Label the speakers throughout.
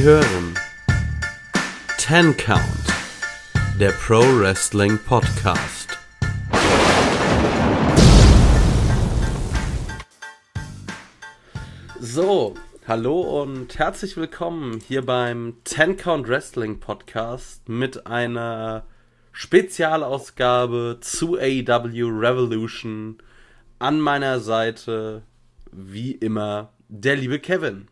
Speaker 1: Sie hören Ten Count, der Pro Wrestling Podcast. So, hallo und herzlich willkommen hier beim Ten Count Wrestling Podcast mit einer Spezialausgabe zu AEW Revolution. An meiner Seite, wie immer, der liebe Kevin.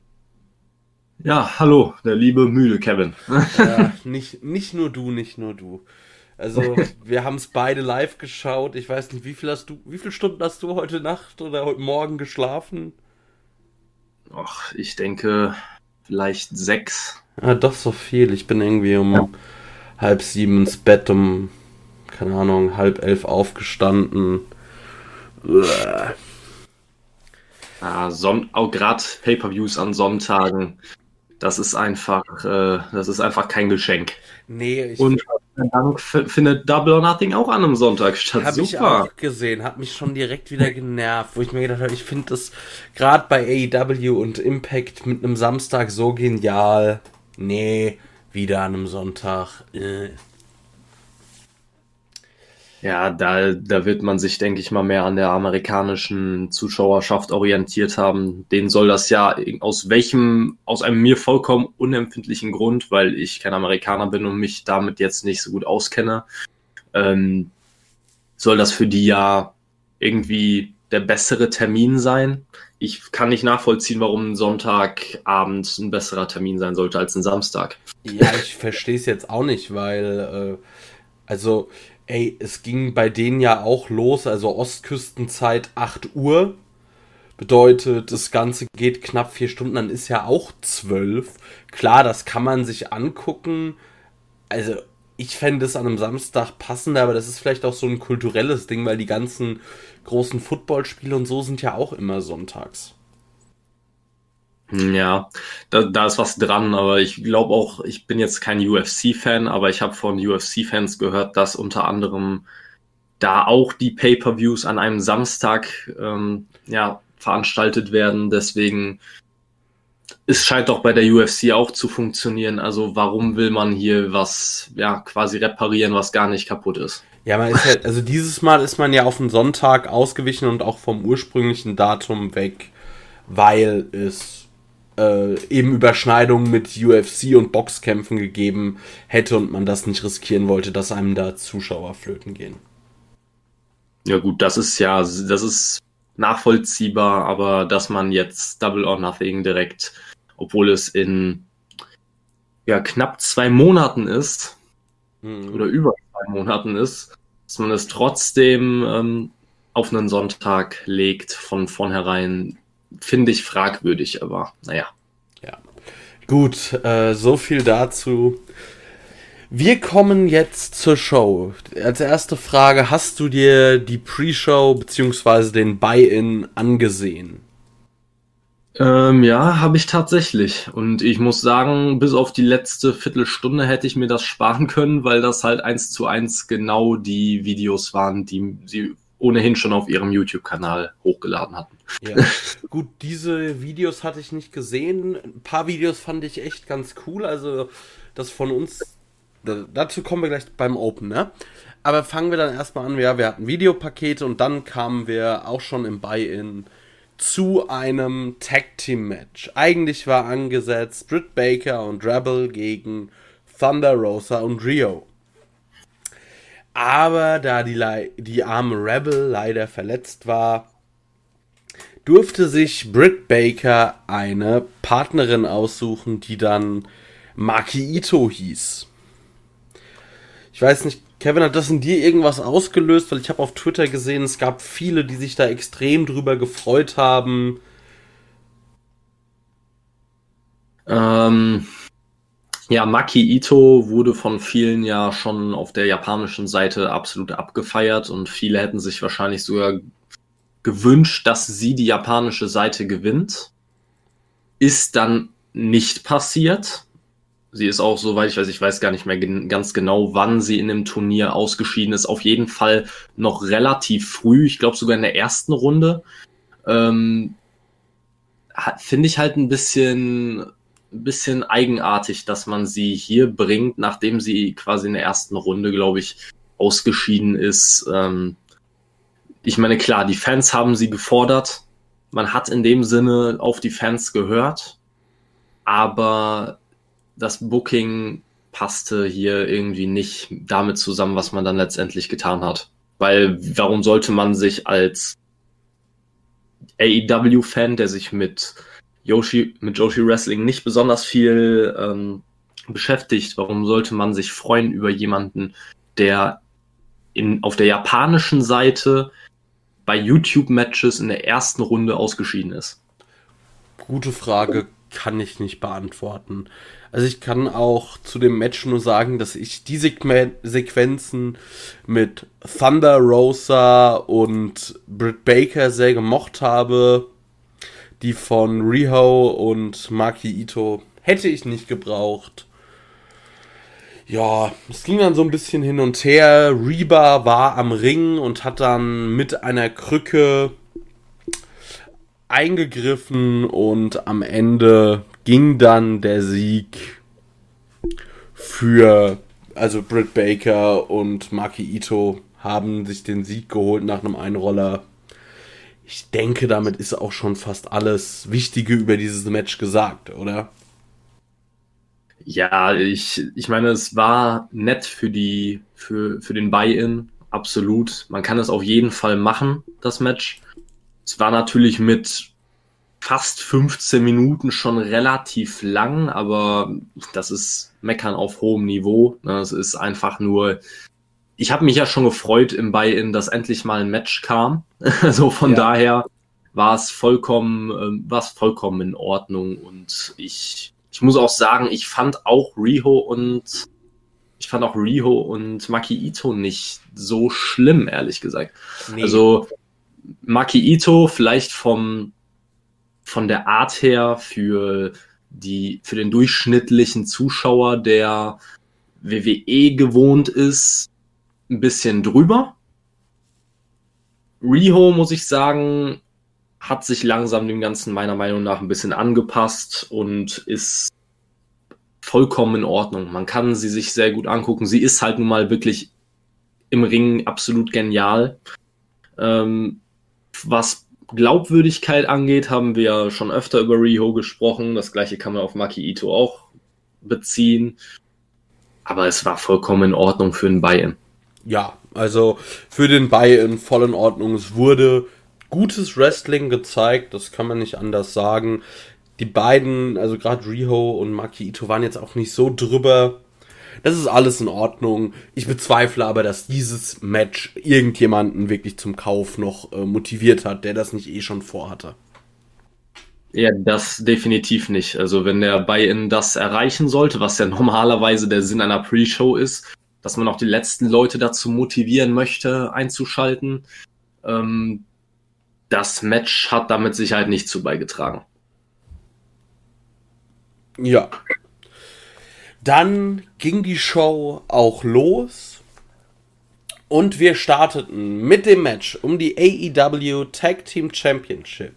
Speaker 2: Ja, hallo, der liebe müde Kevin.
Speaker 1: Ja, nicht, nicht nur du, nicht nur du. Also, wir haben es beide live geschaut. Ich weiß nicht, wie viel hast du, wie viele Stunden hast du heute Nacht oder heute Morgen geschlafen?
Speaker 2: Ach, ich denke, vielleicht sechs.
Speaker 1: Ja, doch so viel. Ich bin irgendwie um ja. halb sieben ins Bett, um, keine Ahnung, halb elf aufgestanden.
Speaker 2: Ah, Son auch gerade Pay-per-Views an Sonntagen das ist einfach, äh, das ist einfach kein Geschenk.
Speaker 1: Nee, ich
Speaker 2: Und Dank findet Double or Nothing auch an einem Sonntag statt.
Speaker 1: Hab Super. ich auch gesehen, hat mich schon direkt wieder genervt, wo ich mir gedacht habe, ich finde das gerade bei AEW und Impact mit einem Samstag so genial. Nee, wieder an einem Sonntag. Äh.
Speaker 2: Ja, da, da wird man sich, denke ich mal, mehr an der amerikanischen Zuschauerschaft orientiert haben. Den soll das ja aus welchem, aus einem mir vollkommen unempfindlichen Grund, weil ich kein Amerikaner bin und mich damit jetzt nicht so gut auskenne, ähm, soll das für die ja irgendwie der bessere Termin sein. Ich kann nicht nachvollziehen, warum ein Sonntagabend ein besserer Termin sein sollte als ein Samstag.
Speaker 1: Ja, ich verstehe es jetzt auch nicht, weil, äh, also Ey, es ging bei denen ja auch los, also Ostküstenzeit 8 Uhr. Bedeutet, das Ganze geht knapp vier Stunden, dann ist ja auch zwölf. Klar, das kann man sich angucken. Also, ich fände es an einem Samstag passender, aber das ist vielleicht auch so ein kulturelles Ding, weil die ganzen großen Footballspiele und so sind ja auch immer sonntags.
Speaker 2: Ja, da, da ist was dran, aber ich glaube auch, ich bin jetzt kein UFC-Fan, aber ich habe von UFC-Fans gehört, dass unter anderem da auch die Pay-per-Views an einem Samstag ähm, ja, veranstaltet werden. Deswegen es scheint doch bei der UFC auch zu funktionieren. Also warum will man hier was ja quasi reparieren, was gar nicht kaputt ist?
Speaker 1: Ja, man ist halt, also dieses Mal ist man ja auf den Sonntag ausgewichen und auch vom ursprünglichen Datum weg, weil es äh, eben Überschneidungen mit UFC und Boxkämpfen gegeben hätte und man das nicht riskieren wollte, dass einem da Zuschauer flöten gehen.
Speaker 2: Ja gut, das ist ja, das ist nachvollziehbar, aber dass man jetzt Double or Nothing direkt, obwohl es in ja, knapp zwei Monaten ist, mhm. oder über zwei Monaten ist, dass man es trotzdem ähm, auf einen Sonntag legt, von vornherein finde ich fragwürdig, aber naja.
Speaker 1: Ja. Gut, äh, so viel dazu. Wir kommen jetzt zur Show. Als erste Frage, hast du dir die Pre-Show bzw. den Buy-In angesehen?
Speaker 2: Ähm, ja, habe ich tatsächlich. Und ich muss sagen, bis auf die letzte Viertelstunde hätte ich mir das sparen können, weil das halt eins zu eins genau die Videos waren, die sie ohnehin schon auf ihrem YouTube-Kanal hochgeladen hatten.
Speaker 1: Ja. Gut, diese Videos hatte ich nicht gesehen. Ein paar Videos fand ich echt ganz cool. Also, das von uns. dazu kommen wir gleich beim Open, ne? Aber fangen wir dann erstmal an. Ja, wir hatten Videopakete und dann kamen wir auch schon im Buy-In zu einem Tag Team Match. Eigentlich war angesetzt Britt Baker und Rebel gegen Thunder Rosa und Rio. Aber da die, die arme Rebel leider verletzt war, durfte sich Britt Baker eine Partnerin aussuchen, die dann Maki Ito hieß. Ich weiß nicht, Kevin, hat das in dir irgendwas ausgelöst? Weil ich habe auf Twitter gesehen, es gab viele, die sich da extrem drüber gefreut haben.
Speaker 2: Ähm, ja, Maki Ito wurde von vielen ja schon auf der japanischen Seite absolut abgefeiert und viele hätten sich wahrscheinlich sogar gewünscht, dass sie die japanische Seite gewinnt. Ist dann nicht passiert. Sie ist auch, soweit ich weiß, ich weiß gar nicht mehr ganz genau, wann sie in dem Turnier ausgeschieden ist. Auf jeden Fall noch relativ früh, ich glaube sogar in der ersten Runde. Ähm, Finde ich halt ein bisschen ein bisschen eigenartig, dass man sie hier bringt, nachdem sie quasi in der ersten Runde, glaube ich, ausgeschieden ist. Ähm, ich meine, klar, die Fans haben sie gefordert. Man hat in dem Sinne auf die Fans gehört. Aber das Booking passte hier irgendwie nicht damit zusammen, was man dann letztendlich getan hat. Weil warum sollte man sich als AEW-Fan, der sich mit Yoshi, mit Joshi Wrestling nicht besonders viel ähm, beschäftigt, warum sollte man sich freuen über jemanden, der in, auf der japanischen Seite bei YouTube-Matches in der ersten Runde ausgeschieden ist?
Speaker 1: Gute Frage, kann ich nicht beantworten. Also ich kann auch zu dem Match nur sagen, dass ich die Sequen Sequenzen mit Thunder Rosa und Britt Baker sehr gemocht habe. Die von Riho und Maki Ito hätte ich nicht gebraucht. Ja, es ging dann so ein bisschen hin und her. Reba war am Ring und hat dann mit einer Krücke eingegriffen und am Ende ging dann der Sieg für, also Britt Baker und Maki Ito haben sich den Sieg geholt nach einem Einroller. Ich denke, damit ist auch schon fast alles Wichtige über dieses Match gesagt, oder?
Speaker 2: Ja, ich, ich meine, es war nett für die, für, für den Buy-in, absolut. Man kann es auf jeden Fall machen, das Match. Es war natürlich mit fast 15 Minuten schon relativ lang, aber das ist Meckern auf hohem Niveau. Ne? Es ist einfach nur. Ich habe mich ja schon gefreut im Buy-in, dass endlich mal ein Match kam. so von ja. daher war es vollkommen, äh, war es vollkommen in Ordnung und ich, ich muss auch sagen, ich fand auch Riho und ich fand auch Riho und Maki Ito nicht so schlimm, ehrlich gesagt. Nee. Also Maki Ito vielleicht vom von der Art her für die, für den durchschnittlichen Zuschauer, der WWE gewohnt ist, ein bisschen drüber. Riho, muss ich sagen, hat sich langsam dem Ganzen meiner Meinung nach ein bisschen angepasst und ist vollkommen in Ordnung. Man kann sie sich sehr gut angucken. Sie ist halt nun mal wirklich im Ring absolut genial. Ähm, was Glaubwürdigkeit angeht, haben wir schon öfter über Riho gesprochen. Das gleiche kann man auf Maki Ito auch beziehen. Aber es war vollkommen in Ordnung für den Buy-In.
Speaker 1: Ja, also für den Buy-In voll in Ordnung. Es wurde gutes Wrestling gezeigt, das kann man nicht anders sagen. Die beiden, also gerade Riho und Maki Ito, waren jetzt auch nicht so drüber. Das ist alles in Ordnung. Ich bezweifle aber, dass dieses Match irgendjemanden wirklich zum Kauf noch äh, motiviert hat, der das nicht eh schon vorhatte.
Speaker 2: Ja, das definitiv nicht. Also wenn der Buy-in das erreichen sollte, was ja normalerweise der Sinn einer Pre-Show ist, dass man auch die letzten Leute dazu motivieren möchte, einzuschalten, ähm, das Match hat damit Sicherheit nicht zu beigetragen.
Speaker 1: Ja, dann ging die Show auch los und wir starteten mit dem Match um die AEW Tag Team Championship.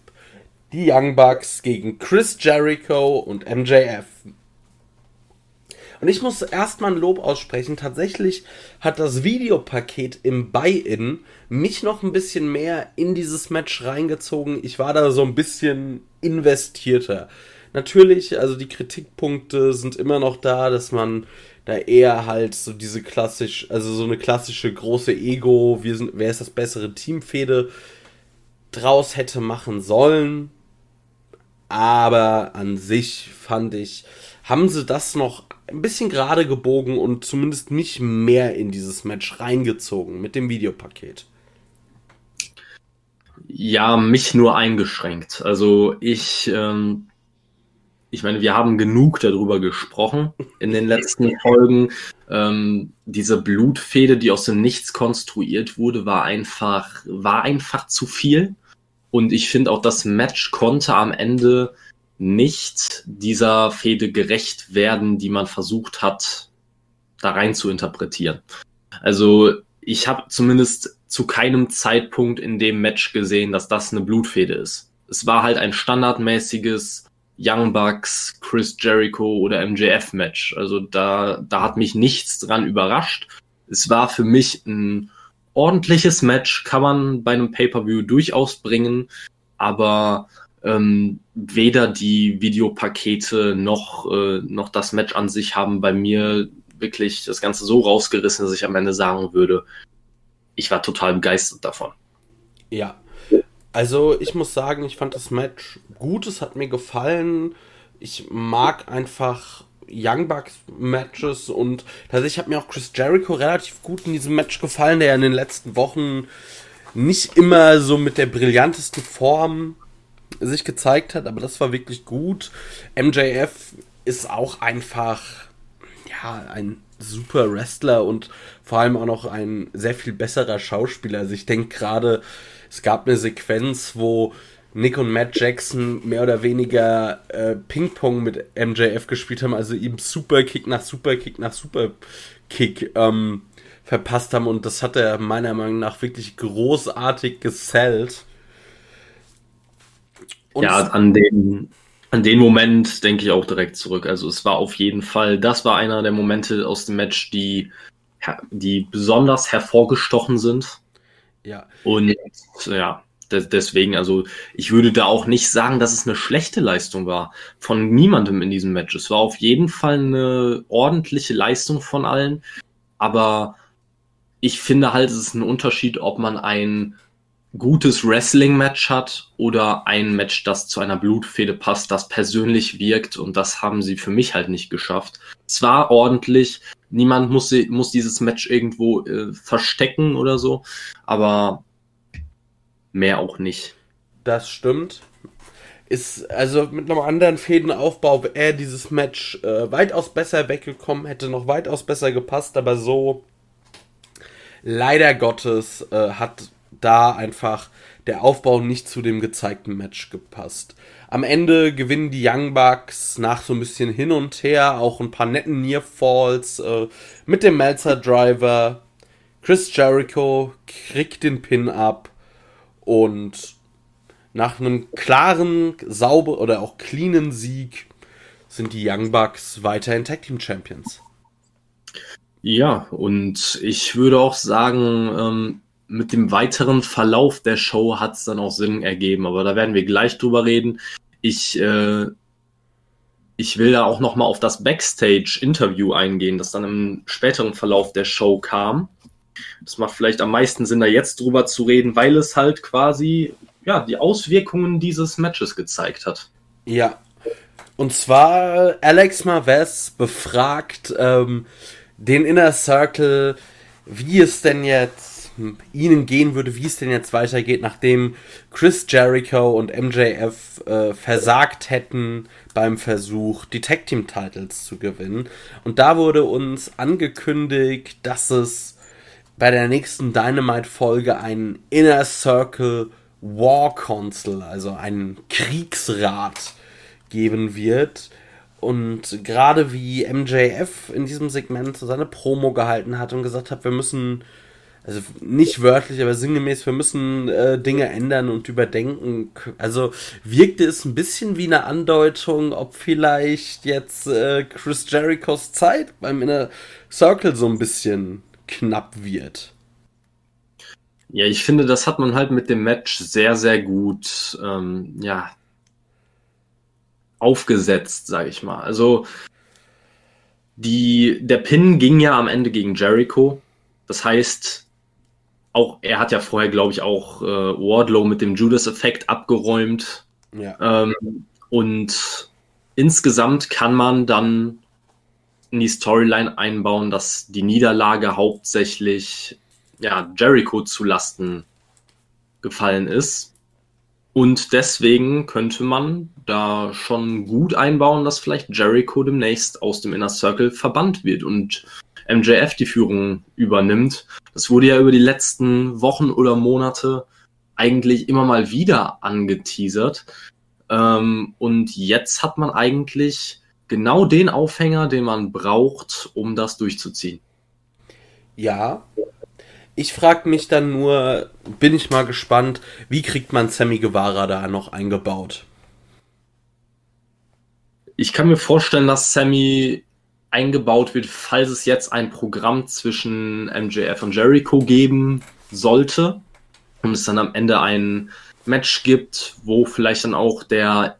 Speaker 1: Die Young Bucks gegen Chris Jericho und MJF. Und ich muss erstmal ein Lob aussprechen. Tatsächlich hat das Videopaket im Buy-In mich noch ein bisschen mehr in dieses Match reingezogen. Ich war da so ein bisschen investierter. Natürlich, also die Kritikpunkte sind immer noch da, dass man da eher halt so diese klassisch, also so eine klassische große Ego, wir sind, wer ist das bessere Teamfehde draus hätte machen sollen. Aber an sich fand ich, haben sie das noch ein bisschen gerade gebogen und zumindest nicht mehr in dieses Match reingezogen mit dem Videopaket.
Speaker 2: Ja, mich nur eingeschränkt. Also ich ähm, ich meine, wir haben genug darüber gesprochen in den letzten Folgen. Ähm, diese Blutfede, die aus dem Nichts konstruiert wurde, war einfach, war einfach zu viel. Und ich finde auch, das Match konnte am Ende nicht dieser Fehde gerecht werden, die man versucht hat, da rein zu interpretieren. Also ich habe zumindest zu keinem Zeitpunkt in dem Match gesehen, dass das eine Blutfede ist. Es war halt ein standardmäßiges Young Bucks, Chris Jericho oder MJF Match. Also da, da hat mich nichts dran überrascht. Es war für mich ein ordentliches Match, kann man bei einem Pay-per-View durchaus bringen, aber ähm, weder die Videopakete noch, äh, noch das Match an sich haben bei mir wirklich das Ganze so rausgerissen, dass ich am Ende sagen würde, ich war total begeistert davon.
Speaker 1: Ja. Also ich muss sagen, ich fand das Match gut, es hat mir gefallen. Ich mag einfach Young Bucks Matches und tatsächlich hat mir auch Chris Jericho relativ gut in diesem Match gefallen, der ja in den letzten Wochen nicht immer so mit der brillantesten Form sich gezeigt hat, aber das war wirklich gut. MJF ist auch einfach ja ein super Wrestler und vor allem auch noch ein sehr viel besserer Schauspieler. Also ich denke gerade, es gab eine Sequenz, wo Nick und Matt Jackson mehr oder weniger äh, Ping-Pong mit MJF gespielt haben, also ihm Superkick nach Superkick nach Superkick ähm, verpasst haben und das hat er meiner Meinung nach wirklich großartig gesellt.
Speaker 2: Und ja, an den, an den Moment denke ich auch direkt zurück. Also es war auf jeden Fall, das war einer der Momente aus dem Match, die, die besonders hervorgestochen sind.
Speaker 1: Ja.
Speaker 2: Und ja, deswegen, also ich würde da auch nicht sagen, dass es eine schlechte Leistung war von niemandem in diesem Match. Es war auf jeden Fall eine ordentliche Leistung von allen, aber ich finde halt, es ist ein Unterschied, ob man ein gutes Wrestling-Match hat oder ein Match, das zu einer Blutfede passt, das persönlich wirkt und das haben sie für mich halt nicht geschafft. Zwar ordentlich, niemand muss, muss dieses Match irgendwo äh, verstecken oder so, aber mehr auch nicht.
Speaker 1: Das stimmt. Ist also mit einem anderen Fädenaufbau wäre dieses Match äh, weitaus besser weggekommen, hätte noch weitaus besser gepasst, aber so leider Gottes äh, hat da einfach der Aufbau nicht zu dem gezeigten Match gepasst. Am Ende gewinnen die Young Bucks nach so ein bisschen hin und her, auch ein paar netten Near Falls äh, mit dem Melzer Driver. Chris Jericho kriegt den Pin ab und nach einem klaren, sauber oder auch cleanen Sieg sind die Young Bucks weiterhin Tag Team Champions.
Speaker 2: Ja, und ich würde auch sagen, ähm, mit dem weiteren Verlauf der Show hat es dann auch Sinn ergeben, aber da werden wir gleich drüber reden. Ich, äh, ich will da auch noch mal auf das Backstage-Interview eingehen, das dann im späteren Verlauf der Show kam. Das macht vielleicht am meisten Sinn, da jetzt drüber zu reden, weil es halt quasi ja, die Auswirkungen dieses Matches gezeigt hat.
Speaker 1: Ja. Und zwar Alex Marvez befragt ähm, den Inner Circle, wie es denn jetzt ihnen gehen würde, wie es denn jetzt weitergeht, nachdem Chris Jericho und MJF äh, versagt hätten beim Versuch, die Tag Team Titles zu gewinnen. Und da wurde uns angekündigt, dass es bei der nächsten Dynamite-Folge einen Inner Circle War Council, also einen Kriegsrat geben wird. Und gerade wie MJF in diesem Segment seine Promo gehalten hat und gesagt hat, wir müssen, also nicht wörtlich, aber sinngemäß, wir müssen äh, Dinge ändern und überdenken. Also wirkte es ein bisschen wie eine Andeutung, ob vielleicht jetzt äh, Chris Jerichos Zeit beim Inner Circle so ein bisschen knapp wird.
Speaker 2: Ja, ich finde, das hat man halt mit dem Match sehr, sehr gut, ähm, ja, aufgesetzt, sage ich mal. Also die, der Pin ging ja am Ende gegen Jericho. Das heißt, auch er hat ja vorher, glaube ich, auch äh, Wardlow mit dem Judas-Effekt abgeräumt. Ja. Ähm, und insgesamt kann man dann in die Storyline einbauen, dass die Niederlage hauptsächlich ja, Jericho zu Lasten gefallen ist. Und deswegen könnte man da schon gut einbauen, dass vielleicht Jericho demnächst aus dem Inner Circle verbannt wird und MJF die Führung übernimmt. Das wurde ja über die letzten Wochen oder Monate eigentlich immer mal wieder angeteasert. Ähm, und jetzt hat man eigentlich genau den Aufhänger, den man braucht, um das durchzuziehen.
Speaker 1: Ja. Ich frage mich dann nur, bin ich mal gespannt, wie kriegt man Sammy Guevara da noch eingebaut?
Speaker 2: Ich kann mir vorstellen, dass Sammy eingebaut wird, falls es jetzt ein Programm zwischen MJF und Jericho geben sollte und es dann am Ende ein Match gibt, wo vielleicht dann auch der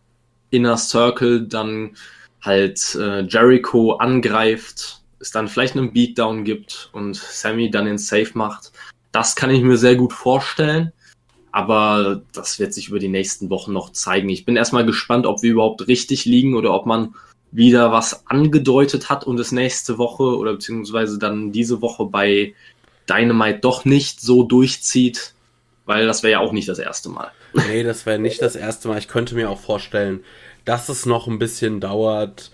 Speaker 2: Inner Circle dann halt äh, Jericho angreift, es dann vielleicht einen Beatdown gibt und Sammy dann den Safe macht. Das kann ich mir sehr gut vorstellen. Aber das wird sich über die nächsten Wochen noch zeigen. Ich bin erstmal gespannt, ob wir überhaupt richtig liegen oder ob man wieder was angedeutet hat und es nächste Woche oder beziehungsweise dann diese Woche bei Dynamite doch nicht so durchzieht, weil das wäre ja auch nicht das erste Mal.
Speaker 1: Nee, das wäre nicht das erste Mal. Ich könnte mir auch vorstellen, dass es noch ein bisschen dauert.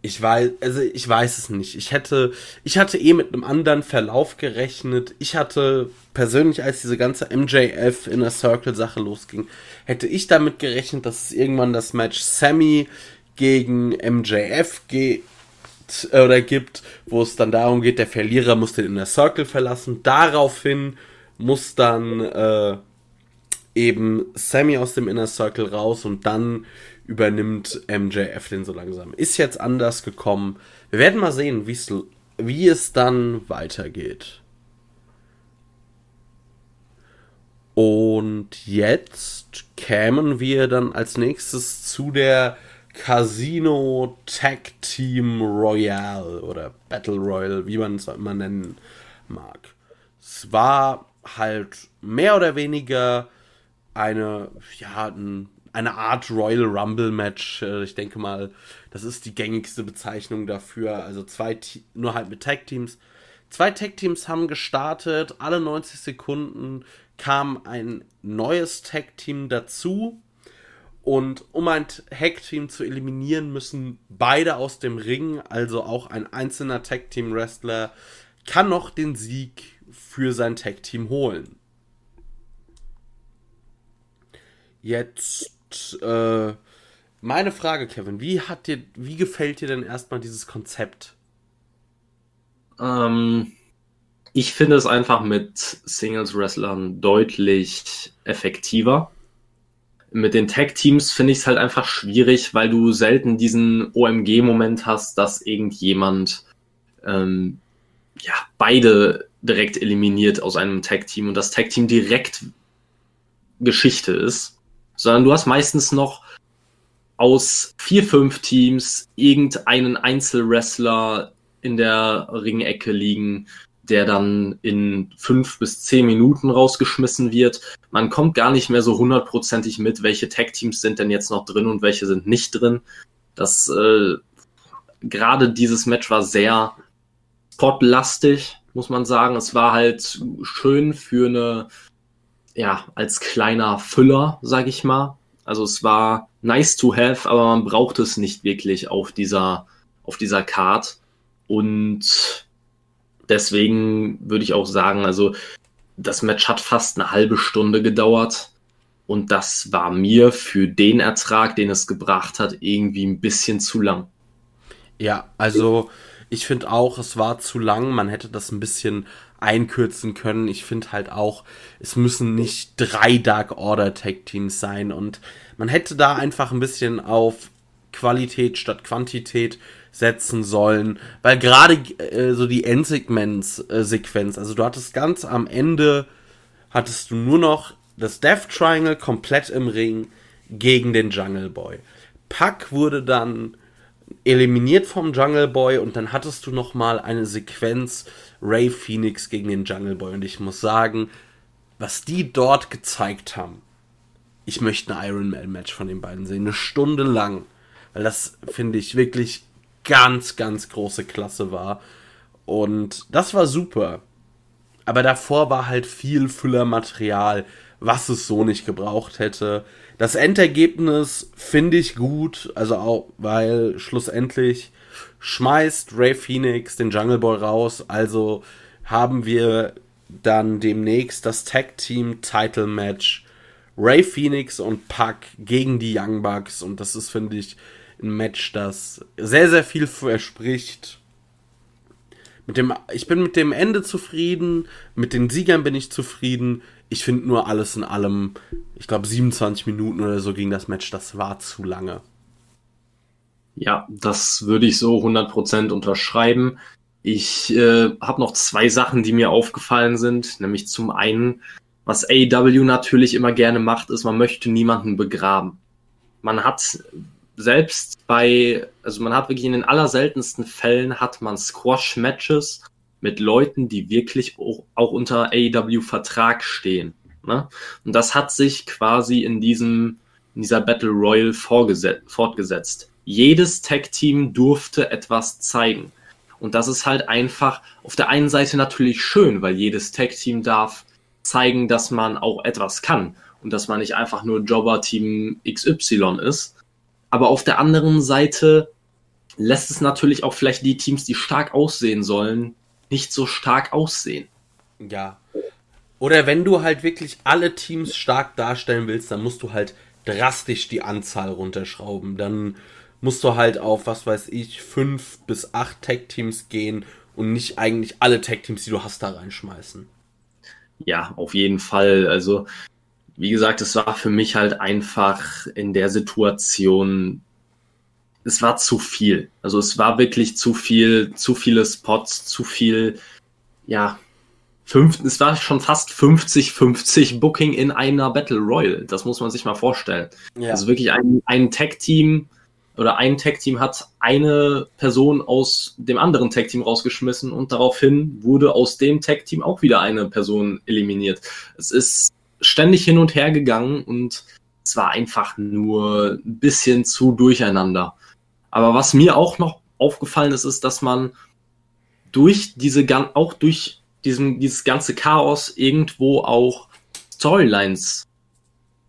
Speaker 1: Ich weiß, also ich weiß es nicht. Ich hätte, ich hatte eh mit einem anderen Verlauf gerechnet. Ich hatte persönlich, als diese ganze MJF Inner Circle Sache losging, hätte ich damit gerechnet, dass es irgendwann das Match Sammy gegen MJF geht äh, oder gibt, wo es dann darum geht, der Verlierer muss den Inner Circle verlassen. Daraufhin muss dann äh, eben Sammy aus dem Inner Circle raus und dann übernimmt MJF den so langsam. Ist jetzt anders gekommen. Wir werden mal sehen, wie es dann weitergeht. Und jetzt kämen wir dann als nächstes zu der Casino Tag Team Royale oder Battle Royale, wie man es immer nennen mag. Es war halt mehr oder weniger eine, ja, eine Art Royal Rumble Match. Ich denke mal, das ist die gängigste Bezeichnung dafür. Also zwei, nur halt mit Tag Teams. Zwei Tag Teams haben gestartet, alle 90 Sekunden kam ein neues Tag Team dazu und um ein Hack-Team zu eliminieren, müssen beide aus dem Ring, also auch ein einzelner Tag-Team-Wrestler, kann noch den Sieg für sein Tag-Team holen. Jetzt äh, meine Frage, Kevin, wie hat dir, wie gefällt dir denn erstmal dieses Konzept?
Speaker 2: Ähm, ich finde es einfach mit Singles-Wrestlern deutlich effektiver mit den Tag-Teams finde ich es halt einfach schwierig, weil du selten diesen OMG-Moment hast, dass irgendjemand ähm, ja, beide direkt eliminiert aus einem Tag-Team und das Tag-Team direkt Geschichte ist, sondern du hast meistens noch aus vier, fünf Teams irgendeinen Einzelwrestler in der Ringecke liegen, der dann in fünf bis zehn Minuten rausgeschmissen wird. Man kommt gar nicht mehr so hundertprozentig mit, welche Tag-Teams sind denn jetzt noch drin und welche sind nicht drin. Das äh, gerade dieses Match war sehr spotlastig, muss man sagen. Es war halt schön für eine, ja, als kleiner Füller, sag ich mal. Also es war nice to have, aber man braucht es nicht wirklich auf dieser, auf dieser Card. Und deswegen würde ich auch sagen, also das Match hat fast eine halbe Stunde gedauert. Und das war mir für den Ertrag, den es gebracht hat, irgendwie ein bisschen zu lang.
Speaker 1: Ja, also ich finde auch, es war zu lang. Man hätte das ein bisschen einkürzen können. Ich finde halt auch, es müssen nicht drei Dark Order Tag Teams sein. Und man hätte da einfach ein bisschen auf Qualität statt Quantität setzen sollen, weil gerade äh, so die Endsegments-Sequenz, also du hattest ganz am Ende, hattest du nur noch das Death Triangle komplett im Ring gegen den Jungle Boy. Puck wurde dann eliminiert vom Jungle Boy und dann hattest du noch mal eine Sequenz Ray Phoenix gegen den Jungle Boy. Und ich muss sagen, was die dort gezeigt haben, ich möchte ein Iron Man Match von den beiden sehen, eine Stunde lang, weil das finde ich wirklich ganz, ganz große Klasse war. Und das war super. Aber davor war halt viel Füllermaterial, was es so nicht gebraucht hätte. Das Endergebnis finde ich gut, also auch, weil schlussendlich schmeißt Ray Phoenix den Jungle Boy raus, also haben wir dann demnächst das Tag Team Title Match Ray Phoenix und Puck gegen die Young Bucks und das ist, finde ich, ein Match, das sehr, sehr viel verspricht. Mit dem, ich bin mit dem Ende zufrieden, mit den Siegern bin ich zufrieden. Ich finde nur alles in allem, ich glaube 27 Minuten oder so ging das Match, das war zu lange.
Speaker 2: Ja, das würde ich so 100% unterschreiben. Ich äh, habe noch zwei Sachen, die mir aufgefallen sind. Nämlich zum einen, was AEW natürlich immer gerne macht, ist, man möchte niemanden begraben. Man hat selbst bei, also man hat wirklich in den allerseltensten Fällen hat man Squash-Matches mit Leuten, die wirklich auch, auch unter AEW-Vertrag stehen. Ne? Und das hat sich quasi in diesem, in dieser Battle Royale fortgesetzt. Jedes Tag-Team durfte etwas zeigen. Und das ist halt einfach auf der einen Seite natürlich schön, weil jedes Tag-Team darf zeigen, dass man auch etwas kann und dass man nicht einfach nur Jobber-Team XY ist. Aber auf der anderen Seite lässt es natürlich auch vielleicht die Teams, die stark aussehen sollen, nicht so stark aussehen.
Speaker 1: Ja. Oder wenn du halt wirklich alle Teams stark darstellen willst, dann musst du halt drastisch die Anzahl runterschrauben. Dann musst du halt auf, was weiß ich, fünf bis acht Tag-Teams gehen und nicht eigentlich alle Tag-Teams, die du hast, da reinschmeißen.
Speaker 2: Ja, auf jeden Fall. Also, wie gesagt, es war für mich halt einfach in der Situation, es war zu viel. Also es war wirklich zu viel, zu viele Spots, zu viel, ja, fünf, es war schon fast 50-50 Booking in einer Battle Royale. Das muss man sich mal vorstellen. Ja. Also wirklich ein, ein Tag-Team, oder ein Tag-Team hat eine Person aus dem anderen Tag-Team rausgeschmissen und daraufhin wurde aus dem Tag-Team auch wieder eine Person eliminiert. Es ist ständig hin und her gegangen und es war einfach nur ein bisschen zu durcheinander. Aber was mir auch noch aufgefallen ist, ist, dass man durch diese, auch durch diesen, dieses ganze Chaos irgendwo auch Storylines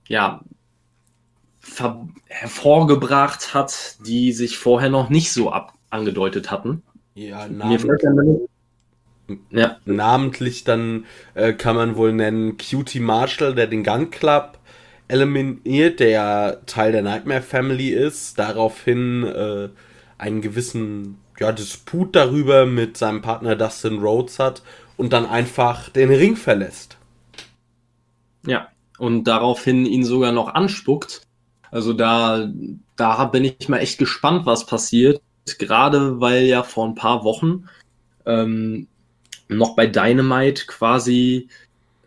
Speaker 2: ja, hervorgebracht hat, die sich vorher noch nicht so ab angedeutet hatten.
Speaker 1: Ja, namentlich, ja. namentlich dann äh, kann man wohl nennen Cutie Marshall, der den Gun Club eliminiert, der Teil der Nightmare Family ist, daraufhin äh, einen gewissen ja, Disput darüber mit seinem Partner Dustin Rhodes hat und dann einfach den Ring verlässt.
Speaker 2: Ja, und daraufhin ihn sogar noch anspuckt also da, da bin ich mal echt gespannt, was passiert. Gerade weil ja vor ein paar Wochen ähm, noch bei Dynamite quasi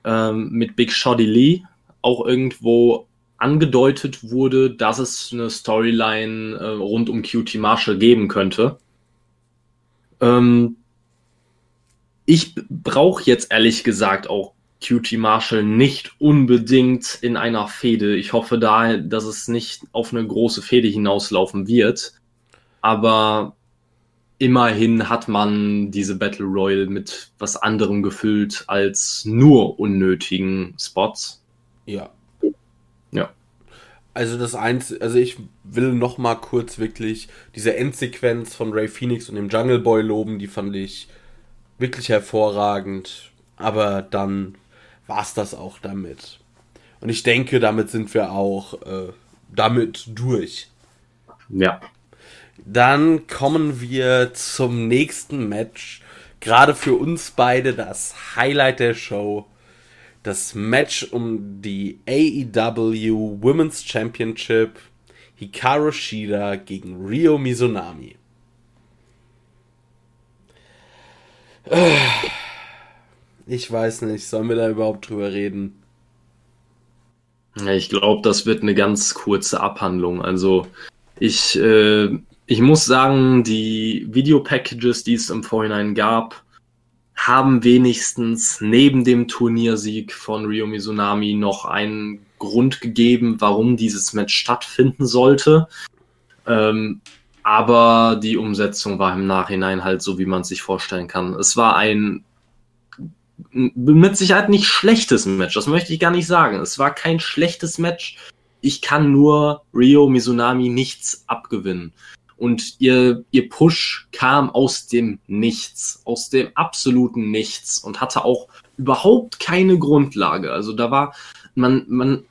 Speaker 2: ähm, mit Big Shoddy Lee auch irgendwo angedeutet wurde, dass es eine Storyline äh, rund um QT Marshall geben könnte. Ähm, ich brauche jetzt ehrlich gesagt auch QT Marshall nicht unbedingt in einer Fehde. Ich hoffe da, dass es nicht auf eine große Fehde hinauslaufen wird. Aber immerhin hat man diese Battle Royale mit was anderem gefüllt als nur unnötigen Spots.
Speaker 1: Ja.
Speaker 2: Ja.
Speaker 1: Also das eins, also ich will noch mal kurz wirklich diese Endsequenz von Ray Phoenix und dem Jungle Boy loben, die fand ich wirklich hervorragend. Aber dann war es das auch damit. Und ich denke, damit sind wir auch äh, damit durch.
Speaker 2: Ja.
Speaker 1: Dann kommen wir zum nächsten Match. Gerade für uns beide das Highlight der Show. Das Match um die AEW Women's Championship. Hikaru Shida gegen Ryo Mizunami. Ich weiß nicht, sollen wir da überhaupt drüber reden?
Speaker 2: Ich glaube, das wird eine ganz kurze Abhandlung. Also ich, äh, ich muss sagen, die Videopackages, die es im Vorhinein gab, haben wenigstens neben dem Turniersieg von Ryo Mizunami noch einen Grund gegeben, warum dieses Match stattfinden sollte. Ähm, aber die Umsetzung war im Nachhinein halt so, wie man es sich vorstellen kann. Es war ein mit Sicherheit nicht schlechtes Match, das möchte ich gar nicht sagen. Es war kein schlechtes Match. Ich kann nur Rio Mizunami nichts abgewinnen. Und ihr, ihr Push kam aus dem Nichts, aus dem absoluten Nichts und hatte auch überhaupt keine Grundlage. Also da war, man, man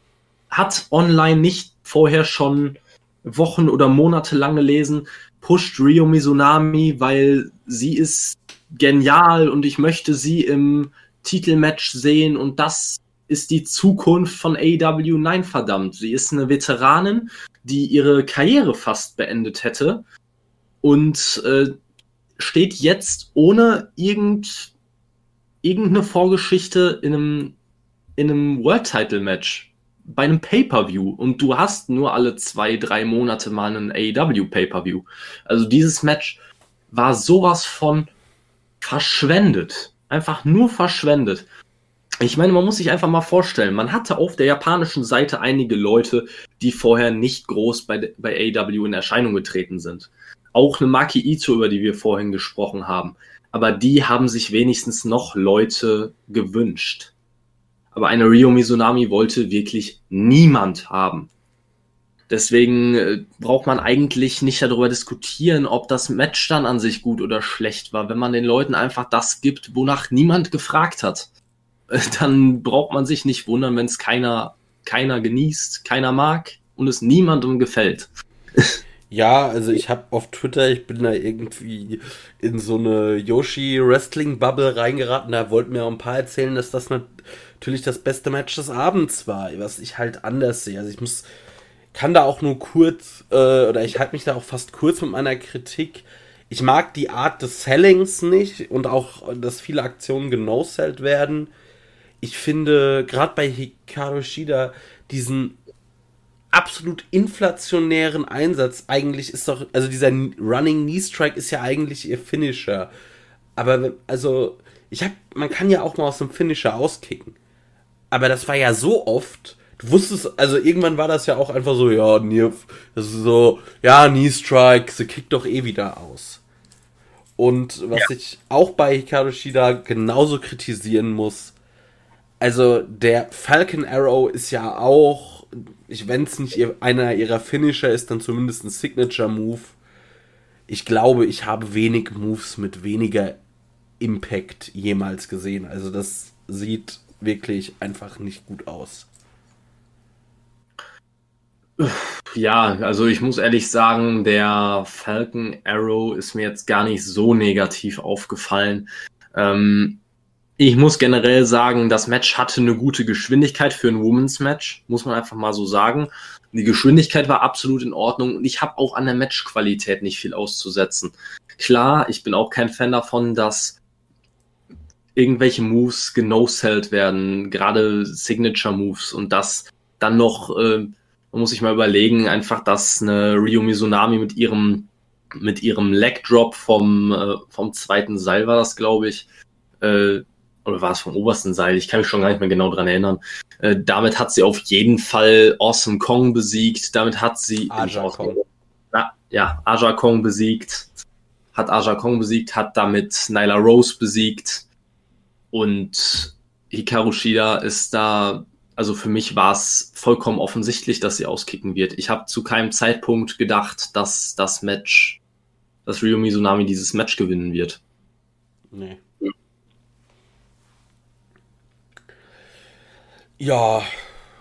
Speaker 2: hat online nicht vorher schon Wochen oder Monate lang gelesen, pusht Rio Mizunami, weil sie ist genial und ich möchte sie im Titelmatch sehen und das ist die Zukunft von AEW. Nein, verdammt. Sie ist eine Veteranin, die ihre Karriere fast beendet hätte und äh, steht jetzt ohne irgend, irgendeine Vorgeschichte in einem, in einem World Title Match bei einem Pay-per-View und du hast nur alle zwei, drei Monate mal einen AEW Pay-per-View. Also dieses Match war sowas von verschwendet. Einfach nur verschwendet. Ich meine, man muss sich einfach mal vorstellen, man hatte auf der japanischen Seite einige Leute, die vorher nicht groß bei, bei AEW in Erscheinung getreten sind. Auch eine Maki Ito, über die wir vorhin gesprochen haben. Aber die haben sich wenigstens noch Leute gewünscht. Aber eine Rio Mizunami wollte wirklich niemand haben. Deswegen äh, braucht man eigentlich nicht darüber diskutieren, ob das Match dann an sich gut oder schlecht war. Wenn man den Leuten einfach das gibt, wonach niemand gefragt hat, dann braucht man sich nicht wundern, wenn es keiner, keiner genießt, keiner mag und es niemandem gefällt.
Speaker 1: Ja, also ich habe auf Twitter, ich bin da irgendwie in so eine Yoshi Wrestling Bubble reingeraten. Da wollten mir auch ein paar erzählen, dass das natürlich das beste Match des Abends war, was ich halt anders sehe. Also ich muss, kann da auch nur kurz, äh, oder ich halte mich da auch fast kurz mit meiner Kritik. Ich mag die Art des Sellings nicht und auch, dass viele Aktionen genosellt werden. Ich finde, gerade bei Hikaru Shida, diesen absolut inflationären Einsatz. Eigentlich ist doch, also dieser Running Knee Strike ist ja eigentlich ihr Finisher. Aber also, ich hab, man kann ja auch mal aus dem Finisher auskicken. Aber das war ja so oft. Du wusstest, also irgendwann war das ja auch einfach so, ja, Knee, das ist so, ja, Knee Strike, sie kickt doch eh wieder aus. Und was ja. ich auch bei Hikaru Shida genauso kritisieren muss, also der Falcon Arrow ist ja auch wenn es nicht einer ihrer Finisher ist, dann zumindest ein Signature-Move. Ich glaube, ich habe wenig Moves mit weniger Impact jemals gesehen. Also das sieht wirklich einfach nicht gut aus.
Speaker 2: Ja, also ich muss ehrlich sagen, der Falcon Arrow ist mir jetzt gar nicht so negativ aufgefallen. Ähm, ich muss generell sagen, das Match hatte eine gute Geschwindigkeit für ein Women's Match, muss man einfach mal so sagen. Die Geschwindigkeit war absolut in Ordnung und ich habe auch an der Matchqualität nicht viel auszusetzen. Klar, ich bin auch kein Fan davon, dass irgendwelche Moves genosellt werden, gerade Signature Moves und das dann noch, äh, muss sich mal überlegen, einfach, dass eine Ryo Mizunami mit ihrem mit ihrem Leg Drop vom äh, vom zweiten Seil war das, glaube ich, äh, oder war es vom obersten Seil? Ich kann mich schon gar nicht mehr genau dran erinnern. Äh, damit hat sie auf jeden Fall Awesome Kong besiegt. Damit hat sie
Speaker 1: Aja Kong.
Speaker 2: Na, ja, Aja Kong besiegt. Hat Aja Kong besiegt, hat damit Nyla Rose besiegt. Und Hikaru Shida ist da, also für mich war es vollkommen offensichtlich, dass sie auskicken wird. Ich habe zu keinem Zeitpunkt gedacht, dass das Match, dass Ryo Mizunami dieses Match gewinnen wird.
Speaker 1: Nee. Ja,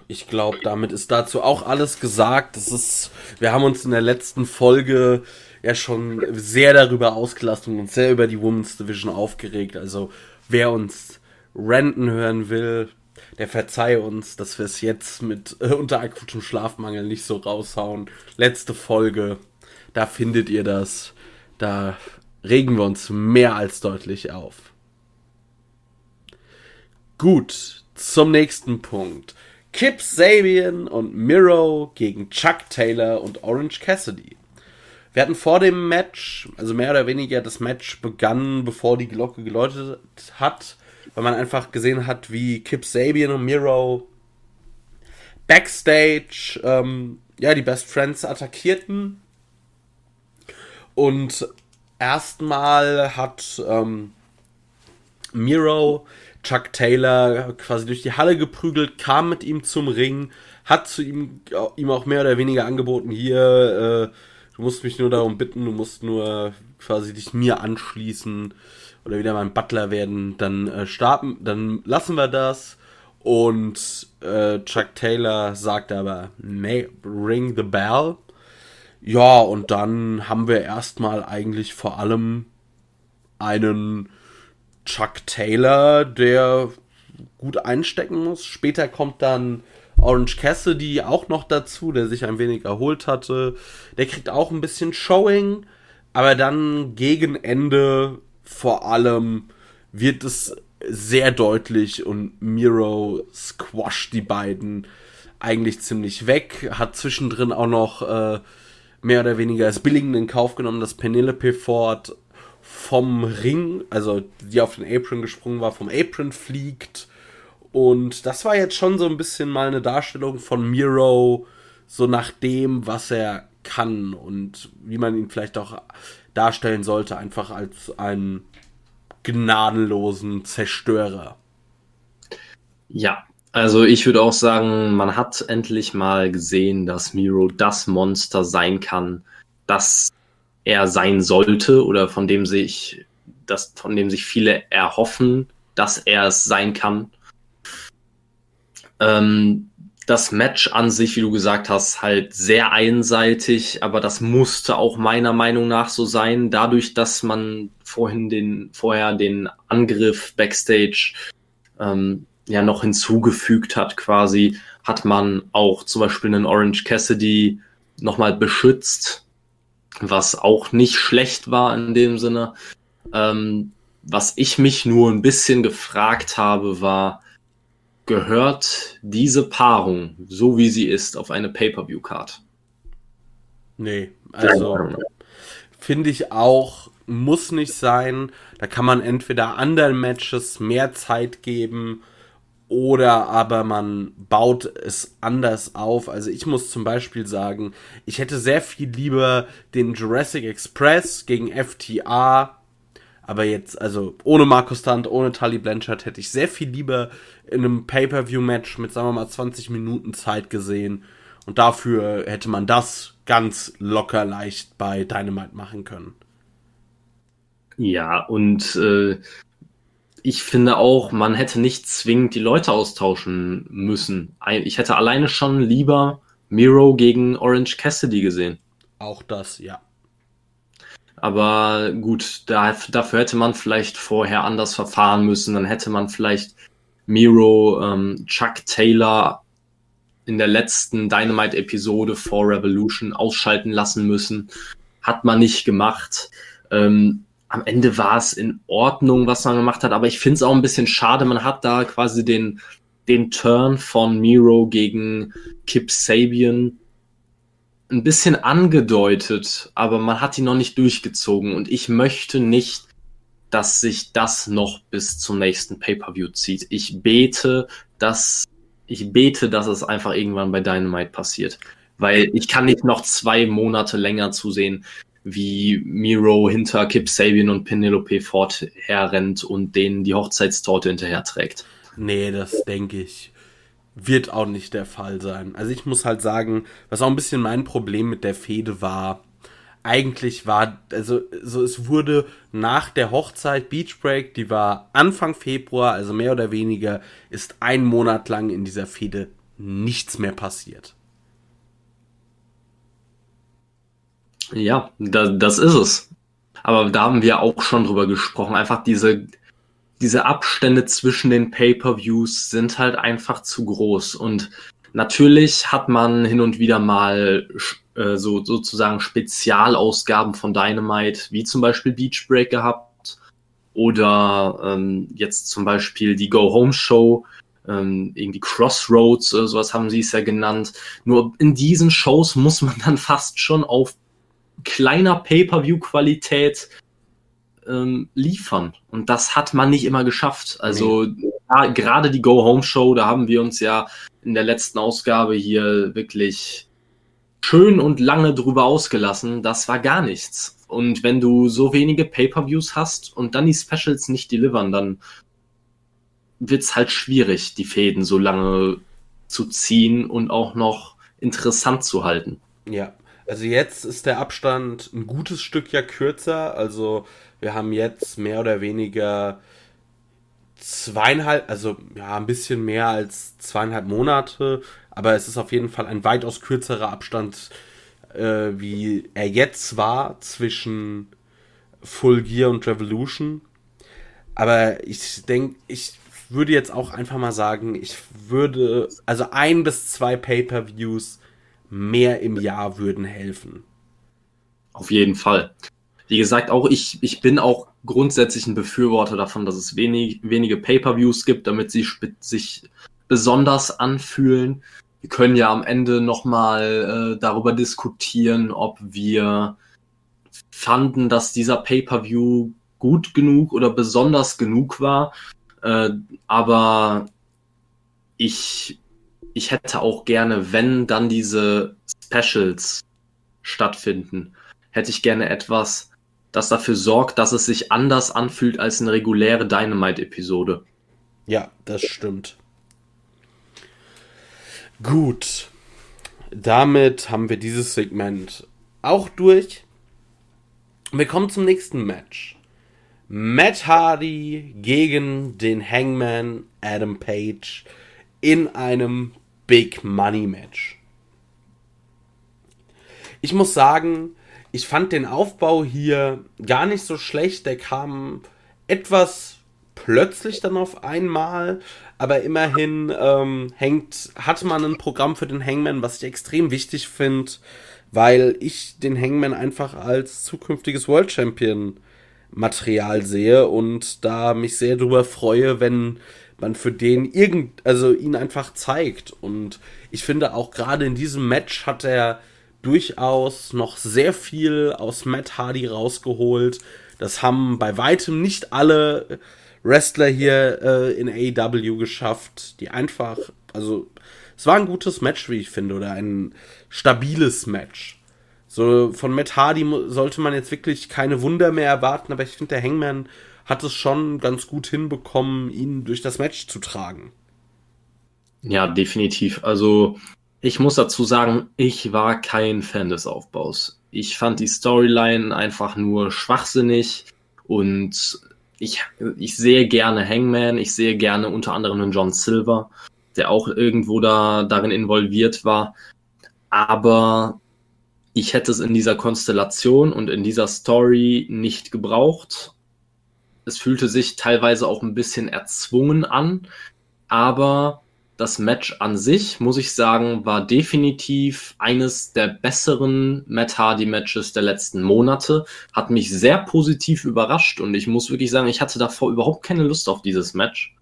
Speaker 1: ich glaube, damit ist dazu auch alles gesagt. Das ist, wir haben uns in der letzten Folge ja schon sehr darüber ausgelassen und sehr über die Women's Division aufgeregt. Also wer uns renten hören will, der verzeihe uns, dass wir es jetzt mit äh, unter akutem Schlafmangel nicht so raushauen. Letzte Folge, da findet ihr das. Da regen wir uns mehr als deutlich auf. Gut, zum nächsten Punkt. Kip Sabian und Miro gegen Chuck Taylor und Orange Cassidy. Wir hatten vor dem Match, also mehr oder weniger das Match begann, bevor die Glocke geläutet hat, weil man einfach gesehen hat, wie Kip Sabian und Miro backstage ähm, ja die Best Friends attackierten und erstmal hat ähm, Miro Chuck Taylor quasi durch die Halle geprügelt, kam mit ihm zum Ring, hat zu ihm, ihm auch mehr oder weniger angeboten, hier, äh, du musst mich nur darum bitten, du musst nur quasi dich mir anschließen oder wieder mein Butler werden, dann äh, starten, dann lassen wir das. Und äh, Chuck Taylor sagt aber, nee, ring the bell. Ja, und dann haben wir erstmal eigentlich vor allem einen Chuck Taylor, der gut einstecken muss. Später kommt dann Orange Cassidy auch noch dazu, der sich ein wenig erholt hatte. Der kriegt auch ein bisschen Showing, Aber dann gegen Ende vor allem wird es sehr deutlich und Miro squasht die beiden eigentlich ziemlich weg. Hat zwischendrin auch noch äh, mehr oder weniger als billigend in Kauf genommen, dass Penelope Ford vom Ring, also die auf den Apron gesprungen war, vom Apron fliegt. Und das war jetzt schon so ein bisschen mal eine Darstellung von Miro, so nach dem, was er kann und wie man ihn vielleicht auch darstellen sollte, einfach als einen gnadenlosen Zerstörer.
Speaker 2: Ja, also ich würde auch sagen, man hat endlich mal gesehen, dass Miro das Monster sein kann, das er sein sollte oder von dem sich, das, von dem sich viele erhoffen, dass er es sein kann. Ähm, das Match an sich, wie du gesagt hast, halt sehr einseitig, aber das musste auch meiner Meinung nach so sein, dadurch, dass man vorhin den, vorher den Angriff backstage ähm, ja noch hinzugefügt hat, quasi, hat man auch zum Beispiel einen Orange Cassidy nochmal beschützt, was auch nicht schlecht war in dem Sinne. Ähm, was ich mich nur ein bisschen gefragt habe, war, gehört diese Paarung, so wie sie ist, auf eine Pay-per-view-Card?
Speaker 1: Nee, also finde ich auch, muss nicht sein. Da kann man entweder anderen Matches mehr Zeit geben oder aber man baut es anders auf. Also ich muss zum Beispiel sagen, ich hätte sehr viel lieber den Jurassic Express gegen FTA aber jetzt, also ohne Markus Stunt, ohne Tully Blanchard, hätte ich sehr viel lieber in einem Pay-Per-View-Match mit, sagen wir mal, 20 Minuten Zeit gesehen. Und dafür hätte man das ganz locker leicht bei Dynamite machen können.
Speaker 2: Ja, und äh, ich finde auch, man hätte nicht zwingend die Leute austauschen müssen. Ich hätte alleine schon lieber Miro gegen Orange Cassidy gesehen.
Speaker 1: Auch das, ja.
Speaker 2: Aber gut, da, dafür hätte man vielleicht vorher anders verfahren müssen. Dann hätte man vielleicht Miro, ähm, Chuck Taylor in der letzten Dynamite-Episode vor Revolution ausschalten lassen müssen. Hat man nicht gemacht. Ähm, am Ende war es in Ordnung, was man gemacht hat, aber ich finde es auch ein bisschen schade. Man hat da quasi den, den Turn von Miro gegen Kip Sabian ein bisschen angedeutet, aber man hat ihn noch nicht durchgezogen und ich möchte nicht, dass sich das noch bis zum nächsten Pay-per-View zieht. Ich bete, dass ich bete, dass es einfach irgendwann bei Dynamite passiert, weil ich kann nicht noch zwei Monate länger zusehen, wie Miro hinter Kip Sabian und Penelope Ford herrennt und denen die Hochzeitstorte hinterher trägt.
Speaker 1: Nee, das denke ich wird auch nicht der Fall sein. Also ich muss halt sagen, was auch ein bisschen mein Problem mit der Fehde war, eigentlich war, also so es wurde nach der Hochzeit Beach Break, die war Anfang Februar, also mehr oder weniger, ist ein Monat lang in dieser Fehde nichts mehr passiert.
Speaker 2: Ja, da, das ist es. Aber da haben wir auch schon drüber gesprochen. Einfach diese diese Abstände zwischen den Pay-per-Views sind halt einfach zu groß. Und natürlich hat man hin und wieder mal äh, so sozusagen Spezialausgaben von Dynamite, wie zum Beispiel Beach Break gehabt oder ähm, jetzt zum Beispiel die Go Home Show, ähm, irgendwie Crossroads oder sowas haben sie es ja genannt. Nur in diesen Shows muss man dann fast schon auf kleiner Pay-per-View-Qualität ähm, liefern. Und das hat man nicht immer geschafft. Also nee. ja, gerade die Go-Home-Show, da haben wir uns ja in der letzten Ausgabe hier wirklich schön und lange drüber ausgelassen. Das war gar nichts. Und wenn du so wenige Pay-per-Views hast und dann die Specials nicht delivern, dann wird's halt schwierig, die Fäden so lange zu ziehen und auch noch interessant zu halten.
Speaker 1: Ja, also jetzt ist der Abstand ein gutes Stück ja kürzer. Also wir haben jetzt mehr oder weniger zweieinhalb, also ja, ein bisschen mehr als zweieinhalb Monate, aber es ist auf jeden Fall ein weitaus kürzerer Abstand, äh, wie er jetzt war zwischen Full Gear und Revolution. Aber ich denke, ich würde jetzt auch einfach mal sagen, ich würde, also ein bis zwei Pay-per-Views mehr im Jahr würden helfen.
Speaker 2: Auf jeden Fall. wie gesagt, auch ich, ich bin auch grundsätzlich ein Befürworter davon, dass es wenig, wenige Pay-per-Views gibt, damit sie sich besonders anfühlen. Wir können ja am Ende nochmal äh, darüber diskutieren, ob wir fanden, dass dieser Pay-per-View gut genug oder besonders genug war. Äh, aber ich, ich hätte auch gerne, wenn dann diese Specials stattfinden, hätte ich gerne etwas, das dafür sorgt, dass es sich anders anfühlt als eine reguläre Dynamite-Episode.
Speaker 1: Ja, das stimmt. Gut. Damit haben wir dieses Segment auch durch. Wir kommen zum nächsten Match. Matt Hardy gegen den Hangman Adam Page in einem Big Money Match. Ich muss sagen, ich fand den Aufbau hier gar nicht so schlecht. Der kam etwas plötzlich dann auf einmal, aber immerhin ähm, hängt, hatte man ein Programm für den Hangman, was ich extrem wichtig finde, weil ich den Hangman einfach als zukünftiges World Champion Material sehe und da mich sehr darüber freue, wenn man für den irgend, also ihn einfach zeigt. Und ich finde auch gerade in diesem Match hat er durchaus noch sehr viel aus Matt Hardy rausgeholt. Das haben bei weitem nicht alle Wrestler hier äh, in AEW geschafft, die einfach, also es war ein gutes Match, wie ich finde, oder ein stabiles Match. So von Matt Hardy sollte man jetzt wirklich keine Wunder mehr erwarten, aber ich finde, der Hangman hat es schon ganz gut hinbekommen, ihn durch das Match zu tragen.
Speaker 2: Ja, definitiv. Also ich muss dazu sagen, ich war kein Fan des Aufbaus. Ich fand die Storyline einfach nur schwachsinnig und ich, ich sehe gerne Hangman, ich sehe gerne unter anderem einen John Silver, der auch irgendwo da darin involviert war. Aber ich hätte es in dieser Konstellation und in dieser Story nicht gebraucht. Es fühlte sich teilweise auch ein bisschen erzwungen an, aber das Match an sich, muss ich sagen, war definitiv eines der besseren Matt Hardy Matches der letzten Monate. Hat mich sehr positiv überrascht und ich muss wirklich sagen, ich hatte davor überhaupt keine Lust auf dieses Match.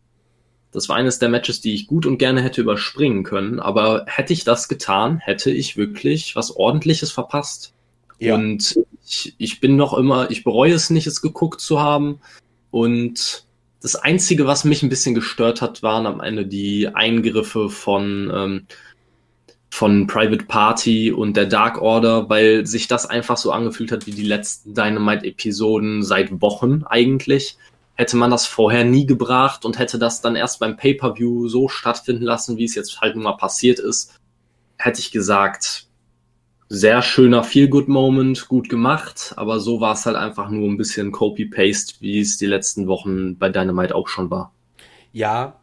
Speaker 2: Das war eines der Matches, die ich gut und gerne hätte überspringen können. Aber hätte ich das getan, hätte ich wirklich was Ordentliches verpasst. Ja. Und ich, ich bin noch immer, ich bereue es nicht, es geguckt zu haben. Und das Einzige, was mich ein bisschen gestört hat, waren am Ende die Eingriffe von, ähm, von Private Party und der Dark Order, weil sich das einfach so angefühlt hat wie die letzten Dynamite-Episoden seit Wochen eigentlich. Hätte man das vorher nie gebracht und hätte das dann erst beim Pay-per-View so stattfinden lassen, wie es jetzt halt nun mal passiert ist, hätte ich gesagt, sehr schöner Feel-Good-Moment, gut gemacht, aber so war es halt einfach nur ein bisschen Copy-Paste, wie es die letzten Wochen bei Dynamite auch schon war.
Speaker 1: Ja,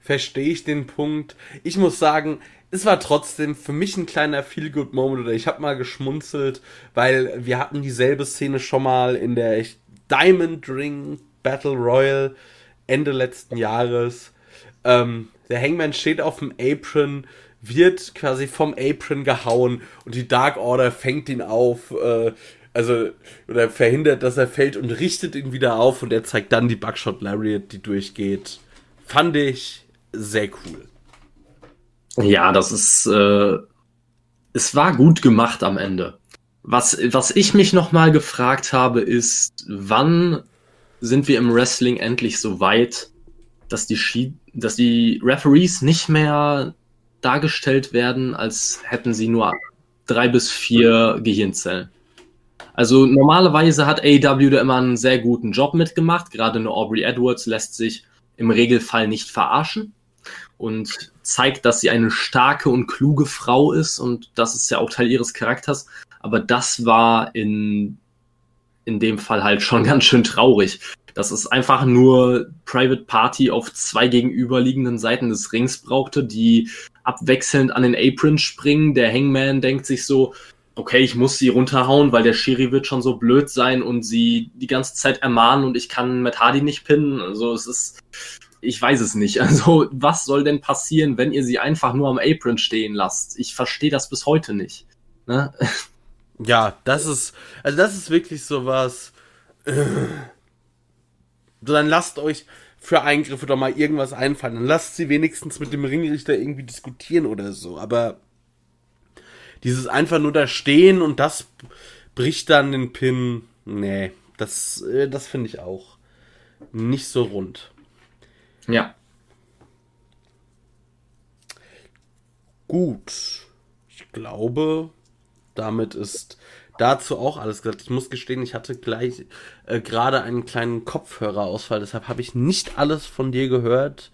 Speaker 1: verstehe ich den Punkt. Ich muss sagen, es war trotzdem für mich ein kleiner Feel-Good-Moment oder ich habe mal geschmunzelt, weil wir hatten dieselbe Szene schon mal in der Diamond Ring Battle Royal Ende letzten Jahres. Ähm, der Hangman steht auf dem Apron, wird quasi vom Apron gehauen und die Dark Order fängt ihn auf, äh, also, oder verhindert, dass er fällt und richtet ihn wieder auf und er zeigt dann die Buckshot Lariat, die durchgeht. Fand ich sehr cool.
Speaker 2: Ja, das ist, äh, es war gut gemacht am Ende. Was, was ich mich nochmal gefragt habe, ist, wann sind wir im Wrestling endlich so weit, dass die, Schi dass die Referees nicht mehr dargestellt werden, als hätten sie nur drei bis vier Gehirnzellen. Also normalerweise hat AEW da immer einen sehr guten Job mitgemacht. Gerade eine Aubrey Edwards lässt sich im Regelfall nicht verarschen und zeigt, dass sie eine starke und kluge Frau ist und das ist ja auch Teil ihres Charakters. Aber das war in in dem Fall halt schon ganz schön traurig. Dass es einfach nur Private Party auf zwei gegenüberliegenden Seiten des Rings brauchte, die abwechselnd an den Apron springen. Der Hangman denkt sich so, okay, ich muss sie runterhauen, weil der Shiri wird schon so blöd sein und sie die ganze Zeit ermahnen und ich kann Matt Hardy nicht pinnen. Also es ist, ich weiß es nicht. Also was soll denn passieren, wenn ihr sie einfach nur am Apron stehen lasst? Ich verstehe das bis heute nicht. Ne?
Speaker 1: Ja, das ist, also das ist wirklich sowas. Äh, dann lasst euch für Eingriffe doch mal irgendwas einfallen. Dann lasst sie wenigstens mit dem Ringrichter irgendwie diskutieren oder so. Aber dieses einfach nur da stehen und das bricht dann den Pin. Nee, das, äh, das finde ich auch nicht so rund.
Speaker 2: Ja.
Speaker 1: Gut. Ich glaube, damit ist dazu auch alles gesagt. Ich muss gestehen, ich hatte gleich äh, gerade einen kleinen Kopfhörerausfall, deshalb habe ich nicht alles von dir gehört,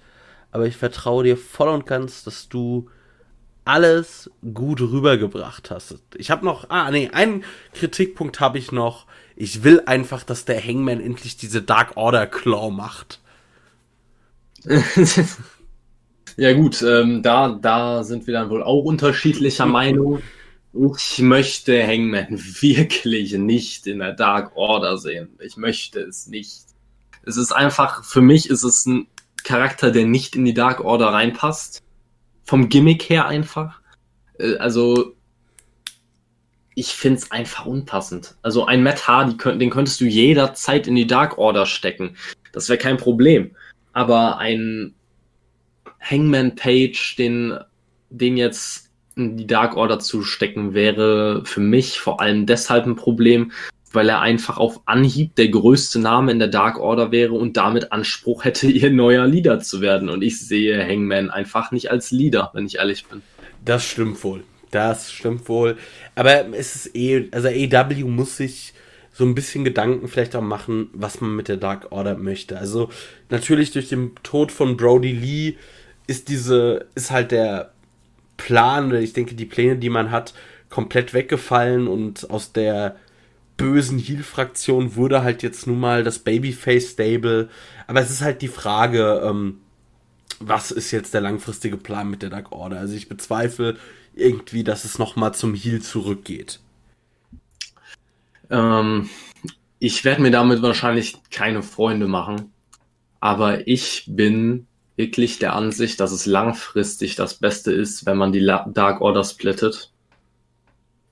Speaker 1: aber ich vertraue dir voll und ganz, dass du alles gut rübergebracht hast. Ich habe noch, ah nee, einen Kritikpunkt habe ich noch. Ich will einfach, dass der Hangman endlich diese Dark Order Claw macht.
Speaker 2: ja gut, ähm, da, da sind wir dann wohl auch unterschiedlicher Meinung. Ich möchte Hangman wirklich nicht in der Dark Order sehen. Ich möchte es nicht. Es ist einfach, für mich ist es ein Charakter, der nicht in die Dark Order reinpasst. Vom Gimmick her einfach. Äh, also, ich finde es einfach unpassend. Also, ein Matt Hardy, den könntest du jederzeit in die Dark Order stecken. Das wäre kein Problem. Aber ein Hangman Page, den, den jetzt die Dark Order zu stecken, wäre für mich vor allem deshalb ein Problem, weil er einfach auf Anhieb der größte Name in der Dark Order wäre und damit Anspruch hätte, ihr neuer Leader zu werden. Und ich sehe Hangman einfach nicht als Leader, wenn ich ehrlich bin.
Speaker 1: Das stimmt wohl. Das stimmt wohl. Aber es ist eh, also AW muss sich so ein bisschen Gedanken vielleicht auch machen, was man mit der Dark Order möchte. Also natürlich durch den Tod von Brody Lee ist diese, ist halt der Plan, ich denke, die Pläne, die man hat, komplett weggefallen und aus der bösen Heal-Fraktion wurde halt jetzt nun mal das Babyface-Stable. Aber es ist halt die Frage, ähm, was ist jetzt der langfristige Plan mit der Dark Order? Also ich bezweifle irgendwie, dass es nochmal zum Heal zurückgeht.
Speaker 2: Ähm, ich werde mir damit wahrscheinlich keine Freunde machen. Aber ich bin wirklich der Ansicht, dass es langfristig das Beste ist, wenn man die Dark Order splittet.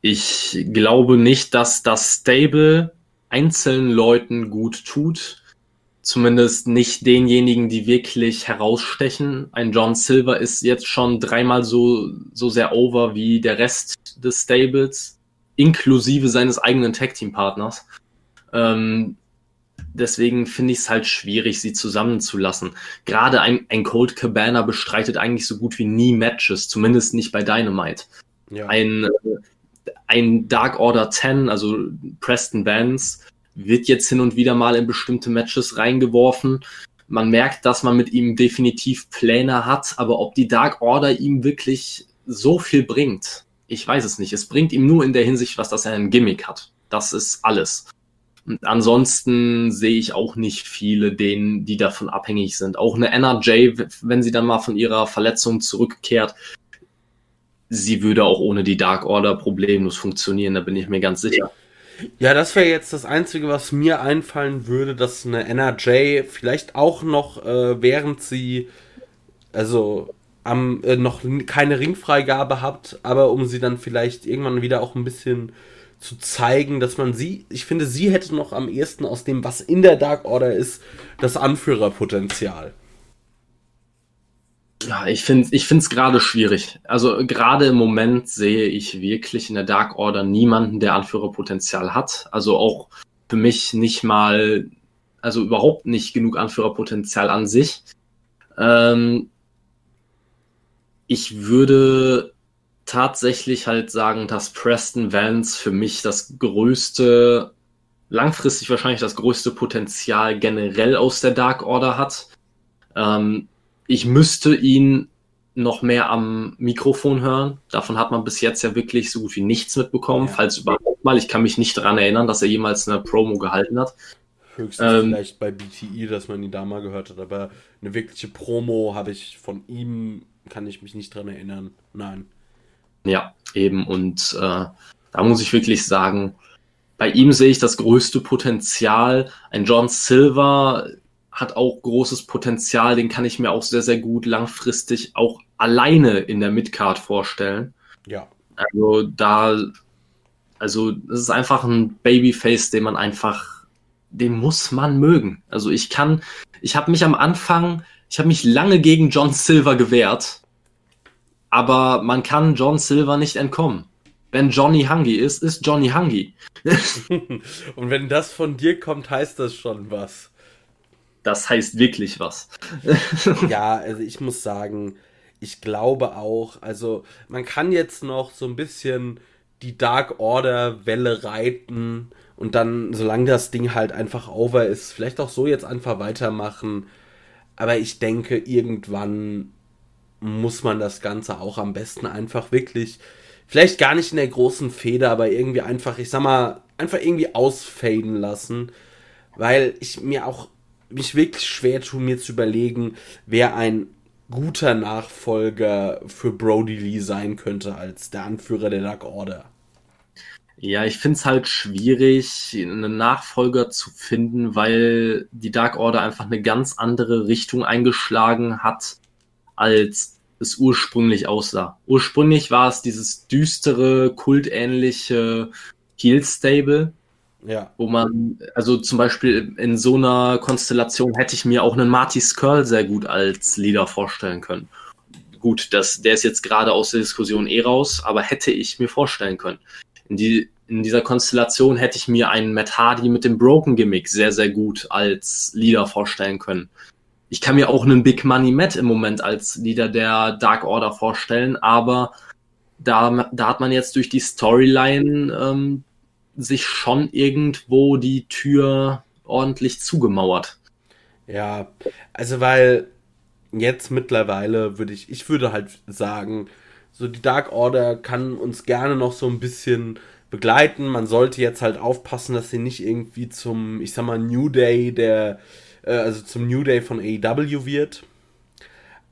Speaker 2: Ich glaube nicht, dass das Stable einzelnen Leuten gut tut. Zumindest nicht denjenigen, die wirklich herausstechen. Ein John Silver ist jetzt schon dreimal so, so sehr over wie der Rest des Stables, inklusive seines eigenen Tag Team Partners. Ähm, deswegen finde ich es halt schwierig, sie zusammenzulassen. Gerade ein, ein Cold Cabana bestreitet eigentlich so gut wie nie Matches, zumindest nicht bei Dynamite. Ja. Ein, äh, ein Dark Order 10, also Preston Vance, wird jetzt hin und wieder mal in bestimmte Matches reingeworfen. Man merkt, dass man mit ihm definitiv Pläne hat, aber ob die Dark Order ihm wirklich so viel bringt, ich weiß es nicht. Es bringt ihm nur in der Hinsicht was, dass er ein Gimmick hat. Das ist alles. Und ansonsten sehe ich auch nicht viele, denen, die davon abhängig sind. Auch eine NRJ, wenn sie dann mal von ihrer Verletzung zurückkehrt, sie würde auch ohne die Dark Order problemlos funktionieren, da bin ich mir ganz sicher.
Speaker 1: Ja, das wäre jetzt das Einzige, was mir einfallen würde, dass eine NRJ vielleicht auch noch, äh, während sie also am, äh, noch keine Ringfreigabe hat, aber um sie dann vielleicht irgendwann wieder auch ein bisschen zu zeigen, dass man sie, ich finde, sie hätte noch am ehesten aus dem, was in der Dark Order ist, das Anführerpotenzial.
Speaker 2: Ja, ich finde es gerade schwierig. Also gerade im Moment sehe ich wirklich in der Dark Order niemanden, der Anführerpotenzial hat. Also auch für mich nicht mal, also überhaupt nicht genug Anführerpotenzial an sich. Ähm, ich würde tatsächlich halt sagen, dass Preston Vance für mich das größte, langfristig wahrscheinlich das größte Potenzial generell aus der Dark Order hat. Ähm, ich müsste ihn noch mehr am Mikrofon hören. Davon hat man bis jetzt ja wirklich so gut wie nichts mitbekommen, ja. falls überhaupt mal. Ich kann mich nicht daran erinnern, dass er jemals eine Promo gehalten hat.
Speaker 1: Höchstens ähm, vielleicht bei BTI, e, dass man ihn da mal gehört hat, aber eine wirkliche Promo habe ich von ihm, kann ich mich nicht dran erinnern. Nein.
Speaker 2: Ja, eben. Und äh, da muss ich wirklich sagen, bei ihm sehe ich das größte Potenzial. Ein John Silver hat auch großes Potenzial, den kann ich mir auch sehr, sehr gut langfristig auch alleine in der Midcard vorstellen.
Speaker 1: Ja.
Speaker 2: Also da Also, es ist einfach ein Babyface, den man einfach, den muss man mögen. Also, ich kann, ich habe mich am Anfang, ich habe mich lange gegen John Silver gewehrt, aber man kann John Silver nicht entkommen. Wenn Johnny Hungry ist, ist Johnny Hungry.
Speaker 1: Und wenn das von dir kommt, heißt das schon was.
Speaker 2: Das heißt wirklich was.
Speaker 1: ja, also ich muss sagen, ich glaube auch, also man kann jetzt noch so ein bisschen die Dark Order Welle reiten und dann, solange das Ding halt einfach over ist, vielleicht auch so jetzt einfach weitermachen. Aber ich denke, irgendwann muss man das Ganze auch am besten einfach wirklich, vielleicht gar nicht in der großen Feder, aber irgendwie einfach, ich sag mal, einfach irgendwie ausfaden lassen. Weil ich mir auch mich wirklich schwer tue, mir zu überlegen, wer ein guter Nachfolger für Brody Lee sein könnte als der Anführer der Dark Order.
Speaker 2: Ja, ich finde es halt schwierig, einen Nachfolger zu finden, weil die Dark Order einfach eine ganz andere Richtung eingeschlagen hat, als es ursprünglich aussah. Ursprünglich war es dieses düstere, kultähnliche Heel Stable, ja. Wo man, also zum Beispiel in so einer Konstellation hätte ich mir auch einen Marty Skrull sehr gut als Leader vorstellen können. Gut, das, der ist jetzt gerade aus der Diskussion eh raus, aber hätte ich mir vorstellen können. In, die, in dieser Konstellation hätte ich mir einen Matt Hardy mit dem Broken Gimmick sehr, sehr gut als Leader vorstellen können. Ich kann mir auch einen Big Money Matt im Moment als Leader der Dark Order vorstellen, aber da, da hat man jetzt durch die Storyline ähm, sich schon irgendwo die Tür ordentlich zugemauert.
Speaker 1: Ja, also weil jetzt mittlerweile würde ich, ich würde halt sagen, so die Dark Order kann uns gerne noch so ein bisschen begleiten. Man sollte jetzt halt aufpassen, dass sie nicht irgendwie zum, ich sag mal, New Day der, äh, also zum New Day von AEW wird.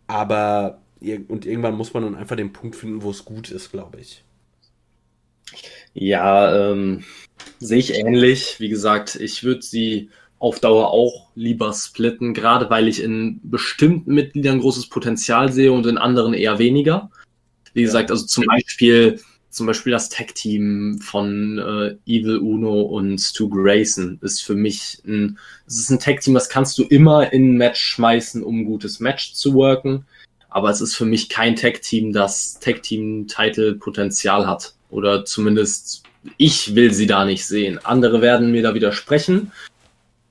Speaker 1: Aber und irgendwann muss man dann einfach den Punkt finden, wo es gut ist, glaube ich.
Speaker 2: Ja, ähm, sehe ich ähnlich. Wie gesagt, ich würde sie auf Dauer auch lieber splitten, gerade weil ich in bestimmten Mitgliedern großes Potenzial sehe und in anderen eher weniger. Wie gesagt, also zum Beispiel, zum Beispiel das Tag-Team von äh, Evil Uno und Stu Grayson ist für mich ein, es ist ein Tag-Team, das kannst du immer in ein Match schmeißen, um ein gutes Match zu worken. Aber es ist für mich kein Tag-Team, das Tag-Team-Title-Potenzial hat oder zumindest ich will sie da nicht sehen. Andere werden mir da widersprechen.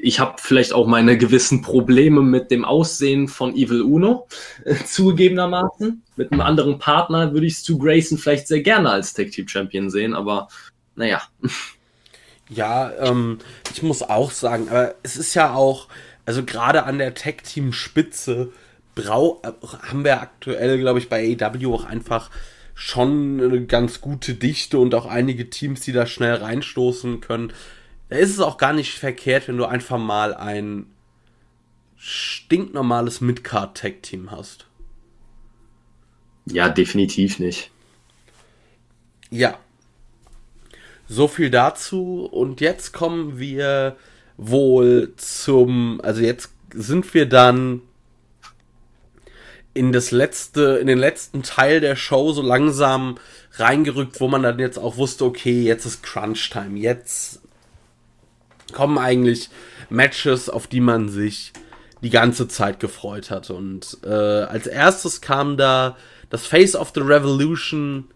Speaker 2: Ich habe vielleicht auch meine gewissen Probleme mit dem Aussehen von Evil Uno, äh, zugegebenermaßen. Mit einem anderen Partner würde ich Stu Grayson vielleicht sehr gerne als Tag Team Champion sehen, aber naja.
Speaker 1: Ja, ähm, ich muss auch sagen, aber es ist ja auch, also gerade an der Tag Team Spitze brau äh, haben wir aktuell, glaube ich, bei AEW auch einfach schon eine ganz gute Dichte und auch einige Teams, die da schnell reinstoßen können. Da ist es auch gar nicht verkehrt, wenn du einfach mal ein stinknormales Midcard-Tag-Team hast.
Speaker 2: Ja, definitiv nicht.
Speaker 1: Ja. So viel dazu. Und jetzt kommen wir wohl zum. Also jetzt sind wir dann in das letzte, in den letzten Teil der Show so langsam reingerückt, wo man dann jetzt auch wusste, okay, jetzt ist Crunch Time. Jetzt kommen eigentlich Matches, auf die man sich die ganze Zeit gefreut hat. Und äh, als erstes kam da das Face of the Revolution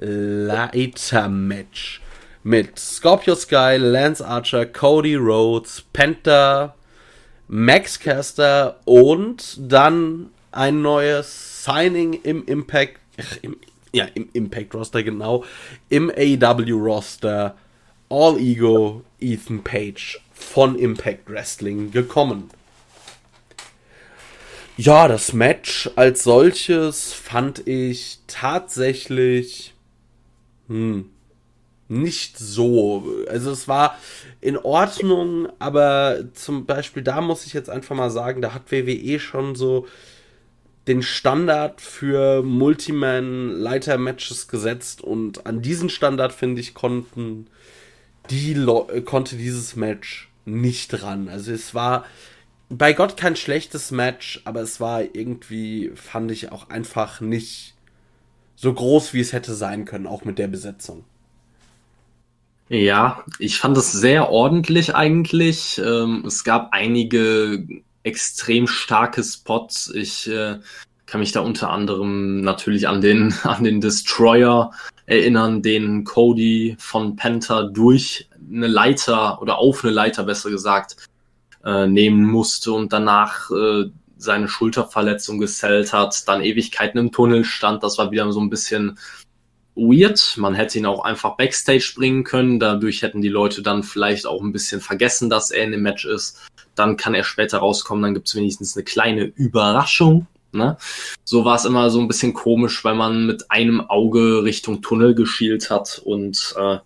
Speaker 1: Leiter Match mit Scorpio Sky, Lance Archer, Cody Rhodes, Penta, Max Caster und dann ein neues Signing im Impact, im, ja, im Impact Roster genau, im AEW Roster All Ego Ethan Page von Impact Wrestling gekommen. Ja, das Match als solches fand ich tatsächlich hm, nicht so. Also es war in Ordnung, aber zum Beispiel da muss ich jetzt einfach mal sagen, da hat WWE schon so den Standard für Multiman-Leiter-Matches gesetzt und an diesen Standard, finde ich, konnten die Le konnte dieses Match nicht ran. Also es war bei Gott kein schlechtes Match, aber es war irgendwie, fand ich auch einfach nicht so groß, wie es hätte sein können, auch mit der Besetzung.
Speaker 2: Ja, ich fand es sehr ordentlich eigentlich. Ähm, es gab einige extrem starke Spots. Ich äh, kann mich da unter anderem natürlich an den, an den Destroyer erinnern, den Cody von Penta durch eine Leiter oder auf eine Leiter besser gesagt äh, nehmen musste und danach äh, seine Schulterverletzung gesellt hat, dann Ewigkeiten im Tunnel stand. Das war wieder so ein bisschen weird. Man hätte ihn auch einfach Backstage bringen können. Dadurch hätten die Leute dann vielleicht auch ein bisschen vergessen, dass er in dem Match ist. Dann kann er später rauskommen, dann gibt es wenigstens eine kleine Überraschung. Ne? So war es immer so ein bisschen komisch, weil man mit einem Auge Richtung Tunnel geschielt hat und äh,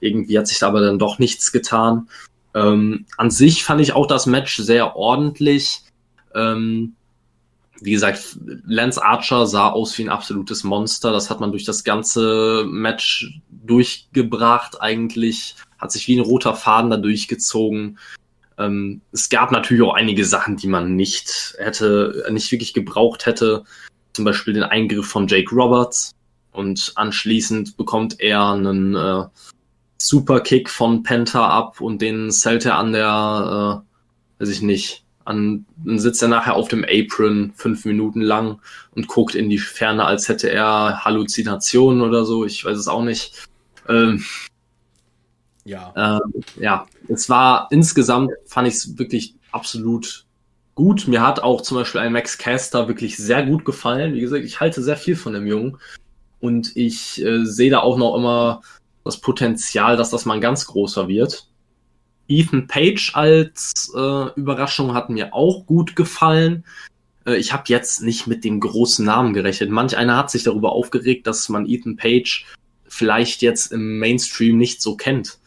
Speaker 2: irgendwie hat sich da aber dann doch nichts getan. Ähm, an sich fand ich auch das Match sehr ordentlich. Ähm, wie gesagt, Lance Archer sah aus wie ein absolutes Monster. Das hat man durch das ganze Match durchgebracht eigentlich. Hat sich wie ein roter Faden da durchgezogen. Ähm, es gab natürlich auch einige Sachen, die man nicht hätte, nicht wirklich gebraucht hätte. Zum Beispiel den Eingriff von Jake Roberts. Und anschließend bekommt er einen äh, Superkick von Penta ab und den zählt er an der, äh, weiß ich nicht, an, dann sitzt er nachher auf dem Apron fünf Minuten lang und guckt in die Ferne, als hätte er Halluzinationen oder so. Ich weiß es auch nicht. Ähm, ja. Ähm, ja, es war insgesamt, fand ich es wirklich absolut gut. Mir hat auch zum Beispiel ein Max Caster wirklich sehr gut gefallen. Wie gesagt, ich halte sehr viel von dem Jungen. Und ich äh, sehe da auch noch immer das Potenzial, dass das mal ein ganz großer wird. Ethan Page als äh, Überraschung hat mir auch gut gefallen. Äh, ich habe jetzt nicht mit dem großen Namen gerechnet. Manch einer hat sich darüber aufgeregt, dass man Ethan Page vielleicht jetzt im Mainstream nicht so kennt.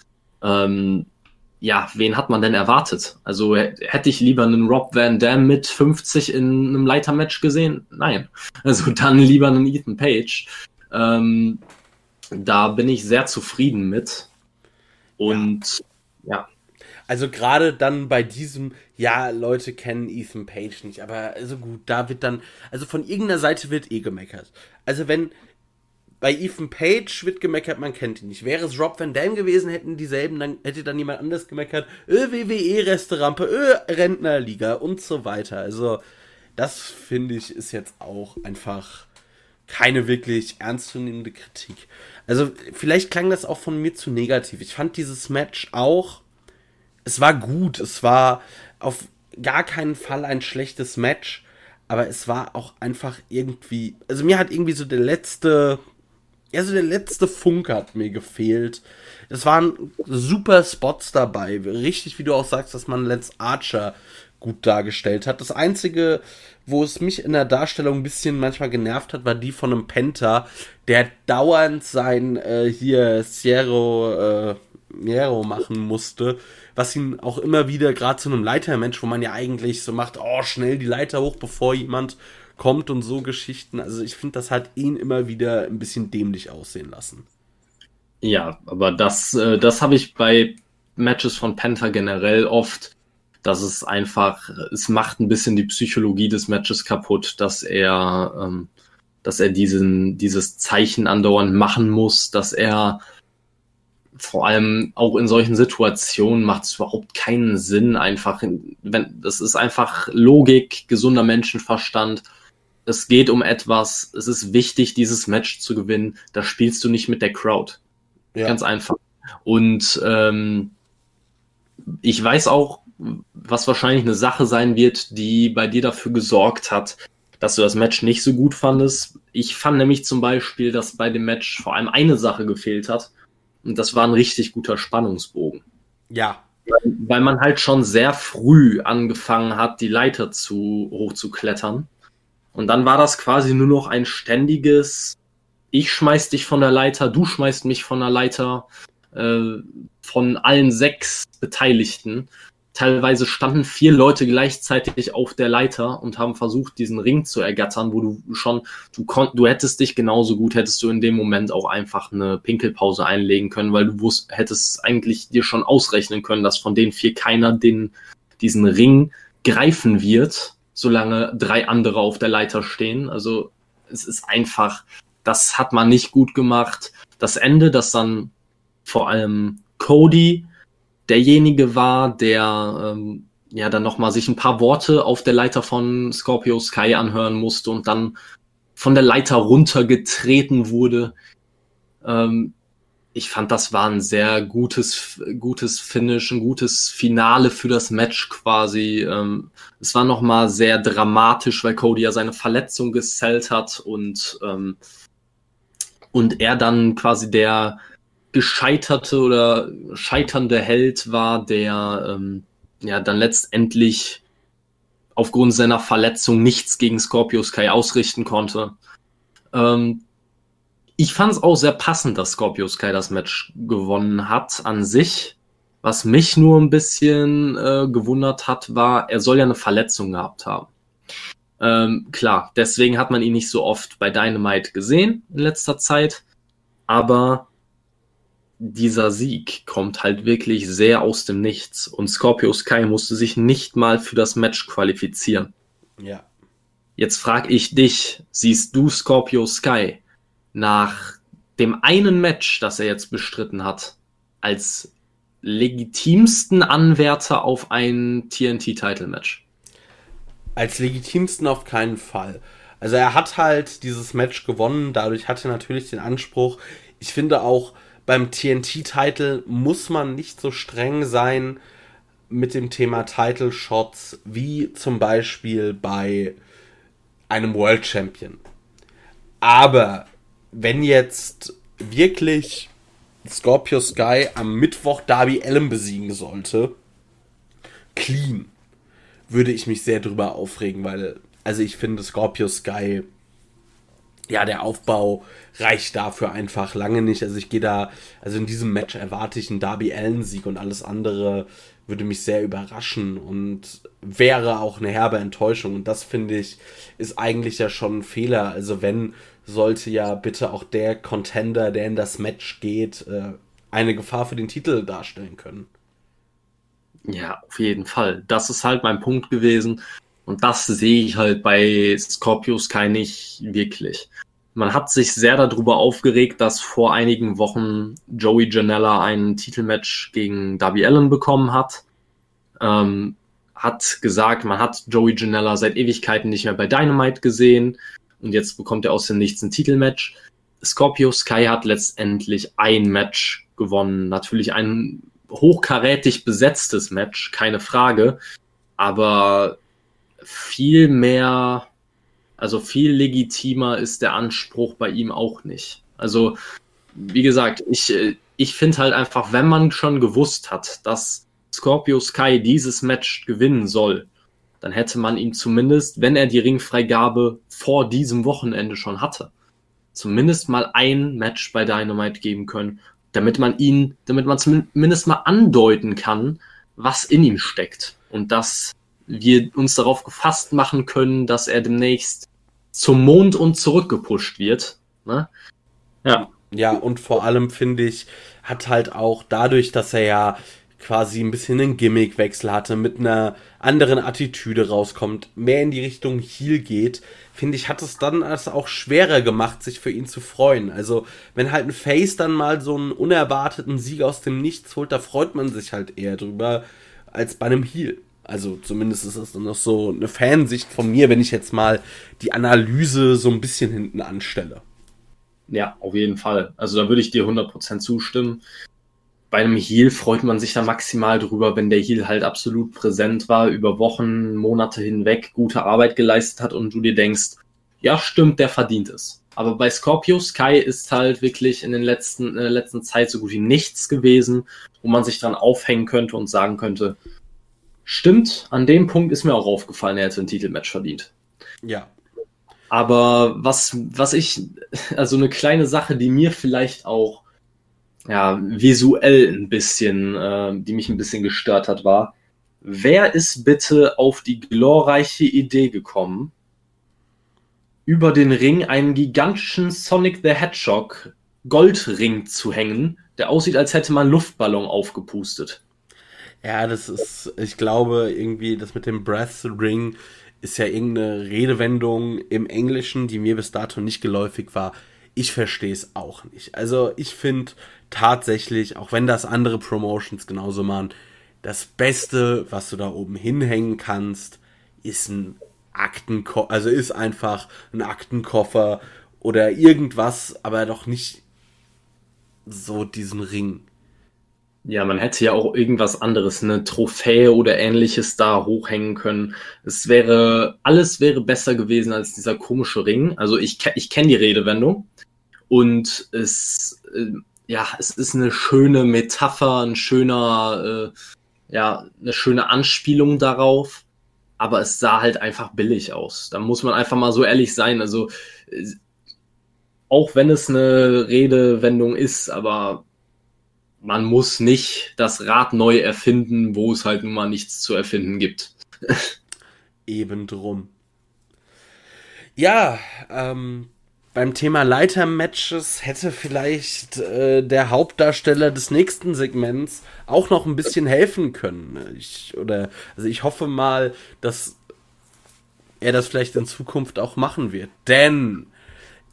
Speaker 2: Ähm, ja, wen hat man denn erwartet? Also hätte ich lieber einen Rob Van Dam mit 50 in einem Leitermatch gesehen? Nein. Also dann lieber einen Ethan Page. Ähm, da bin ich sehr zufrieden mit. Und ja. ja.
Speaker 1: Also gerade dann bei diesem, ja, Leute kennen Ethan Page nicht, aber also gut, da wird dann, also von irgendeiner Seite wird eh gemeckert. Also wenn bei Ethan Page wird gemeckert, man kennt ihn nicht. Wäre es Rob Van Dam gewesen, hätten dieselben, dann hätte dann jemand anders gemeckert, öh, WWE Resterampe, öh, Rentnerliga und so weiter. Also das finde ich ist jetzt auch einfach keine wirklich ernstzunehmende Kritik. Also vielleicht klang das auch von mir zu negativ. Ich fand dieses Match auch es war gut, es war auf gar keinen Fall ein schlechtes Match, aber es war auch einfach irgendwie, also mir hat irgendwie so der letzte, ja, so der letzte Funke hat mir gefehlt. Es waren super Spots dabei, richtig, wie du auch sagst, dass man Lance Archer gut dargestellt hat. Das einzige, wo es mich in der Darstellung ein bisschen manchmal genervt hat, war die von einem Penta, der dauernd sein äh, hier Sierra äh, Miero machen musste, was ihn auch immer wieder, gerade zu einem Leitermensch, wo man ja eigentlich so macht, oh, schnell die Leiter hoch, bevor jemand kommt und so Geschichten. Also ich finde, das hat ihn immer wieder ein bisschen dämlich aussehen lassen.
Speaker 2: Ja, aber das, äh, das habe ich bei Matches von Panther generell oft, dass es einfach, es macht ein bisschen die Psychologie des Matches kaputt, dass er, ähm, dass er diesen, dieses Zeichen andauernd machen muss, dass er vor allem auch in solchen Situationen macht es überhaupt keinen Sinn, einfach, wenn, das ist einfach Logik, gesunder Menschenverstand. Es geht um etwas, es ist wichtig, dieses Match zu gewinnen. Da spielst du nicht mit der Crowd. Ja. Ganz einfach. Und ähm, ich weiß auch, was wahrscheinlich eine Sache sein wird, die bei dir dafür gesorgt hat, dass du das Match nicht so gut fandest. Ich fand nämlich zum Beispiel, dass bei dem Match vor allem eine Sache gefehlt hat. Und das war ein richtig guter Spannungsbogen.
Speaker 1: Ja.
Speaker 2: Weil, weil man halt schon sehr früh angefangen hat, die Leiter zu hoch zu klettern. Und dann war das quasi nur noch ein ständiges, ich schmeiß dich von der Leiter, du schmeißt mich von der Leiter, äh, von allen sechs Beteiligten. Teilweise standen vier Leute gleichzeitig auf der Leiter und haben versucht, diesen Ring zu ergattern, wo du schon, du konnt, du hättest dich genauso gut, hättest du in dem Moment auch einfach eine Pinkelpause einlegen können, weil du wusst, hättest eigentlich dir schon ausrechnen können, dass von den vier keiner den, diesen Ring greifen wird, solange drei andere auf der Leiter stehen. Also, es ist einfach, das hat man nicht gut gemacht. Das Ende, das dann vor allem Cody derjenige war, der ähm, ja dann nochmal sich ein paar Worte auf der Leiter von Scorpio Sky anhören musste und dann von der Leiter runtergetreten wurde. Ähm, ich fand, das war ein sehr gutes, gutes Finish, ein gutes Finale für das Match quasi. Ähm, es war nochmal sehr dramatisch, weil Cody ja seine Verletzung gesellt hat und, ähm, und er dann quasi der gescheiterte oder scheiternde Held war, der ähm, ja dann letztendlich aufgrund seiner Verletzung nichts gegen Scorpio Sky ausrichten konnte. Ähm, ich fand es auch sehr passend, dass Scorpio Sky das Match gewonnen hat an sich. Was mich nur ein bisschen äh, gewundert hat, war, er soll ja eine Verletzung gehabt haben. Ähm, klar, deswegen hat man ihn nicht so oft bei Dynamite gesehen in letzter Zeit. Aber dieser Sieg kommt halt wirklich sehr aus dem Nichts. Und Scorpio Sky musste sich nicht mal für das Match qualifizieren.
Speaker 1: Ja.
Speaker 2: Jetzt frage ich dich, siehst du Scorpio Sky nach dem einen Match, das er jetzt bestritten hat, als legitimsten Anwärter auf ein TNT-Title-Match?
Speaker 1: Als legitimsten auf keinen Fall. Also er hat halt dieses Match gewonnen, dadurch hat er natürlich den Anspruch. Ich finde auch, beim TNT-Title muss man nicht so streng sein mit dem Thema Title Shots wie zum Beispiel bei einem World Champion. Aber wenn jetzt wirklich Scorpio Sky am Mittwoch Darby Allen besiegen sollte, clean, würde ich mich sehr drüber aufregen, weil, also ich finde Scorpio Sky ja, der Aufbau reicht dafür einfach lange nicht. Also ich gehe da, also in diesem Match erwarte ich einen Darby Allen-Sieg und alles andere würde mich sehr überraschen und wäre auch eine herbe Enttäuschung. Und das finde ich, ist eigentlich ja schon ein Fehler. Also wenn, sollte ja bitte auch der Contender, der in das Match geht, äh, eine Gefahr für den Titel darstellen können.
Speaker 2: Ja, auf jeden Fall. Das ist halt mein Punkt gewesen. Und das sehe ich halt bei Scorpio Sky nicht wirklich. Man hat sich sehr darüber aufgeregt, dass vor einigen Wochen Joey Janella ein Titelmatch gegen Darby Allen bekommen hat. Ähm, hat gesagt, man hat Joey Janella seit Ewigkeiten nicht mehr bei Dynamite gesehen und jetzt bekommt er aus dem Nichts ein Titelmatch. Scorpio Sky hat letztendlich ein Match gewonnen. Natürlich ein hochkarätig besetztes Match, keine Frage. Aber viel mehr, also viel legitimer ist der Anspruch bei ihm auch nicht. Also, wie gesagt, ich, äh, ich finde halt einfach, wenn man schon gewusst hat, dass Scorpio Sky dieses Match gewinnen soll, dann hätte man ihm zumindest, wenn er die Ringfreigabe vor diesem Wochenende schon hatte, zumindest mal ein Match bei Dynamite geben können, damit man ihn, damit man zumindest mal andeuten kann, was in ihm steckt. Und das wir uns darauf gefasst machen können, dass er demnächst zum Mond und zurückgepusht wird. Ne?
Speaker 1: Ja. Ja, und vor allem finde ich, hat halt auch dadurch, dass er ja quasi ein bisschen einen Gimmickwechsel hatte, mit einer anderen Attitüde rauskommt, mehr in die Richtung Heel geht, finde ich, hat es dann es auch schwerer gemacht, sich für ihn zu freuen. Also, wenn halt ein Face dann mal so einen unerwarteten Sieg aus dem Nichts holt, da freut man sich halt eher drüber als bei einem Heel. Also zumindest ist das noch so eine Fansicht von mir, wenn ich jetzt mal die Analyse so ein bisschen hinten anstelle.
Speaker 2: Ja, auf jeden Fall. Also da würde ich dir 100% zustimmen. Bei einem Heal freut man sich da maximal drüber, wenn der Heal halt absolut präsent war, über Wochen, Monate hinweg gute Arbeit geleistet hat und du dir denkst, ja stimmt, der verdient es. Aber bei Scorpio Sky ist halt wirklich in, den letzten, in der letzten Zeit so gut wie nichts gewesen, wo man sich dran aufhängen könnte und sagen könnte, Stimmt, an dem Punkt ist mir auch aufgefallen, er hätte ein Titelmatch verdient.
Speaker 1: Ja.
Speaker 2: Aber was, was ich, also eine kleine Sache, die mir vielleicht auch ja, visuell ein bisschen, äh, die mich ein bisschen gestört hat, war, wer ist bitte auf die glorreiche Idee gekommen, über den Ring einen gigantischen Sonic the Hedgehog Goldring zu hängen, der aussieht, als hätte man Luftballon aufgepustet.
Speaker 1: Ja, das ist, ich glaube, irgendwie das mit dem Breath Ring ist ja irgendeine Redewendung im Englischen, die mir bis dato nicht geläufig war. Ich verstehe es auch nicht. Also ich finde tatsächlich, auch wenn das andere Promotions genauso machen, das Beste, was du da oben hinhängen kannst, ist ein Aktenkoffer, also ist einfach ein Aktenkoffer oder irgendwas, aber doch nicht so diesen Ring.
Speaker 2: Ja, man hätte ja auch irgendwas anderes, eine Trophäe oder ähnliches da hochhängen können. Es wäre, alles wäre besser gewesen als dieser komische Ring. Also ich, ich kenne die Redewendung und es, äh, ja, es ist eine schöne Metapher, ein schöner, äh, ja, eine schöne Anspielung darauf. Aber es sah halt einfach billig aus. Da muss man einfach mal so ehrlich sein. Also, äh, auch wenn es eine Redewendung ist, aber man muss nicht das Rad neu erfinden, wo es halt nun mal nichts zu erfinden gibt.
Speaker 1: Eben drum. Ja, ähm, beim Thema Leiter-Matches hätte vielleicht äh, der Hauptdarsteller des nächsten Segments auch noch ein bisschen helfen können. Ich, oder, also ich hoffe mal, dass er das vielleicht in Zukunft auch machen wird. Denn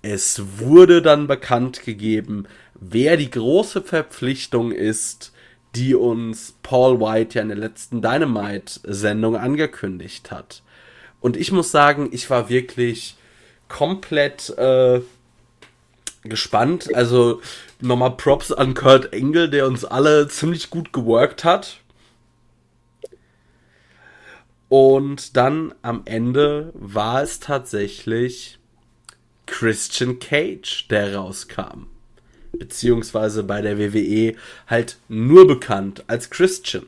Speaker 1: es wurde dann bekannt gegeben, wer die große Verpflichtung ist, die uns Paul White ja in der letzten Dynamite-Sendung angekündigt hat. Und ich muss sagen, ich war wirklich komplett äh, gespannt. Also nochmal Props an Kurt Engel, der uns alle ziemlich gut geworkt hat. Und dann am Ende war es tatsächlich Christian Cage, der rauskam. Beziehungsweise bei der WWE halt nur bekannt als Christian.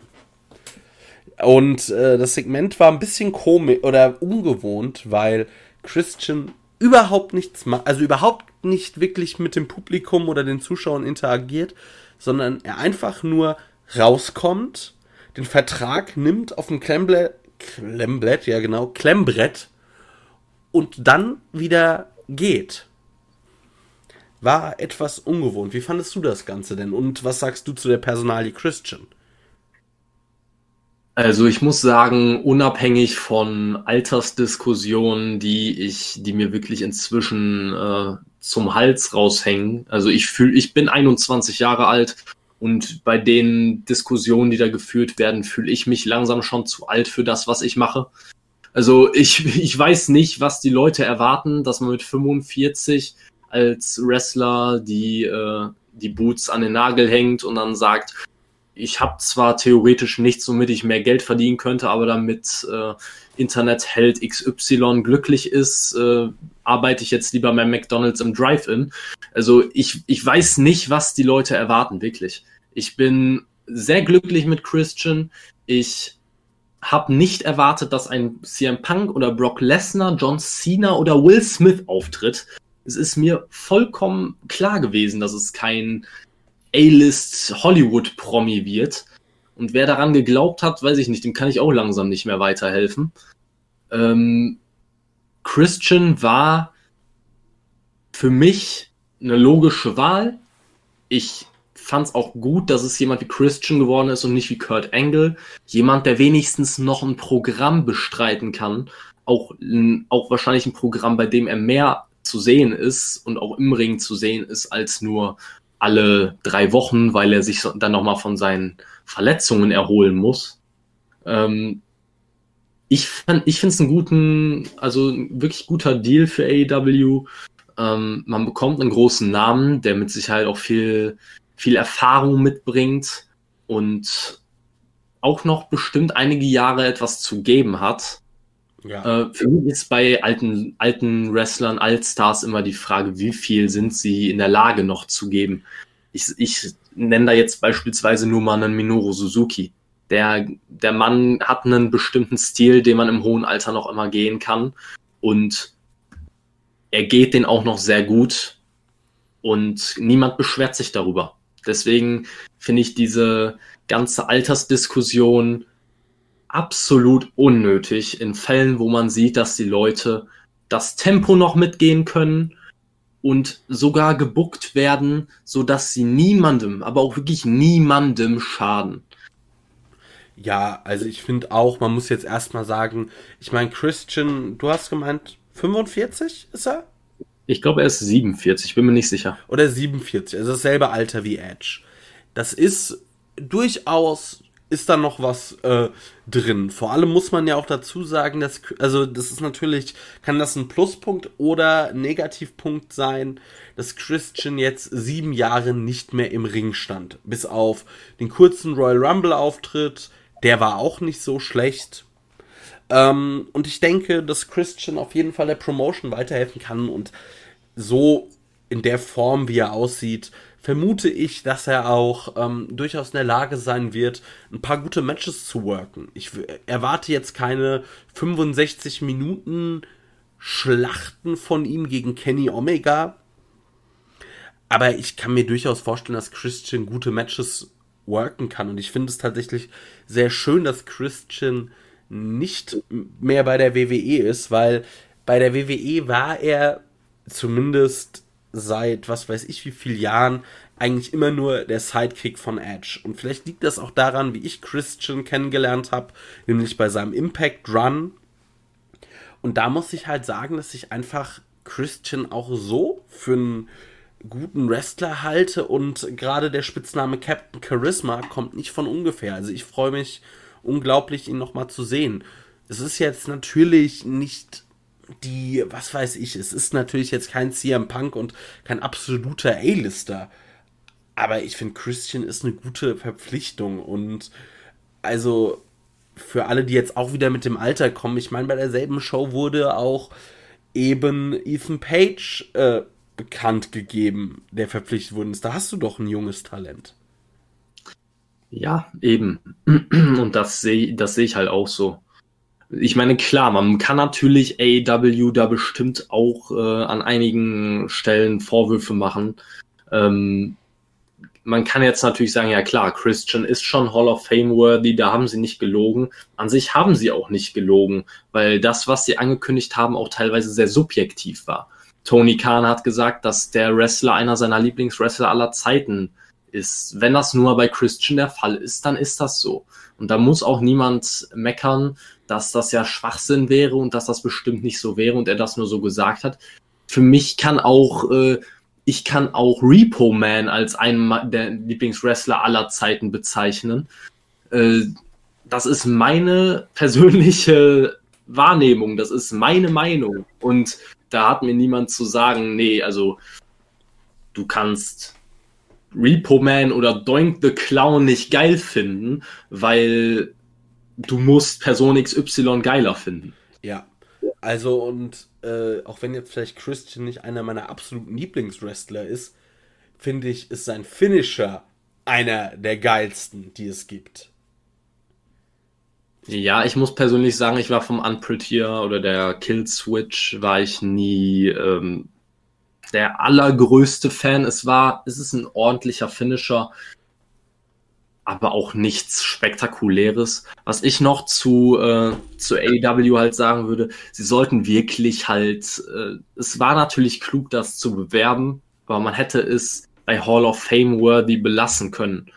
Speaker 1: Und äh, das Segment war ein bisschen komisch oder ungewohnt, weil Christian überhaupt nichts macht, also überhaupt nicht wirklich mit dem Publikum oder den Zuschauern interagiert, sondern er einfach nur rauskommt, den Vertrag nimmt auf dem Klemmbrett, Klemmbrett, ja genau, Klemmbrett und dann wieder geht. War etwas ungewohnt. Wie fandest du das Ganze denn? Und was sagst du zu der Personalie Christian?
Speaker 2: Also ich muss sagen, unabhängig von Altersdiskussionen, die ich, die mir wirklich inzwischen äh, zum Hals raushängen. Also ich fühle, ich bin 21 Jahre alt und bei den Diskussionen, die da geführt werden, fühle ich mich langsam schon zu alt für das, was ich mache. Also ich, ich weiß nicht, was die Leute erwarten, dass man mit 45 als Wrestler die, äh, die Boots an den Nagel hängt und dann sagt, ich habe zwar theoretisch nichts, womit ich mehr Geld verdienen könnte, aber damit äh, Internetheld XY glücklich ist, äh, arbeite ich jetzt lieber bei McDonald's im Drive-In. Also ich, ich weiß nicht, was die Leute erwarten, wirklich. Ich bin sehr glücklich mit Christian. Ich habe nicht erwartet, dass ein CM Punk oder Brock Lesnar, John Cena oder Will Smith auftritt. Es ist mir vollkommen klar gewesen, dass es kein A-List Hollywood-Promi wird. Und wer daran geglaubt hat, weiß ich nicht, dem kann ich auch langsam nicht mehr weiterhelfen. Ähm, Christian war für mich eine logische Wahl. Ich fand es auch gut, dass es jemand wie Christian geworden ist und nicht wie Kurt Angle. Jemand, der wenigstens noch ein Programm bestreiten kann. Auch, auch wahrscheinlich ein Programm, bei dem er mehr zu sehen ist und auch im Ring zu sehen ist, als nur alle drei Wochen, weil er sich dann nochmal von seinen Verletzungen erholen muss. Ähm, ich fand, ich finde es einen guten, also wirklich guter Deal für AEW. Ähm, man bekommt einen großen Namen, der mit Sicherheit auch viel, viel Erfahrung mitbringt und auch noch bestimmt einige Jahre etwas zu geben hat. Ja. Äh, für mich ist bei alten, alten Wrestlern, Altstars immer die Frage, wie viel sind sie in der Lage noch zu geben. Ich, ich nenne da jetzt beispielsweise nur mal einen Minoru Suzuki. Der, der Mann hat einen bestimmten Stil, den man im hohen Alter noch immer gehen kann. Und er geht den auch noch sehr gut. Und niemand beschwert sich darüber. Deswegen finde ich diese ganze Altersdiskussion absolut unnötig in Fällen, wo man sieht, dass die Leute das Tempo noch mitgehen können und sogar gebuckt werden, so dass sie niemandem, aber auch wirklich niemandem schaden.
Speaker 1: Ja, also ich finde auch, man muss jetzt erstmal sagen, ich meine, Christian, du hast gemeint, 45 ist er?
Speaker 2: Ich glaube, er ist 47, bin mir nicht sicher.
Speaker 1: Oder 47, also dasselbe Alter wie Edge. Das ist durchaus ist da noch was äh, drin. Vor allem muss man ja auch dazu sagen, dass, also das ist natürlich, kann das ein Pluspunkt oder Negativpunkt sein, dass Christian jetzt sieben Jahre nicht mehr im Ring stand. Bis auf den kurzen Royal Rumble Auftritt, der war auch nicht so schlecht. Ähm, und ich denke, dass Christian auf jeden Fall der Promotion weiterhelfen kann und so in der Form, wie er aussieht, vermute ich, dass er auch ähm, durchaus in der Lage sein wird, ein paar gute Matches zu worken. Ich erwarte jetzt keine 65 Minuten Schlachten von ihm gegen Kenny Omega. Aber ich kann mir durchaus vorstellen, dass Christian gute Matches worken kann. Und ich finde es tatsächlich sehr schön, dass Christian nicht mehr bei der WWE ist, weil bei der WWE war er zumindest seit was weiß ich wie vielen Jahren eigentlich immer nur der Sidekick von Edge. Und vielleicht liegt das auch daran, wie ich Christian kennengelernt habe, nämlich bei seinem Impact Run. Und da muss ich halt sagen, dass ich einfach Christian auch so für einen guten Wrestler halte und gerade der Spitzname Captain Charisma kommt nicht von ungefähr. Also ich freue mich unglaublich, ihn nochmal zu sehen. Es ist jetzt natürlich nicht die, was weiß ich, es ist natürlich jetzt kein CM Punk und kein absoluter A-Lister. Aber ich finde, Christian ist eine gute Verpflichtung und also für alle, die jetzt auch wieder mit dem Alter kommen, ich meine, bei derselben Show wurde auch eben Ethan Page äh, bekannt gegeben, der verpflichtet worden ist. Da hast du doch ein junges Talent.
Speaker 2: Ja, eben. Und das sehe das seh ich halt auch so. Ich meine, klar, man kann natürlich AEW da bestimmt auch äh, an einigen Stellen Vorwürfe machen. Ähm, man kann jetzt natürlich sagen, ja klar, Christian ist schon Hall of Fame worthy, da haben sie nicht gelogen. An sich haben sie auch nicht gelogen, weil das, was sie angekündigt haben, auch teilweise sehr subjektiv war. Tony Khan hat gesagt, dass der Wrestler einer seiner Lieblingswrestler aller Zeiten ist. Wenn das nur bei Christian der Fall ist, dann ist das so. Und da muss auch niemand meckern, dass das ja Schwachsinn wäre und dass das bestimmt nicht so wäre und er das nur so gesagt hat. Für mich kann auch, äh, ich kann auch Repo Man als einen der Lieblingswrestler aller Zeiten bezeichnen. Äh, das ist meine persönliche Wahrnehmung, das ist meine Meinung. Und da hat mir niemand zu sagen, nee, also du kannst Repo Man oder Doink the Clown nicht geil finden, weil du musst Person XY geiler finden.
Speaker 1: Ja. Also und äh, auch wenn jetzt vielleicht Christian nicht einer meiner absoluten Lieblingswrestler ist, finde ich, ist sein Finisher einer der geilsten, die es gibt.
Speaker 2: Ja, ich muss persönlich sagen, ich war vom Unprettier oder der Kill Switch war ich nie ähm, der allergrößte Fan. Es war, es ist ein ordentlicher Finisher aber auch nichts Spektakuläres. Was ich noch zu, äh, zu AEW halt sagen würde, sie sollten wirklich halt, äh, es war natürlich klug, das zu bewerben, aber man hätte es bei Hall of Fame worthy belassen können.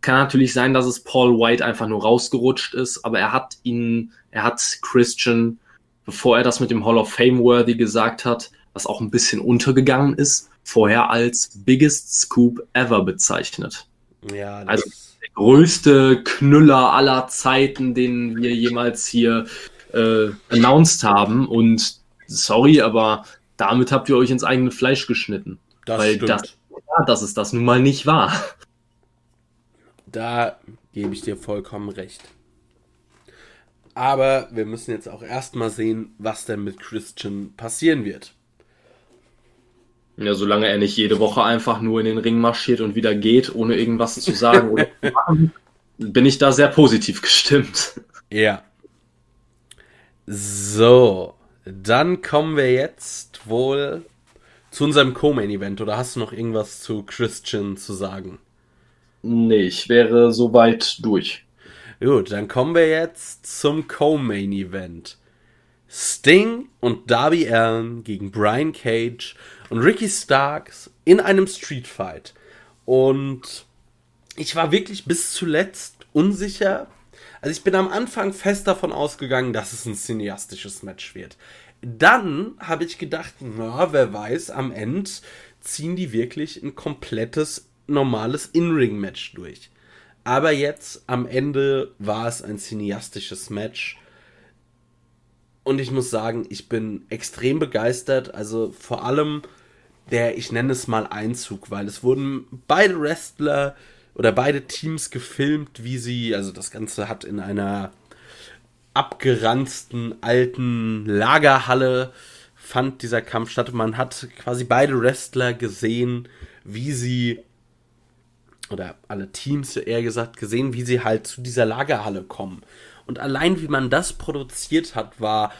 Speaker 2: Kann natürlich sein, dass es Paul White einfach nur rausgerutscht ist, aber er hat ihn, er hat Christian, bevor er das mit dem Hall of Fame worthy gesagt hat, was auch ein bisschen untergegangen ist, vorher als biggest scoop ever bezeichnet. Ja, also größte Knüller aller Zeiten, den wir jemals hier äh, announced haben. Und sorry, aber damit habt ihr euch ins eigene Fleisch geschnitten. Das weil stimmt. das, ja, das ist das nun mal nicht wahr.
Speaker 1: Da gebe ich dir vollkommen recht. Aber wir müssen jetzt auch erstmal sehen, was denn mit Christian passieren wird.
Speaker 2: Ja, solange er nicht jede Woche einfach nur in den Ring marschiert und wieder geht, ohne irgendwas zu sagen oder zu machen, bin ich da sehr positiv gestimmt.
Speaker 1: Ja. So, dann kommen wir jetzt wohl zu unserem Co-Main-Event. Oder hast du noch irgendwas zu Christian zu sagen?
Speaker 2: Nee, ich wäre soweit durch.
Speaker 1: Gut, dann kommen wir jetzt zum Co-Main-Event. Sting und Darby Allen gegen Brian Cage und Ricky Starks in einem Street Fight. Und ich war wirklich bis zuletzt unsicher. Also ich bin am Anfang fest davon ausgegangen, dass es ein cineastisches Match wird. Dann habe ich gedacht, na, wer weiß, am Ende ziehen die wirklich ein komplettes normales In-Ring-Match durch. Aber jetzt am Ende war es ein cineastisches Match. Und ich muss sagen, ich bin extrem begeistert. Also vor allem der, ich nenne es mal Einzug, weil es wurden beide Wrestler oder beide Teams gefilmt, wie sie, also das Ganze hat in einer abgeranzten alten Lagerhalle fand dieser Kampf statt. Man hat quasi beide Wrestler gesehen, wie sie oder alle Teams eher gesagt gesehen, wie sie halt zu dieser Lagerhalle kommen. Und allein wie man das produziert hat, war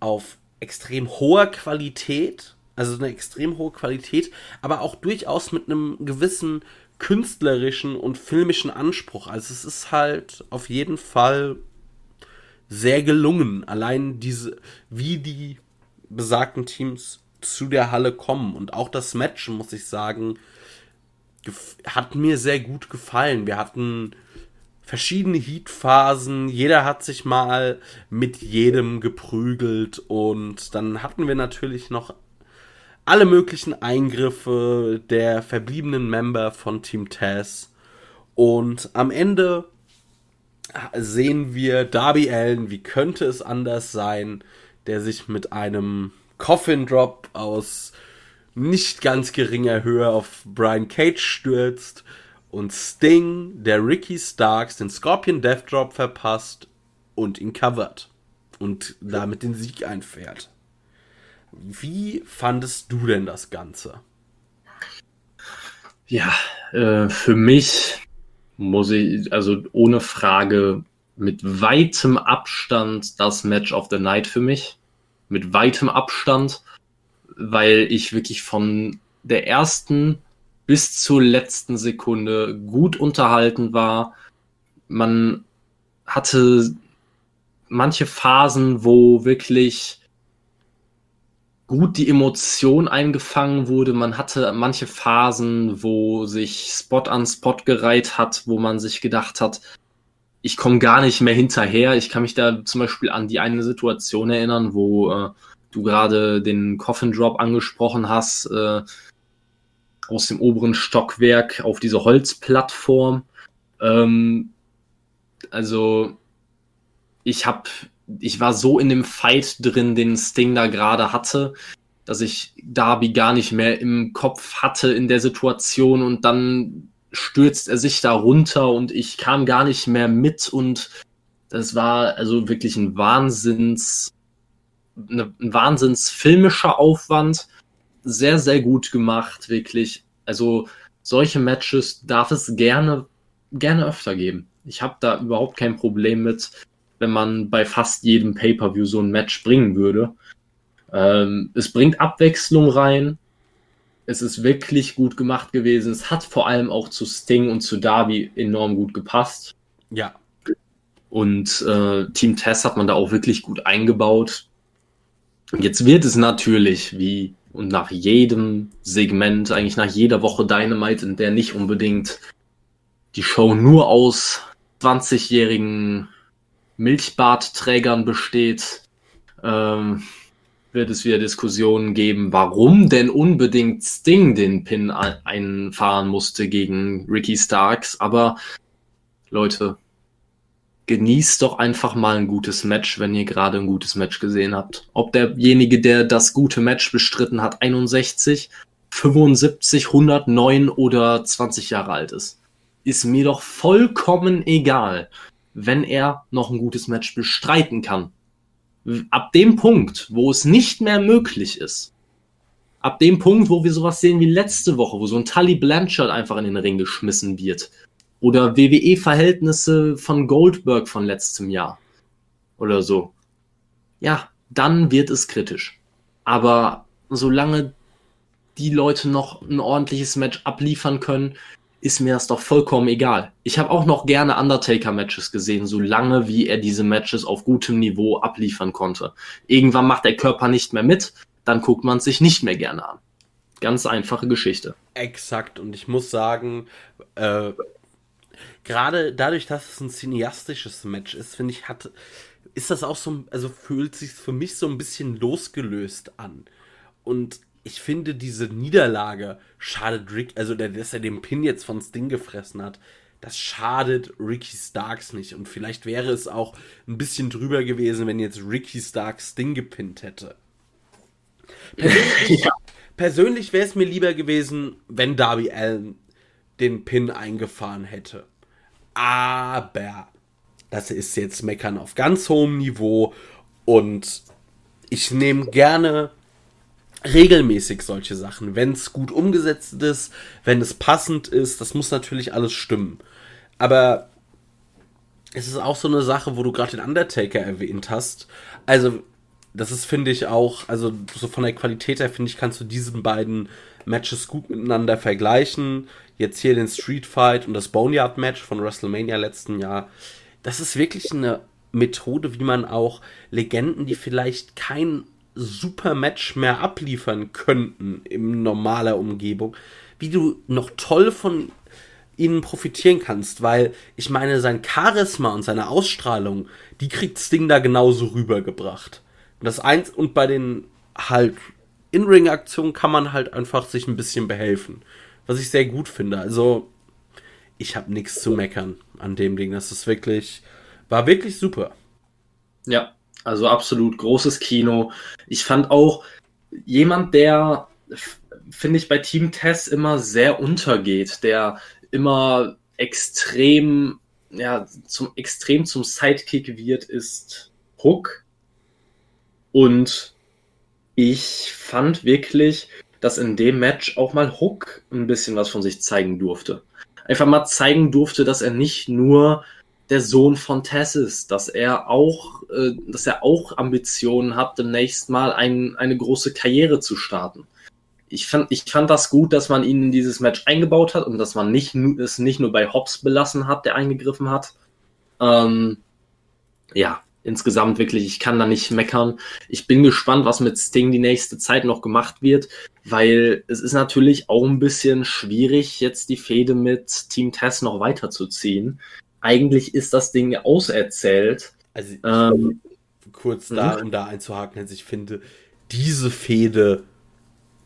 Speaker 1: auf extrem hoher Qualität, also eine extrem hohe Qualität, aber auch durchaus mit einem gewissen künstlerischen und filmischen Anspruch. Also es ist halt auf jeden Fall sehr gelungen. Allein diese, wie die besagten Teams zu der Halle kommen und auch das Match, muss ich sagen, hat mir sehr gut gefallen. Wir hatten verschiedene Heatphasen, jeder hat sich mal mit jedem geprügelt und dann hatten wir natürlich noch alle möglichen Eingriffe der verbliebenen Member von Team Taz und am Ende sehen wir Darby Allen, wie könnte es anders sein, der sich mit einem Coffin Drop aus nicht ganz geringer Höhe auf Brian Cage stürzt und Sting, der Ricky Starks, den Scorpion Death Drop verpasst und ihn covert und damit den Sieg einfährt. Wie fandest du denn das Ganze?
Speaker 2: Ja, äh, für mich muss ich, also ohne Frage, mit weitem Abstand das Match of the Night für mich. Mit weitem Abstand, weil ich wirklich von der ersten bis zur letzten Sekunde gut unterhalten war. Man hatte manche Phasen, wo wirklich gut die Emotion eingefangen wurde. Man hatte manche Phasen, wo sich Spot an Spot gereiht hat, wo man sich gedacht hat, ich komme gar nicht mehr hinterher. Ich kann mich da zum Beispiel an die eine Situation erinnern, wo äh, du gerade den Coffin Drop angesprochen hast, äh, aus dem oberen Stockwerk auf diese Holzplattform. Ähm, also ich habe ich war so in dem Fight drin, den Sting da gerade hatte, dass ich Darby gar nicht mehr im Kopf hatte in der Situation und dann stürzt er sich da runter und ich kam gar nicht mehr mit und das war also wirklich ein Wahnsinns, eine, ein Wahnsinns filmischer Aufwand. Sehr, sehr gut gemacht, wirklich. Also solche Matches darf es gerne, gerne öfter geben. Ich habe da überhaupt kein Problem mit wenn man bei fast jedem Pay-per-view so ein Match bringen würde. Ähm, es bringt Abwechslung rein. Es ist wirklich gut gemacht gewesen. Es hat vor allem auch zu Sting und zu Darby enorm gut gepasst.
Speaker 1: Ja.
Speaker 2: Und äh, Team Tess hat man da auch wirklich gut eingebaut. Jetzt wird es natürlich wie und nach jedem Segment, eigentlich nach jeder Woche Dynamite, in der nicht unbedingt die Show nur aus 20-jährigen Milchbartträgern besteht, ähm, wird es wieder Diskussionen geben, warum denn unbedingt Sting den Pin einfahren musste gegen Ricky Starks. Aber Leute, genießt doch einfach mal ein gutes Match, wenn ihr gerade ein gutes Match gesehen habt. Ob derjenige, der das gute Match bestritten hat, 61, 75, 109 oder 20 Jahre alt ist. Ist mir doch vollkommen egal wenn er noch ein gutes Match bestreiten kann. Ab dem Punkt, wo es nicht mehr möglich ist, ab dem Punkt, wo wir sowas sehen wie letzte Woche, wo so ein Tully Blanchard einfach in den Ring geschmissen wird, oder WWE-Verhältnisse von Goldberg von letztem Jahr oder so, ja, dann wird es kritisch. Aber solange die Leute noch ein ordentliches Match abliefern können, ist mir das doch vollkommen egal. Ich habe auch noch gerne Undertaker-Matches gesehen, solange wie er diese Matches auf gutem Niveau abliefern konnte. Irgendwann macht der Körper nicht mehr mit, dann guckt man es sich nicht mehr gerne an. Ganz einfache Geschichte.
Speaker 1: Exakt, und ich muss sagen, äh, gerade dadurch, dass es ein cineastisches Match ist, finde ich, hat ist das auch so, also fühlt sich für mich so ein bisschen losgelöst an. Und ich finde, diese Niederlage schadet Rick, also der, dass er den Pin jetzt von Sting gefressen hat, das schadet Ricky Starks nicht. Und vielleicht wäre es auch ein bisschen drüber gewesen, wenn jetzt Ricky Starks Sting gepinnt hätte. Persönlich, ja. persönlich wäre es mir lieber gewesen, wenn Darby Allen den Pin eingefahren hätte. Aber das ist jetzt Meckern auf ganz hohem Niveau und ich nehme gerne regelmäßig solche Sachen, wenn es gut umgesetzt ist, wenn es passend ist, das muss natürlich alles stimmen. Aber es ist auch so eine Sache, wo du gerade den Undertaker erwähnt hast. Also, das ist, finde ich, auch, also so von der Qualität her, finde ich, kannst du diesen beiden Matches gut miteinander vergleichen. Jetzt hier den Street Fight und das Boneyard Match von WrestleMania letzten Jahr. Das ist wirklich eine Methode, wie man auch Legenden, die vielleicht kein super Match mehr abliefern könnten in normaler Umgebung, wie du noch toll von ihnen profitieren kannst, weil ich meine, sein Charisma und seine Ausstrahlung, die kriegt Sting da genauso rübergebracht. Und das eins, und bei den halt In-Ring-Aktionen kann man halt einfach sich ein bisschen behelfen. Was ich sehr gut finde. Also, ich habe nichts zu meckern an dem Ding. Das ist wirklich, war wirklich super.
Speaker 2: Ja, also absolut großes Kino. Ich fand auch jemand, der finde ich bei Team Tess immer sehr untergeht, der immer extrem, ja, zum extrem zum Sidekick wird, ist Hook. Und ich fand wirklich, dass in dem Match auch mal Hook ein bisschen was von sich zeigen durfte. Einfach mal zeigen durfte, dass er nicht nur der Sohn von Tess ist, dass er auch, äh, dass er auch Ambitionen hat, demnächst mal ein, eine große Karriere zu starten ich fand, ich fand das gut, dass man ihn in dieses Match eingebaut hat und dass man nicht, es nicht nur bei Hobbs belassen hat, der eingegriffen hat. Ähm, ja, insgesamt wirklich, ich kann da nicht meckern. Ich bin gespannt, was mit Sting die nächste Zeit noch gemacht wird, weil es ist natürlich auch ein bisschen schwierig, jetzt die Fehde mit Team Tess noch weiterzuziehen. Eigentlich ist das Ding auserzählt.
Speaker 1: Also, ähm, kurz da, mhm. um da einzuhaken, also ich finde, diese Fehde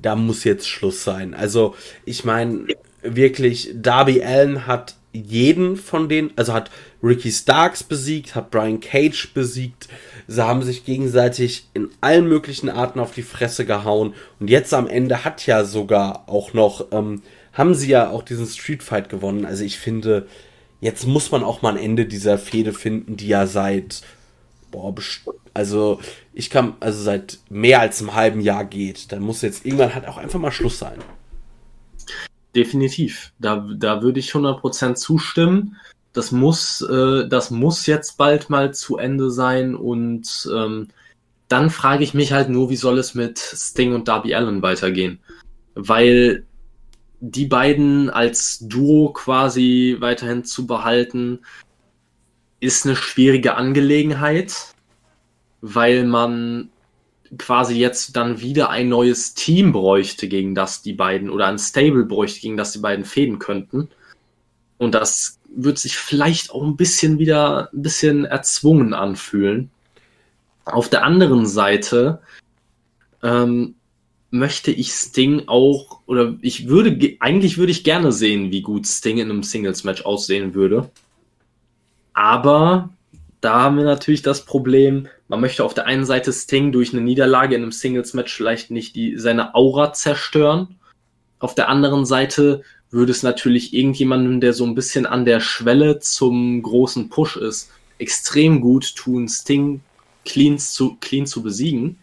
Speaker 1: da muss jetzt Schluss sein. Also, ich meine, wirklich, Darby Allen hat jeden von denen, also hat Ricky Starks besiegt, hat Brian Cage besiegt. Sie haben sich gegenseitig in allen möglichen Arten auf die Fresse gehauen. Und jetzt am Ende hat ja sogar auch noch, ähm, haben sie ja auch diesen Street Fight gewonnen. Also ich finde, jetzt muss man auch mal ein Ende dieser Fehde finden, die ja seit boah, also ich kann, also seit mehr als einem halben Jahr geht, dann muss jetzt irgendwann halt auch einfach mal Schluss sein.
Speaker 2: Definitiv. Da, da würde ich 100% zustimmen. Das muss, äh, das muss jetzt bald mal zu Ende sein und ähm, dann frage ich mich halt nur, wie soll es mit Sting und Darby Allen weitergehen? Weil die beiden als Duo quasi weiterhin zu behalten, ist eine schwierige Angelegenheit, weil man quasi jetzt dann wieder ein neues Team bräuchte, gegen das die beiden, oder ein Stable bräuchte, gegen das die beiden fäden könnten. Und das wird sich vielleicht auch ein bisschen wieder ein bisschen erzwungen anfühlen. Auf der anderen Seite ähm, möchte ich Sting auch, oder ich würde, eigentlich würde ich gerne sehen, wie gut Sting in einem Singles-Match aussehen würde. Aber da haben wir natürlich das Problem, man möchte auf der einen Seite Sting durch eine Niederlage in einem Singles-Match vielleicht nicht die, seine Aura zerstören. Auf der anderen Seite würde es natürlich irgendjemandem, der so ein bisschen an der Schwelle zum großen Push ist, extrem gut tun, Sting clean zu, clean zu besiegen.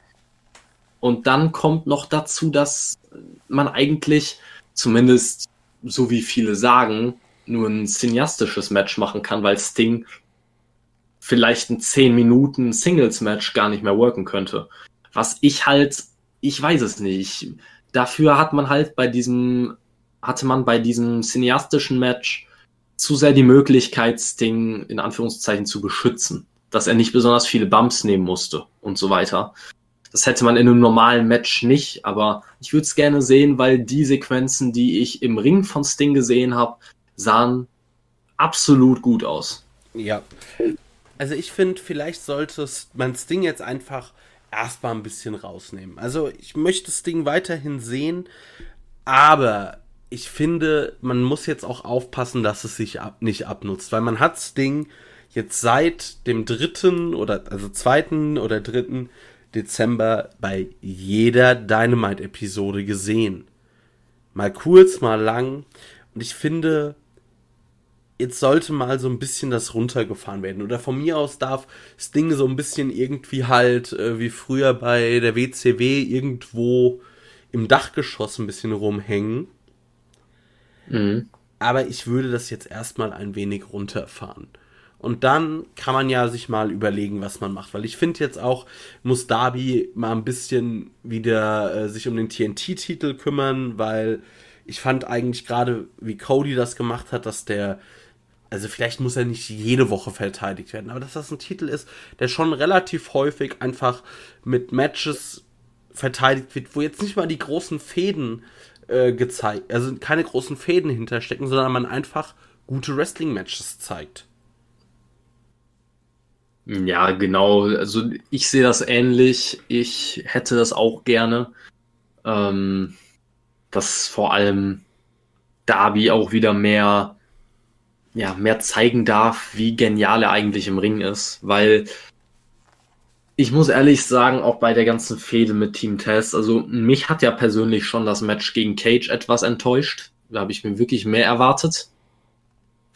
Speaker 2: Und dann kommt noch dazu, dass man eigentlich, zumindest so wie viele sagen, nur ein cineastisches Match machen kann, weil Sting vielleicht ein 10 Minuten Singles-Match gar nicht mehr worken könnte. Was ich halt, ich weiß es nicht. Dafür hat man halt bei diesem, hatte man bei diesem cineastischen Match zu sehr die Möglichkeit, Sting in Anführungszeichen zu beschützen. Dass er nicht besonders viele Bumps nehmen musste und so weiter. Das hätte man in einem normalen Match nicht, aber ich würde es gerne sehen, weil die Sequenzen, die ich im Ring von Sting gesehen habe, sahen absolut gut aus.
Speaker 1: Ja. Also ich finde, vielleicht sollte man Sting jetzt einfach erstmal ein bisschen rausnehmen. Also ich möchte Sting weiterhin sehen, aber ich finde, man muss jetzt auch aufpassen, dass es sich ab, nicht abnutzt, weil man hat Sting jetzt seit dem dritten oder also zweiten oder dritten Dezember bei jeder Dynamite-Episode gesehen. Mal kurz, mal lang. Und ich finde, jetzt sollte mal so ein bisschen das runtergefahren werden. Oder von mir aus darf das Ding so ein bisschen irgendwie halt, äh, wie früher bei der WCW, irgendwo im Dachgeschoss ein bisschen rumhängen. Mhm. Aber ich würde das jetzt erstmal ein wenig runterfahren. Und dann kann man ja sich mal überlegen, was man macht. Weil ich finde jetzt auch, muss Darby mal ein bisschen wieder äh, sich um den TNT-Titel kümmern, weil ich fand eigentlich gerade, wie Cody das gemacht hat, dass der, also vielleicht muss er nicht jede Woche verteidigt werden, aber dass das ein Titel ist, der schon relativ häufig einfach mit Matches verteidigt wird, wo jetzt nicht mal die großen Fäden äh, gezeigt, also keine großen Fäden hinterstecken, sondern man einfach gute Wrestling-Matches zeigt.
Speaker 2: Ja, genau. Also ich sehe das ähnlich. Ich hätte das auch gerne. Ähm, dass vor allem Darby auch wieder mehr, ja, mehr zeigen darf, wie genial er eigentlich im Ring ist. Weil ich muss ehrlich sagen, auch bei der ganzen Fehde mit Team Test, also mich hat ja persönlich schon das Match gegen Cage etwas enttäuscht. Da habe ich mir wirklich mehr erwartet.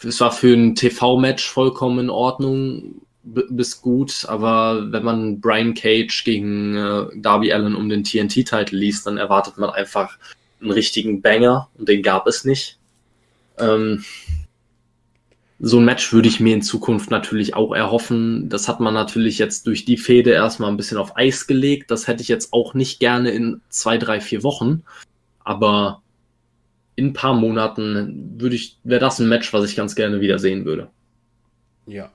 Speaker 2: Es war für ein TV-Match vollkommen in Ordnung bis gut, aber wenn man Brian Cage gegen äh, Darby Allen um den TNT-Titel liest, dann erwartet man einfach einen richtigen Banger und den gab es nicht. Ähm, so ein Match würde ich mir in Zukunft natürlich auch erhoffen. Das hat man natürlich jetzt durch die Fehde erstmal ein bisschen auf Eis gelegt. Das hätte ich jetzt auch nicht gerne in zwei, drei, vier Wochen. Aber in ein paar Monaten würde ich, wäre das ein Match, was ich ganz gerne wieder sehen würde.
Speaker 1: Ja,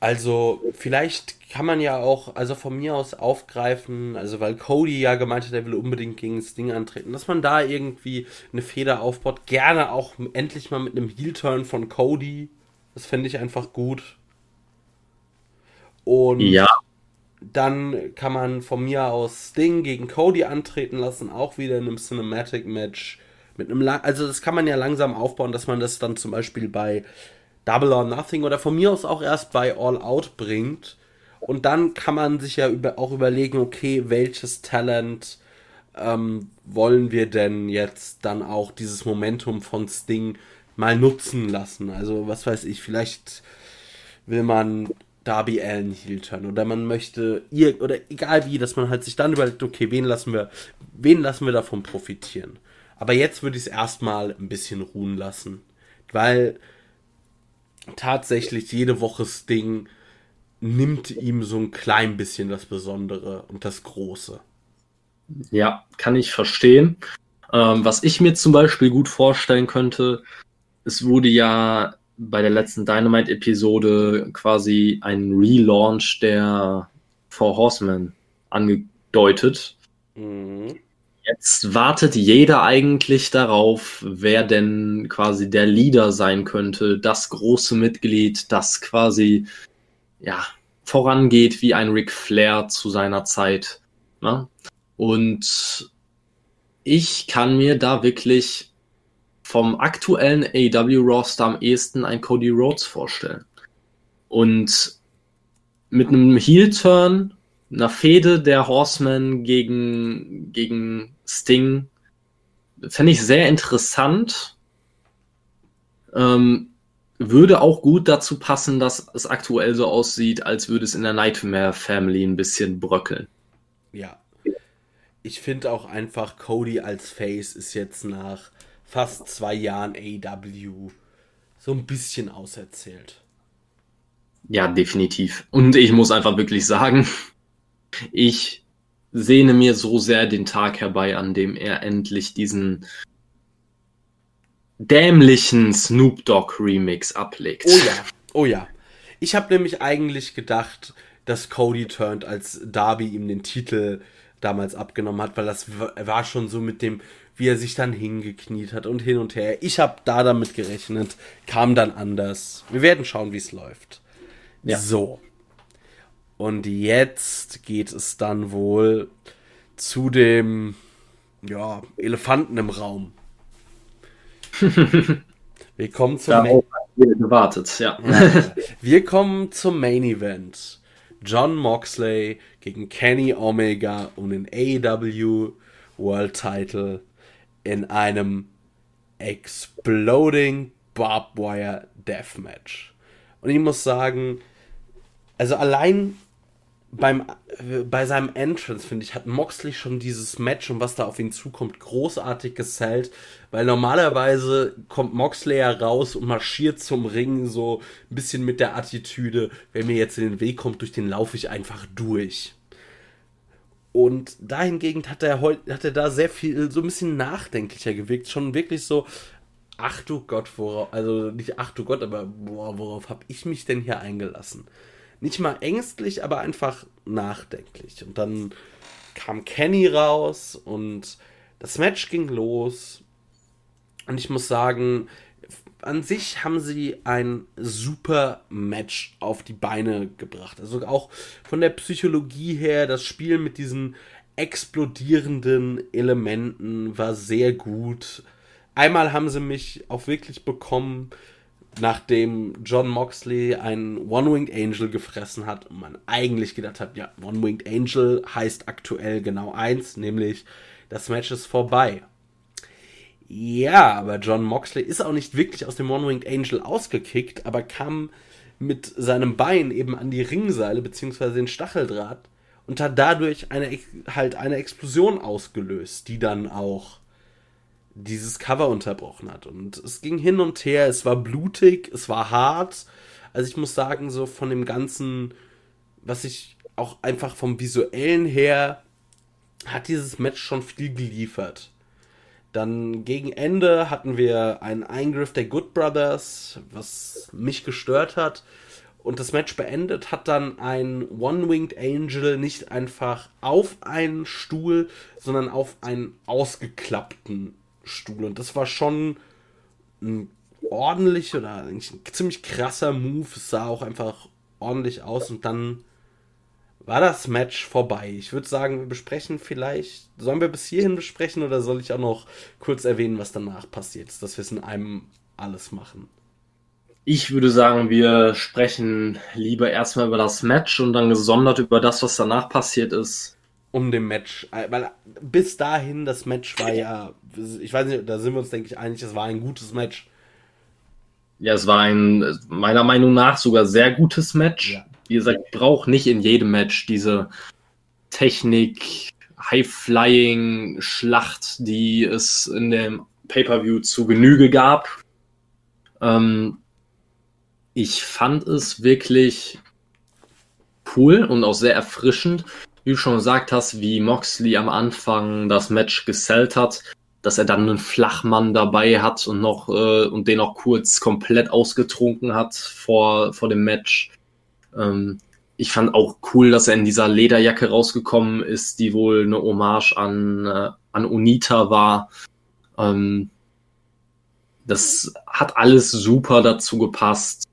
Speaker 1: also vielleicht kann man ja auch, also von mir aus aufgreifen, also weil Cody ja gemeint hat, er will unbedingt gegen das Ding antreten, dass man da irgendwie eine Feder aufbaut. Gerne auch endlich mal mit einem Heel-Turn von Cody. Das fände ich einfach gut. Und ja. dann kann man von mir aus Sting gegen Cody antreten lassen, auch wieder in einem Cinematic-Match. Mit einem, also das kann man ja langsam aufbauen, dass man das dann zum Beispiel bei Double or Nothing oder von mir aus auch erst bei All Out bringt. Und dann kann man sich ja über, auch überlegen, okay, welches Talent ähm, wollen wir denn jetzt dann auch dieses Momentum von Sting mal nutzen lassen? Also, was weiß ich, vielleicht will man Darby Allen heel oder man möchte ihr oder egal wie, dass man halt sich dann überlegt, okay, wen lassen wir, wen lassen wir davon profitieren? Aber jetzt würde ich es erstmal ein bisschen ruhen lassen, weil tatsächlich jede Woche Sting nimmt ihm so ein klein bisschen das Besondere und das Große.
Speaker 2: Ja, kann ich verstehen. Ähm, was ich mir zum Beispiel gut vorstellen könnte, es wurde ja bei der letzten Dynamite-Episode quasi ein Relaunch der Four Horsemen angedeutet. Mhm. Jetzt wartet jeder eigentlich darauf, wer denn quasi der Leader sein könnte, das große Mitglied, das quasi ja vorangeht wie ein Ric Flair zu seiner Zeit. Ne? Und ich kann mir da wirklich vom aktuellen AW-Roster am ehesten ein Cody Rhodes vorstellen. Und mit einem Heel-Turn einer Fehde der Horsemen gegen, gegen Sting fände ich sehr interessant. Ähm, würde auch gut dazu passen, dass es aktuell so aussieht, als würde es in der Nightmare Family ein bisschen bröckeln.
Speaker 1: Ja. Ich finde auch einfach, Cody als Face ist jetzt nach fast zwei Jahren AW so ein bisschen auserzählt.
Speaker 2: Ja, definitiv. Und ich muss einfach wirklich sagen, ich sehne mir so sehr den Tag herbei, an dem er endlich diesen dämlichen Snoop Dogg Remix ablegt.
Speaker 1: Oh ja, oh ja. Ich habe nämlich eigentlich gedacht, dass Cody turned, als Darby ihm den Titel damals abgenommen hat, weil das war schon so mit dem, wie er sich dann hingekniet hat und hin und her. Ich habe da damit gerechnet, kam dann anders. Wir werden schauen, wie es läuft. Ja. So. Und jetzt geht es dann wohl zu dem ja, Elefanten im Raum. Wir kommen zum
Speaker 2: Main gewartet, ja.
Speaker 1: Wir kommen zum Main Event. John Moxley gegen Kenny Omega um den AEW World Title in einem Exploding Barbed Wire Deathmatch. Und ich muss sagen, also allein beim, bei seinem Entrance, finde ich, hat Moxley schon dieses Match und was da auf ihn zukommt, großartig gesellt, weil normalerweise kommt Moxley ja raus und marschiert zum Ring so ein bisschen mit der Attitüde, wer mir jetzt in den Weg kommt, durch den laufe ich einfach durch. Und dahingegen hat er hat er da sehr viel, so ein bisschen nachdenklicher gewirkt, schon wirklich so, ach du Gott, worauf, also nicht ach du Gott, aber boah, worauf habe ich mich denn hier eingelassen? Nicht mal ängstlich, aber einfach nachdenklich. Und dann kam Kenny raus und das Match ging los. Und ich muss sagen, an sich haben sie ein super Match auf die Beine gebracht. Also auch von der Psychologie her, das Spiel mit diesen explodierenden Elementen war sehr gut. Einmal haben sie mich auch wirklich bekommen, nachdem John Moxley einen One-Winged Angel gefressen hat und man eigentlich gedacht hat, ja, One-Winged Angel heißt aktuell genau eins, nämlich das Match ist vorbei. Ja, aber John Moxley ist auch nicht wirklich aus dem One-Winged Angel ausgekickt, aber kam mit seinem Bein eben an die Ringseile bzw. den Stacheldraht und hat dadurch eine, halt eine Explosion ausgelöst, die dann auch dieses Cover unterbrochen hat. Und es ging hin und her, es war blutig, es war hart. Also ich muss sagen, so von dem Ganzen, was ich auch einfach vom visuellen her, hat dieses Match schon viel geliefert. Dann gegen Ende hatten wir einen Eingriff der Good Brothers, was mich gestört hat. Und das Match beendet hat dann ein One-Winged Angel nicht einfach auf einen Stuhl, sondern auf einen ausgeklappten Stuhl. Und das war schon ein ordentlich oder eigentlich ein ziemlich krasser Move. Es sah auch einfach ordentlich aus und dann war das Match vorbei. Ich würde sagen, wir besprechen vielleicht, sollen wir bis hierhin besprechen oder soll ich auch noch kurz erwähnen, was danach passiert ist, dass wir es in einem alles machen?
Speaker 2: Ich würde sagen, wir sprechen lieber erstmal über das Match und dann gesondert über das, was danach passiert ist
Speaker 1: um dem Match, äh, weil bis dahin das Match war ja, ich weiß nicht, da sind wir uns, denke ich, einig, es war ein gutes Match.
Speaker 2: Ja, es war ein, meiner Meinung nach sogar sehr gutes Match. Ja. Wie gesagt, ich brauche nicht in jedem Match diese Technik, High-Flying-Schlacht, die es in dem Pay-Per-View zu Genüge gab. Ähm, ich fand es wirklich cool und auch sehr erfrischend, wie du schon gesagt hast, wie Moxley am Anfang das Match gesellt hat, dass er dann einen Flachmann dabei hat und noch äh, und den auch kurz komplett ausgetrunken hat vor, vor dem Match. Ähm, ich fand auch cool, dass er in dieser Lederjacke rausgekommen ist, die wohl eine Hommage an, äh, an Unita war. Ähm, das hat alles super dazu gepasst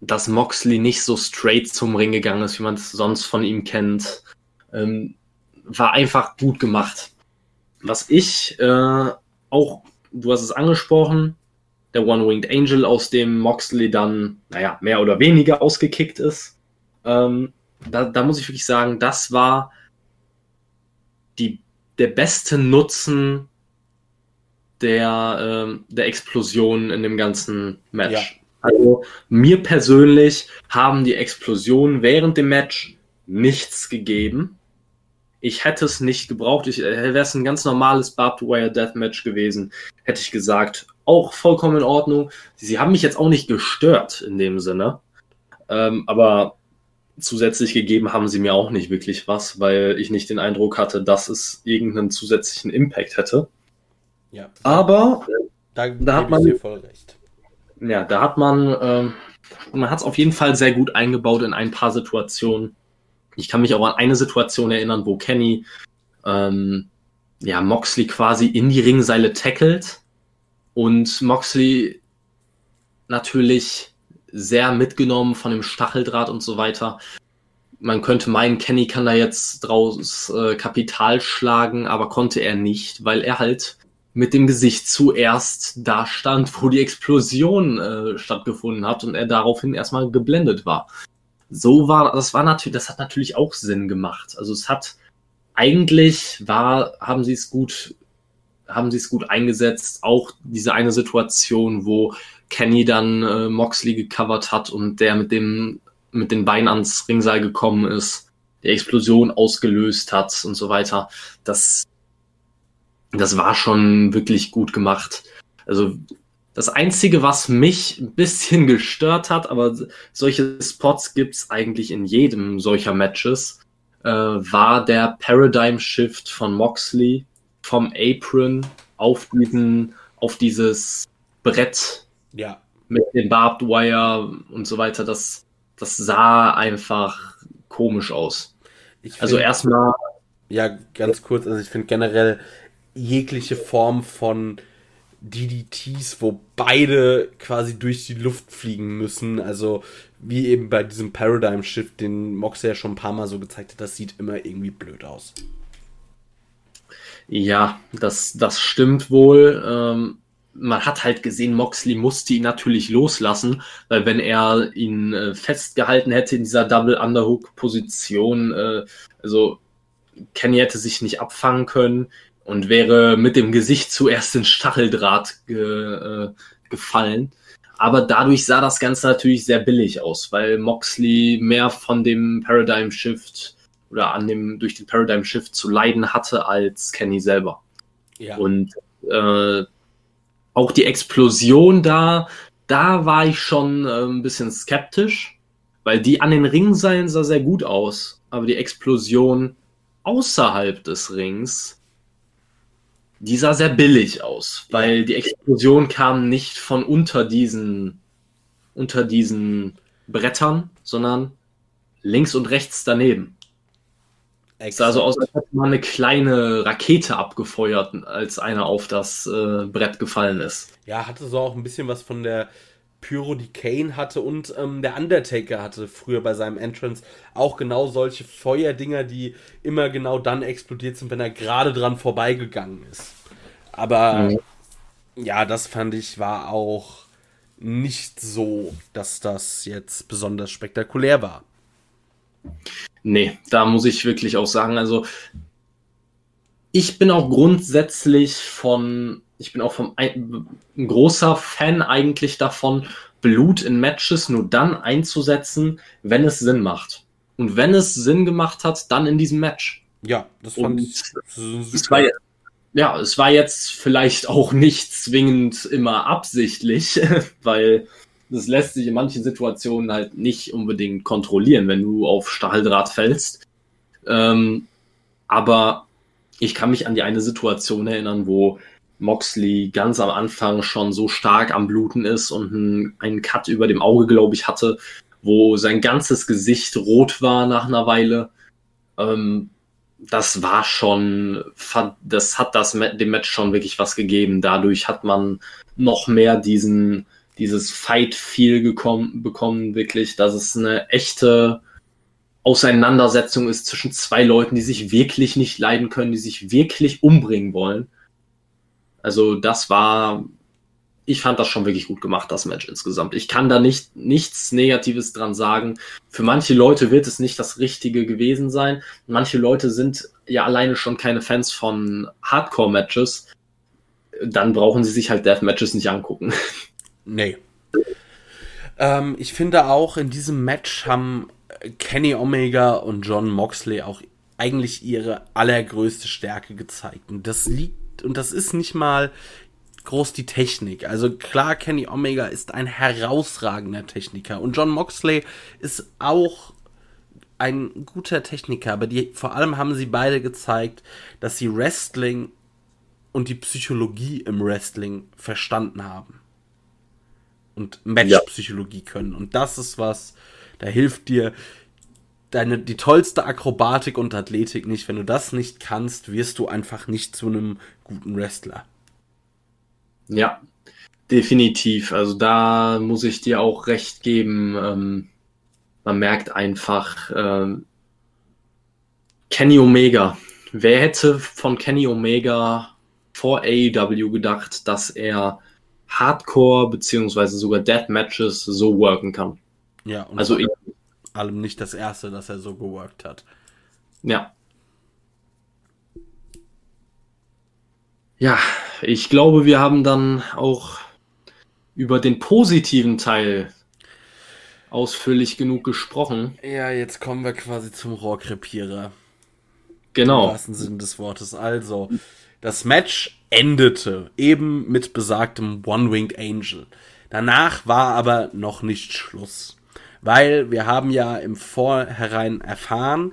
Speaker 2: dass Moxley nicht so straight zum Ring gegangen ist, wie man es sonst von ihm kennt. Ähm, war einfach gut gemacht. Was ich äh, auch, du hast es angesprochen, der One-Winged Angel, aus dem Moxley dann, naja, mehr oder weniger ausgekickt ist. Ähm, da, da muss ich wirklich sagen, das war die, der beste Nutzen der, äh, der Explosion in dem ganzen Match. Ja. Also mir persönlich haben die Explosionen während dem Match nichts gegeben. Ich hätte es nicht gebraucht. Ich äh, wäre es ein ganz normales Barbed Wire Deathmatch gewesen, hätte ich gesagt. Auch vollkommen in Ordnung. Sie haben mich jetzt auch nicht gestört in dem Sinne. Ähm, aber zusätzlich gegeben haben sie mir auch nicht wirklich was, weil ich nicht den Eindruck hatte, dass es irgendeinen zusätzlichen Impact hätte. Ja. Aber da, da hat man voll recht ja, da hat man, äh, man hat es auf jeden Fall sehr gut eingebaut in ein paar Situationen. Ich kann mich auch an eine Situation erinnern, wo Kenny ähm, ja, Moxley quasi in die Ringseile tackelt und Moxley natürlich sehr mitgenommen von dem Stacheldraht und so weiter. Man könnte meinen, Kenny kann da jetzt draus äh, Kapital schlagen, aber konnte er nicht, weil er halt mit dem Gesicht zuerst da stand, wo die Explosion äh, stattgefunden hat und er daraufhin erstmal geblendet war. So war, das war natürlich, das hat natürlich auch Sinn gemacht. Also es hat, eigentlich war, haben sie es gut, haben sie es gut eingesetzt. Auch diese eine Situation, wo Kenny dann äh, Moxley gecovert hat und der mit dem, mit den Beinen ans Ringseil gekommen ist, die Explosion ausgelöst hat und so weiter. Das das war schon wirklich gut gemacht. Also das Einzige, was mich ein bisschen gestört hat, aber solche Spots gibt's eigentlich in jedem solcher Matches, äh, war der Paradigm Shift von Moxley vom Apron auf diesen, auf dieses Brett
Speaker 1: ja.
Speaker 2: mit dem Barbed Wire und so weiter. Das, das sah einfach komisch aus.
Speaker 1: Ich
Speaker 2: also erstmal
Speaker 1: Ja, ganz kurz, also ich finde generell jegliche Form von DDTs, wo beide quasi durch die Luft fliegen müssen, also wie eben bei diesem Paradigm Shift, den Mox ja schon ein paar Mal so gezeigt hat, das sieht immer irgendwie blöd aus.
Speaker 2: Ja, das, das stimmt wohl. Ähm, man hat halt gesehen, Moxley musste ihn natürlich loslassen, weil wenn er ihn äh, festgehalten hätte in dieser Double Underhook Position, äh, also Kenny hätte sich nicht abfangen können und wäre mit dem Gesicht zuerst in Stacheldraht ge, äh, gefallen. Aber dadurch sah das Ganze natürlich sehr billig aus, weil Moxley mehr von dem Paradigm Shift oder an dem durch den Paradigm Shift zu leiden hatte als Kenny selber.
Speaker 1: Ja.
Speaker 2: Und äh, auch die Explosion da, da war ich schon äh, ein bisschen skeptisch, weil die an den Ringseilen sah sehr gut aus, aber die Explosion außerhalb des Rings, die sah sehr billig aus, weil die Explosion kam nicht von unter diesen unter diesen Brettern, sondern links und rechts daneben. Es sah so aus, als hätte man eine kleine Rakete abgefeuert, als einer auf das äh, Brett gefallen ist.
Speaker 1: Ja, hatte so auch ein bisschen was von der Pyro, die Kane hatte und ähm, der Undertaker hatte früher bei seinem Entrance auch genau solche Feuerdinger, die immer genau dann explodiert sind, wenn er gerade dran vorbeigegangen ist. Aber
Speaker 2: Mhm.
Speaker 1: ja, das fand ich war auch nicht so, dass das jetzt besonders spektakulär war.
Speaker 2: Nee, da muss ich wirklich auch sagen, also ich bin auch grundsätzlich von, ich bin auch vom, ein, ein großer Fan eigentlich davon, Blut in Matches nur dann einzusetzen, wenn es Sinn macht. Und wenn es Sinn gemacht hat, dann in diesem Match.
Speaker 1: Ja, das fand
Speaker 2: Und
Speaker 1: ich
Speaker 2: Es war, jetzt- ja, es war jetzt vielleicht auch nicht zwingend immer absichtlich, weil das lässt sich in manchen Situationen halt nicht unbedingt kontrollieren, wenn du auf Stahldraht fällst. Ähm, aber ich kann mich an die eine Situation erinnern, wo Moxley ganz am Anfang schon so stark am Bluten ist und einen, Cut über dem Auge, glaube ich, hatte, wo sein ganzes Gesicht rot war nach einer Weile. Ähm, das war schon, das hat das dem Match schon wirklich was gegeben. Dadurch hat man noch mehr diesen, dieses Fight-Feel gekommen, bekommen, wirklich, dass es eine echte Auseinandersetzung ist zwischen zwei Leuten, die sich wirklich nicht leiden können, die sich wirklich umbringen wollen. Also das war, ich fand das schon wirklich gut gemacht, das Match insgesamt. Ich kann da nicht nichts Negatives dran sagen. Für manche Leute wird es nicht das Richtige gewesen sein. Manche Leute sind ja alleine schon keine Fans von Hardcore-Matches. Dann brauchen sie sich halt Death-Matches nicht angucken.
Speaker 1: Nee. Ähm, ich finde auch, in diesem Match haben Kenny Omega und John Moxley auch eigentlich ihre allergrößte Stärke gezeigt. Und das liegt, und das ist nicht mal groß die Technik. Also klar, Kenny Omega ist ein herausragender Techniker und John Moxley ist auch ein guter Techniker, aber die, vor allem haben sie beide gezeigt, dass sie Wrestling und die Psychologie im Wrestling verstanden haben und Matchpsychologie können. Und das ist was, da hilft dir deine, die tollste Akrobatik und Athletik nicht. Wenn du das nicht kannst, wirst du einfach nicht zu einem guten Wrestler.
Speaker 2: Ja. Definitiv. Also da muss ich dir auch recht geben. Ähm, man merkt einfach ähm, Kenny Omega. Wer hätte von Kenny Omega vor AEW gedacht, dass er Hardcore beziehungsweise sogar Death Matches so worken kann?
Speaker 1: Ja, und
Speaker 2: Also
Speaker 1: allem nicht das erste, dass er so geworkt hat.
Speaker 2: ja. Ja, ich glaube, wir haben dann auch über den positiven Teil ausführlich genug gesprochen.
Speaker 1: Ja, jetzt kommen wir quasi zum Rohrkrepierer. Im
Speaker 2: Genau.
Speaker 1: wahrsten Sinne des Wortes. Also, das Match endete eben mit besagtem One-Winged Angel. Danach war aber noch nicht Schluss. Weil wir haben ja im Vorhinein erfahren,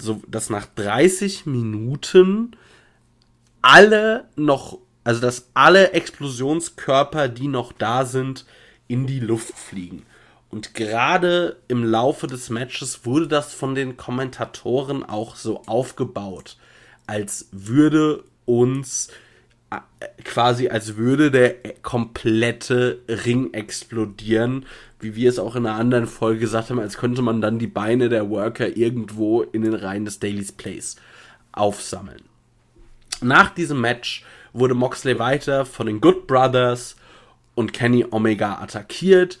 Speaker 1: so, dass nach 30 Minuten alle noch, also dass alle Explosionskörper, die noch da sind, in die Luft fliegen. Und gerade im Laufe des Matches wurde das von den Kommentatoren auch so aufgebaut, als würde uns äh, quasi, als würde der komplette Ring explodieren, wie wir es auch in einer anderen Folge gesagt haben, als könnte man dann die Beine der Worker irgendwo in den Reihen des Daily's Place aufsammeln. Nach diesem Match wurde Moxley weiter von den Good Brothers und Kenny Omega attackiert,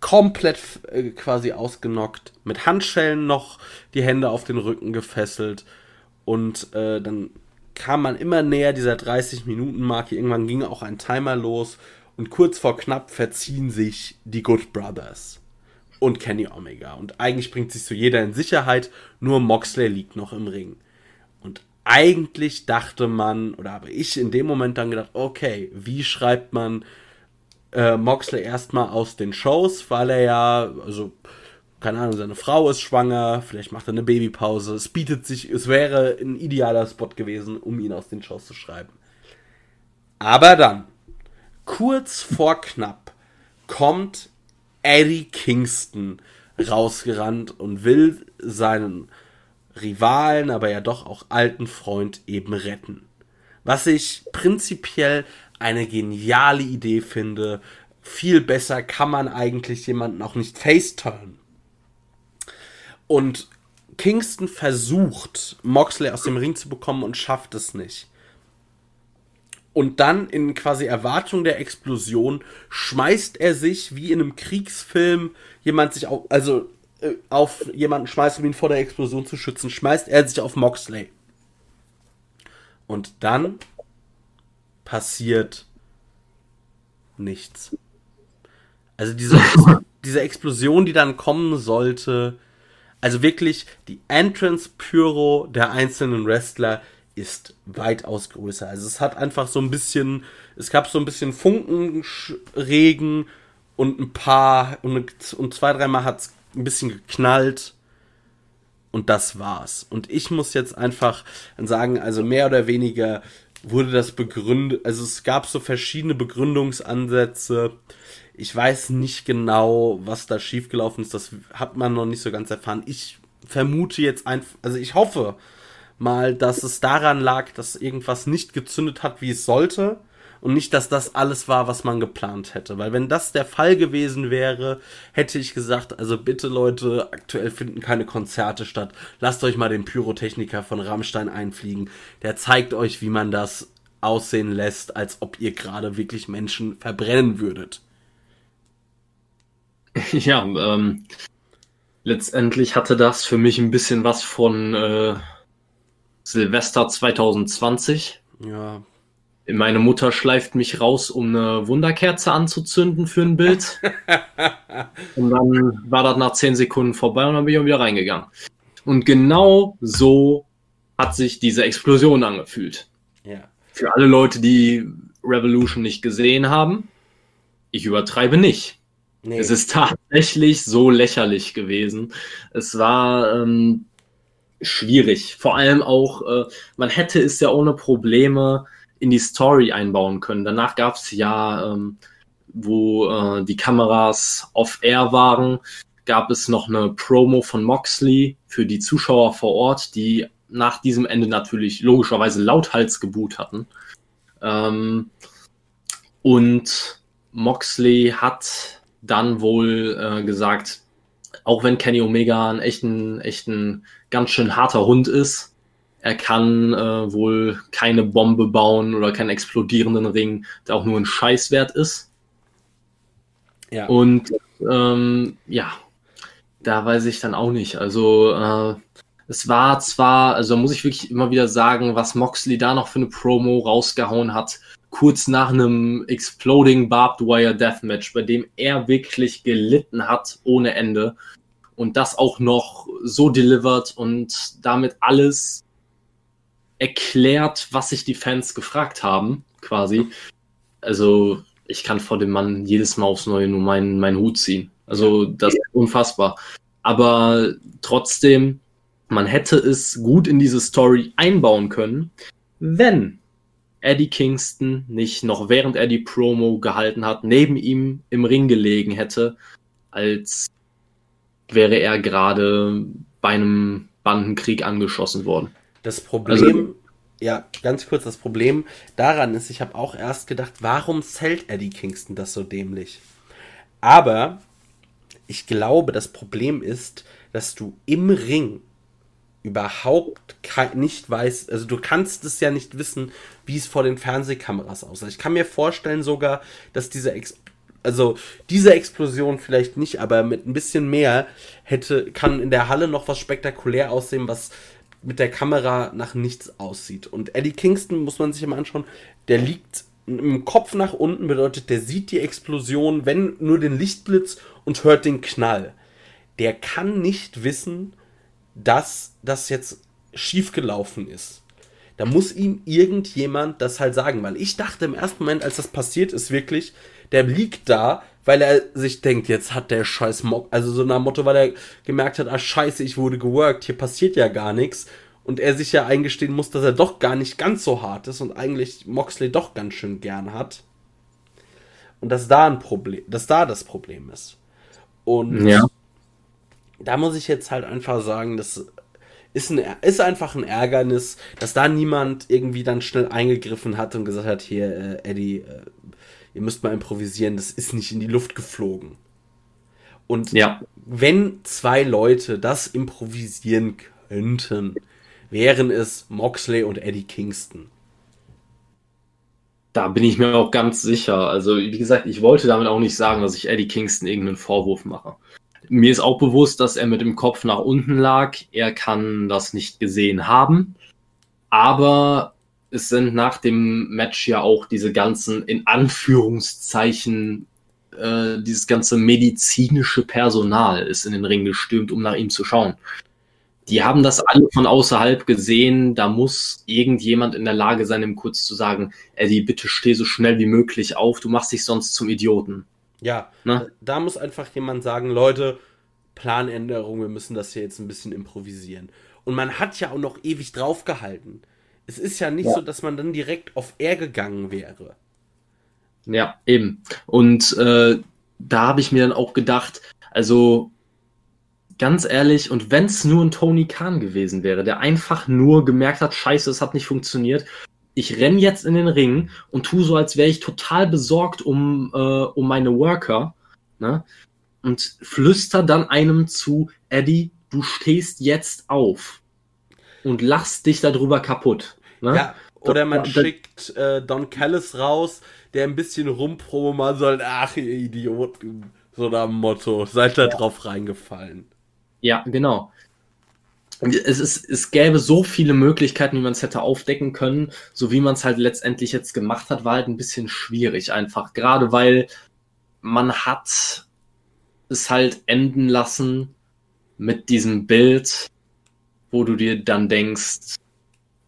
Speaker 1: komplett äh, quasi ausgenockt, mit Handschellen noch die Hände auf den Rücken gefesselt und äh, dann kam man immer näher dieser 30-Minuten-Marke. Irgendwann ging auch ein Timer los und kurz vor knapp verziehen sich die Good Brothers und Kenny Omega. Und eigentlich bringt sich so jeder in Sicherheit, nur Moxley liegt noch im Ring. Eigentlich dachte man, oder habe ich in dem Moment dann gedacht, okay, wie schreibt man äh, Moxley erstmal aus den Shows, weil er ja, also, keine Ahnung, seine Frau ist schwanger, vielleicht macht er eine Babypause. Es bietet sich, es wäre ein idealer Spot gewesen, um ihn aus den Shows zu schreiben. Aber dann, kurz vor knapp, kommt Eddie Kingston rausgerannt und will seinen Rivalen, aber ja doch auch alten Freund eben retten. Was ich prinzipiell eine geniale Idee finde. Viel besser kann man eigentlich jemanden auch nicht faceturn. Und Kingston versucht, Moxley aus dem Ring zu bekommen und schafft es nicht. Und dann in quasi Erwartung der Explosion schmeißt er sich wie in einem Kriegsfilm jemand sich auf, also auf jemanden schmeißt, um ihn vor der Explosion zu schützen, schmeißt er sich auf Moxley. Und dann passiert nichts. Also diese, diese Explosion, die dann kommen sollte, also wirklich die Entrance Pyro der einzelnen Wrestler ist weitaus größer. Also es hat einfach so ein bisschen, es gab so ein bisschen Funkenregen und ein paar, und, und zwei, dreimal hat es ein bisschen geknallt. Und das war's. Und ich muss jetzt einfach sagen, also mehr oder weniger wurde das begründet, also es gab so verschiedene Begründungsansätze. Ich weiß nicht genau, was da schiefgelaufen ist. Das hat man noch nicht so ganz erfahren. Ich vermute jetzt einfach, also ich hoffe mal, dass es daran lag, dass irgendwas nicht gezündet hat, wie es sollte. Und nicht, dass das alles war, was man geplant hätte. Weil wenn das der Fall gewesen wäre, hätte ich gesagt, also bitte Leute, aktuell finden keine Konzerte statt. Lasst euch mal den Pyrotechniker von Rammstein einfliegen. Der zeigt euch, wie man das aussehen lässt, als ob ihr gerade wirklich Menschen verbrennen würdet.
Speaker 2: Ja, ähm, letztendlich hatte das für mich ein bisschen was von äh, Silvester 2020.
Speaker 1: Ja,
Speaker 2: Meine Mutter schleift mich raus, um eine Wunderkerze anzuzünden für ein Bild. und dann war das nach 10 Sekunden vorbei und dann bin ich auch wieder reingegangen. Und genau so hat sich diese Explosion angefühlt.
Speaker 1: ja.
Speaker 2: Für alle Leute, die Revolution nicht gesehen haben, ich übertreibe nicht.
Speaker 1: Nee.
Speaker 2: Es ist tatsächlich so lächerlich gewesen. Es war ähm, schwierig. Vor allem auch, äh, man hätte es ja ohne Probleme in die Story einbauen können. Danach gab es ja, ähm, wo äh, die Kameras off-air waren, gab es noch eine Promo von Moxley für die Zuschauer vor Ort, die nach diesem Ende natürlich logischerweise lauthals geboot hatten. Ähm, und Moxley hat dann wohl äh, gesagt, auch wenn Kenny Omega ein echten, echten, ganz schön harter Hund ist, er kann äh, wohl keine Bombe bauen oder keinen explodierenden Ring, der auch nur ein Scheißwert ist. Ja. Und ähm, ja, da weiß ich dann auch nicht. Also äh, es war zwar, also muss ich wirklich immer wieder sagen, was Moxley da noch für eine Promo rausgehauen hat, kurz nach einem Exploding Barbed Wire Deathmatch, bei dem er wirklich gelitten hat ohne Ende und das auch noch so delivered und damit alles erklärt, was sich die Fans gefragt haben, quasi. Also ich kann vor dem Mann jedes Mal aufs Neue nur meinen, meinen Hut ziehen. Also das ist unfassbar. Aber trotzdem, man hätte es gut in diese Story einbauen können, wenn Eddie Kingston nicht noch während er die Promo gehalten hat, neben ihm im Ring gelegen hätte, als wäre er gerade bei einem Bandenkrieg angeschossen worden.
Speaker 1: Das Problem, also, ja, ganz kurz, das Problem daran ist, ich habe auch erst gedacht, warum zählt Eddie Kingston das so dämlich? Aber ich glaube, das Problem ist, dass du im Ring überhaupt nicht weißt, also du kannst es ja nicht wissen, wie es vor den Fernsehkameras aussah. Ich kann mir vorstellen sogar, dass diese Ex also diese Explosion vielleicht nicht, aber mit ein bisschen mehr hätte kann in der Halle noch was spektakulär aussehen, was mit der Kamera nach nichts aussieht. Und Eddie Kingston muss man sich immer anschauen, der liegt im Kopf nach unten, bedeutet, der sieht die Explosion, wenn nur den Lichtblitz und hört den Knall. Der kann nicht wissen, dass das jetzt schiefgelaufen ist. Da muss ihm irgendjemand das halt sagen, weil ich dachte im ersten Moment, als das passiert ist, wirklich, der liegt da, weil er sich denkt, jetzt hat der scheiß Mock, also so nach Motto, weil er gemerkt hat, ah scheiße, ich wurde geworkt, hier passiert ja gar nichts. Und er sich ja eingestehen muss, dass er doch gar nicht ganz so hart ist und eigentlich Moxley doch ganz schön gern hat. Und dass da ein Problem, dass da das Problem ist. Und ja da muss ich jetzt halt einfach sagen, das ist, ein, ist einfach ein Ärgernis, dass da niemand irgendwie dann schnell eingegriffen hat und gesagt hat, hier, äh, Eddie, äh, ihr müsst mal improvisieren, das ist nicht in die Luft geflogen. Und ja. wenn zwei Leute das improvisieren könnten, wären es Moxley und Eddie Kingston.
Speaker 2: Da bin ich mir auch ganz sicher. Also, wie gesagt, ich wollte damit auch nicht sagen, dass ich Eddie Kingston irgendeinen Vorwurf mache. Mir ist auch bewusst, dass er mit dem Kopf nach unten lag. Er kann das nicht gesehen haben. Aber es sind nach dem Match ja auch diese ganzen, in Anführungszeichen, äh, dieses ganze medizinische Personal ist in den Ring gestürmt, um nach ihm zu schauen. Die haben das alle von außerhalb gesehen. Da muss irgendjemand in der Lage sein, ihm kurz zu sagen, Eddie, bitte steh so schnell wie möglich auf, du machst dich sonst zum Idioten.
Speaker 1: Ja, ne? da muss einfach jemand sagen, Leute, Planänderung, wir müssen das hier jetzt ein bisschen improvisieren. Und man hat ja auch noch ewig draufgehalten. Es ist ja nicht ja. so, dass man dann direkt auf R gegangen wäre.
Speaker 2: Ja, eben. Und äh, da habe ich mir dann auch gedacht, also ganz ehrlich, und wenn es nur ein Tony Khan gewesen wäre, der einfach nur gemerkt hat, scheiße, es hat nicht funktioniert, ich renn jetzt in den Ring und tu so, als wäre ich total besorgt um, äh, um meine Worker, ne? Und flüster dann einem zu, Eddie, du stehst jetzt auf und lachst dich darüber kaputt. Ne?
Speaker 1: Ja, oder man schickt äh, Don Callis raus, der ein bisschen rumproben soll, ach ihr Idioten, so nach dem Motto, seid da ja. drauf reingefallen.
Speaker 2: Ja, genau es, ist, es gäbe so viele Möglichkeiten, wie man es hätte aufdecken können. So wie man es halt letztendlich jetzt gemacht hat, war halt ein bisschen schwierig einfach. Gerade weil man hat es halt enden lassen mit diesem Bild, wo du dir dann denkst,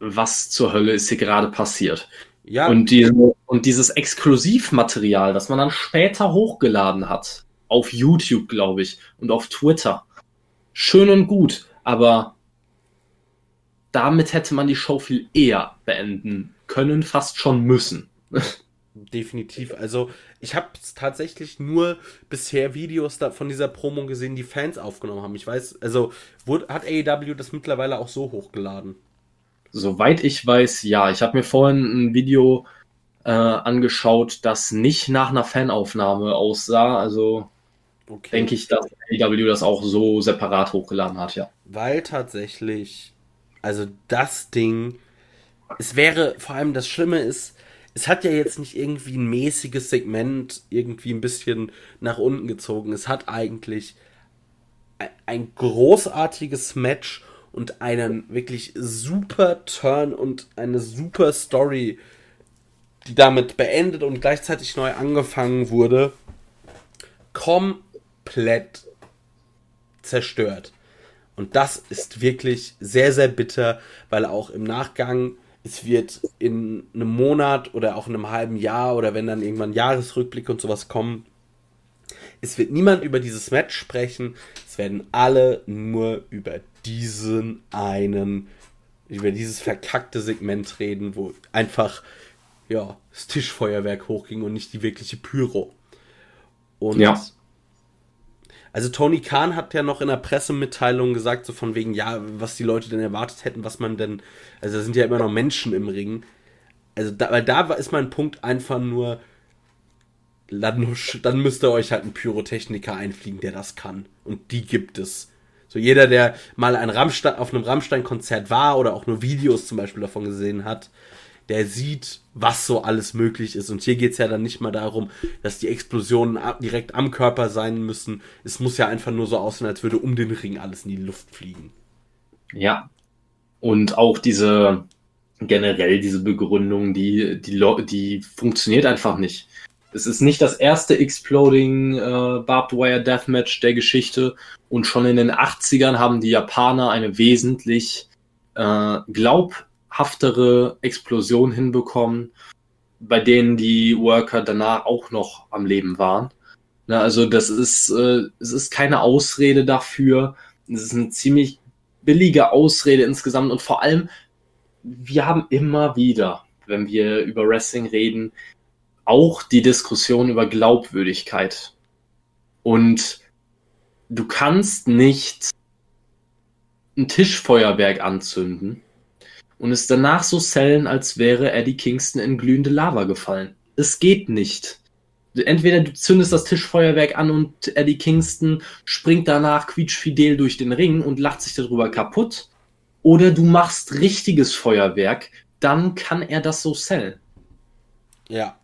Speaker 2: was zur Hölle ist hier gerade passiert. Ja. Und, die, und dieses Exklusivmaterial, das man dann später hochgeladen hat, auf YouTube, glaube ich, und auf Twitter. Schön und gut, aber damit hätte man die Show viel eher beenden können, fast schon müssen.
Speaker 1: Definitiv. Also ich habe tatsächlich nur bisher Videos da von dieser Promo gesehen, die Fans aufgenommen haben. Ich weiß, also wurde, hat AEW das mittlerweile auch so hochgeladen?
Speaker 2: Soweit ich weiß, ja. Ich habe mir vorhin ein Video äh, angeschaut, das nicht nach einer Fanaufnahme aussah. Also okay. denke ich, dass AEW das auch so separat hochgeladen hat, ja.
Speaker 1: Weil tatsächlich, also das Ding, es wäre vor allem das Schlimme ist, es hat ja jetzt nicht irgendwie ein mäßiges Segment irgendwie ein bisschen nach unten gezogen. Es hat eigentlich ein großartiges Match und einen wirklich super Turn und eine super Story die damit beendet und gleichzeitig neu angefangen wurde, komplett zerstört. Und das ist wirklich sehr, sehr bitter, weil auch im Nachgang, es wird in einem Monat oder auch in einem halben Jahr oder wenn dann irgendwann Jahresrückblick und sowas kommen, es wird niemand über dieses Match sprechen. Es werden alle nur über diesen einen, über dieses verkackte Segment reden, wo einfach ja, das Tischfeuerwerk hochging und nicht die wirkliche Pyro. Und ja. Also Tony Khan hat ja noch in der Pressemitteilung gesagt, so von wegen, ja, was die Leute denn erwartet hätten, was man denn, also da sind ja immer noch Menschen im Ring. Also da, weil da ist mein Punkt einfach nur, dann, dann müsst ihr euch halt einen Pyrotechniker einfliegen, der das kann. Und die gibt es. So jeder, der mal ein Rammstein, auf einem Rammstein-Konzert war oder auch nur Videos zum Beispiel davon gesehen hat, der sieht, was so alles möglich ist. Und hier geht es ja dann nicht mal darum, dass die Explosionen direkt am Körper sein müssen. Es muss ja einfach nur so aussehen, als würde um den Ring alles in die Luft fliegen.
Speaker 2: Ja. Und auch diese generell diese Begründung, die, die, die funktioniert einfach nicht. Es ist nicht das erste Exploding äh, Barbed Wire Deathmatch der Geschichte und schon in den 80ern haben die Japaner eine wesentlich äh, glaub haftere Explosion hinbekommen, bei denen die Worker danach auch noch am Leben waren. Na, also das ist, äh, es ist keine Ausrede dafür. Es ist eine ziemlich billige Ausrede insgesamt und vor allem, wir haben immer wieder, wenn wir über Wrestling reden, auch die Diskussion über Glaubwürdigkeit. Und du kannst nicht ein Tischfeuerwerk anzünden und es danach so sellen, als wäre Eddie Kingston in glühende Lava gefallen. Es geht nicht. Entweder du zündest das Tischfeuerwerk an und Eddie Kingston springt danach quietschfidel durch den Ring und lacht sich darüber kaputt, oder du machst richtiges Feuerwerk, dann kann er das so sellen.
Speaker 1: Ja.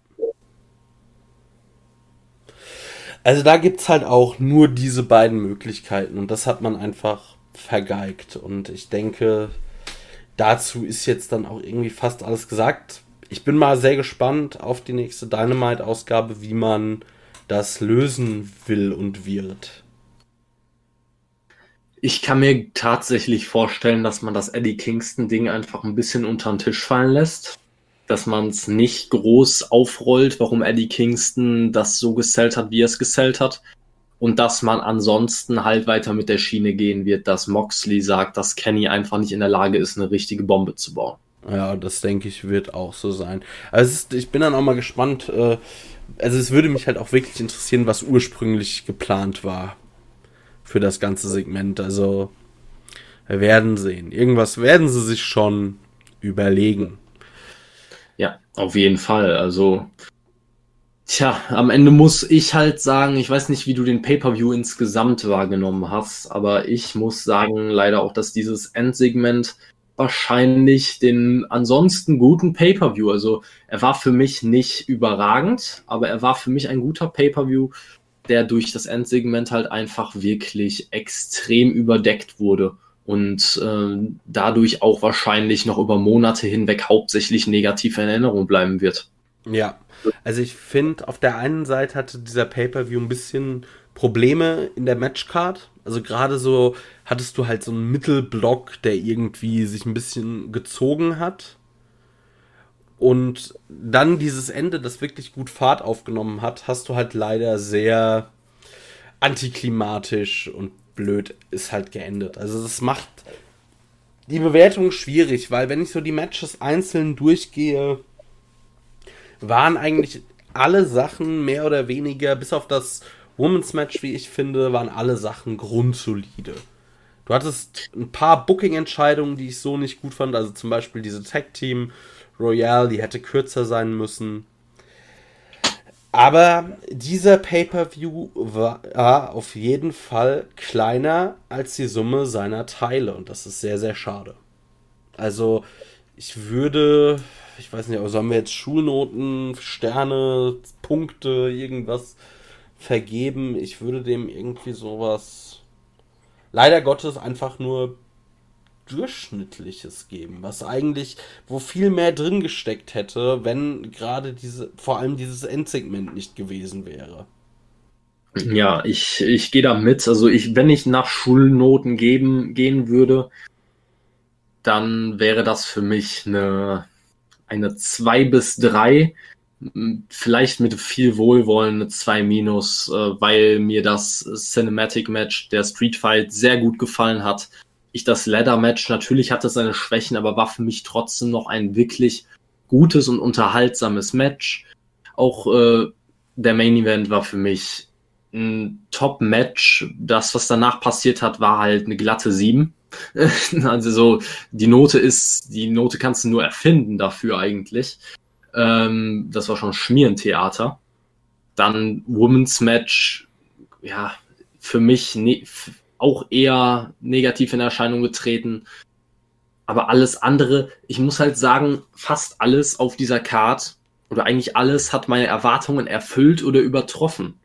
Speaker 1: Also da gibt es halt auch nur diese beiden Möglichkeiten und das hat man einfach vergeigt. Und ich denke, dazu ist jetzt dann auch irgendwie fast alles gesagt. Ich bin mal sehr gespannt auf die nächste Dynamite-Ausgabe, wie man das lösen will und wird.
Speaker 2: Ich kann mir tatsächlich vorstellen, dass man das Eddie Kingston-Ding einfach ein bisschen unter den Tisch fallen lässt. Dass man es nicht groß aufrollt, warum Eddie Kingston das so gesellt hat, wie er es gesellt hat und dass man ansonsten halt weiter mit der Schiene gehen wird, dass Moxley sagt, dass Kenny einfach nicht in der Lage ist, eine richtige Bombe zu bauen.
Speaker 1: Ja, das denke ich wird auch so sein. Also ist, ich bin dann auch mal gespannt. Äh, also es würde mich halt auch wirklich interessieren, was ursprünglich geplant war für das ganze Segment. Also wir werden sehen. Irgendwas werden sie sich schon überlegen.
Speaker 2: Ja, auf jeden Fall. Also Tja, am Ende muss ich halt sagen, ich weiß nicht, wie du den Pay-per-view insgesamt wahrgenommen hast, aber ich muss sagen, leider auch, dass dieses Endsegment wahrscheinlich den ansonsten guten Pay-per-view, also er war für mich nicht überragend, aber er war für mich ein guter Pay-per-view, der durch das Endsegment halt einfach wirklich extrem überdeckt wurde und äh, dadurch auch wahrscheinlich noch über Monate hinweg hauptsächlich negativ in Erinnerung bleiben wird.
Speaker 1: Ja, also ich finde, auf der einen Seite hatte dieser Pay-Per-View ein bisschen Probleme in der Matchcard. Also gerade so hattest du halt so einen Mittelblock, der irgendwie sich ein bisschen gezogen hat. Und dann dieses Ende, das wirklich gut Fahrt aufgenommen hat, hast du halt leider sehr antiklimatisch und blöd ist halt geendet. Also das macht die Bewertung schwierig, weil wenn ich so die Matches einzeln durchgehe, waren eigentlich alle Sachen mehr oder weniger, bis auf das Women's Match, wie ich finde, waren alle Sachen grundsolide. Du hattest ein paar Booking-Entscheidungen, die ich so nicht gut fand. Also zum Beispiel diese Tag Team Royale, die hätte kürzer sein müssen. Aber dieser Pay-per-View war auf jeden Fall kleiner als die Summe seiner Teile und das ist sehr, sehr schade. Also ich würde, ich weiß nicht, aber sollen wir jetzt Schulnoten, Sterne, Punkte, irgendwas vergeben? Ich würde dem irgendwie sowas leider Gottes einfach nur durchschnittliches geben, was eigentlich, wo viel mehr drin gesteckt hätte, wenn gerade diese, vor allem dieses Endsegment nicht gewesen wäre.
Speaker 2: Ja, ich, ich gehe da mit. Also ich, wenn ich nach Schulnoten geben, gehen würde, dann wäre das für mich eine, eine 2 bis 3. Vielleicht mit viel Wohlwollen eine 2 minus, äh, weil mir das Cinematic Match der Street Fight sehr gut gefallen hat. Ich das Ladder Match natürlich hatte seine Schwächen, aber war für mich trotzdem noch ein wirklich gutes und unterhaltsames Match. Auch äh, der Main Event war für mich ein Top-Match. Das, was danach passiert hat, war halt eine glatte 7. also so, die Note ist, die Note kannst du nur erfinden dafür eigentlich. Ähm, das war schon Schmierentheater. Dann Women's Match, ja, für mich ne auch eher negativ in Erscheinung getreten. Aber alles andere, ich muss halt sagen, fast alles auf dieser Card oder eigentlich alles hat meine Erwartungen erfüllt oder übertroffen.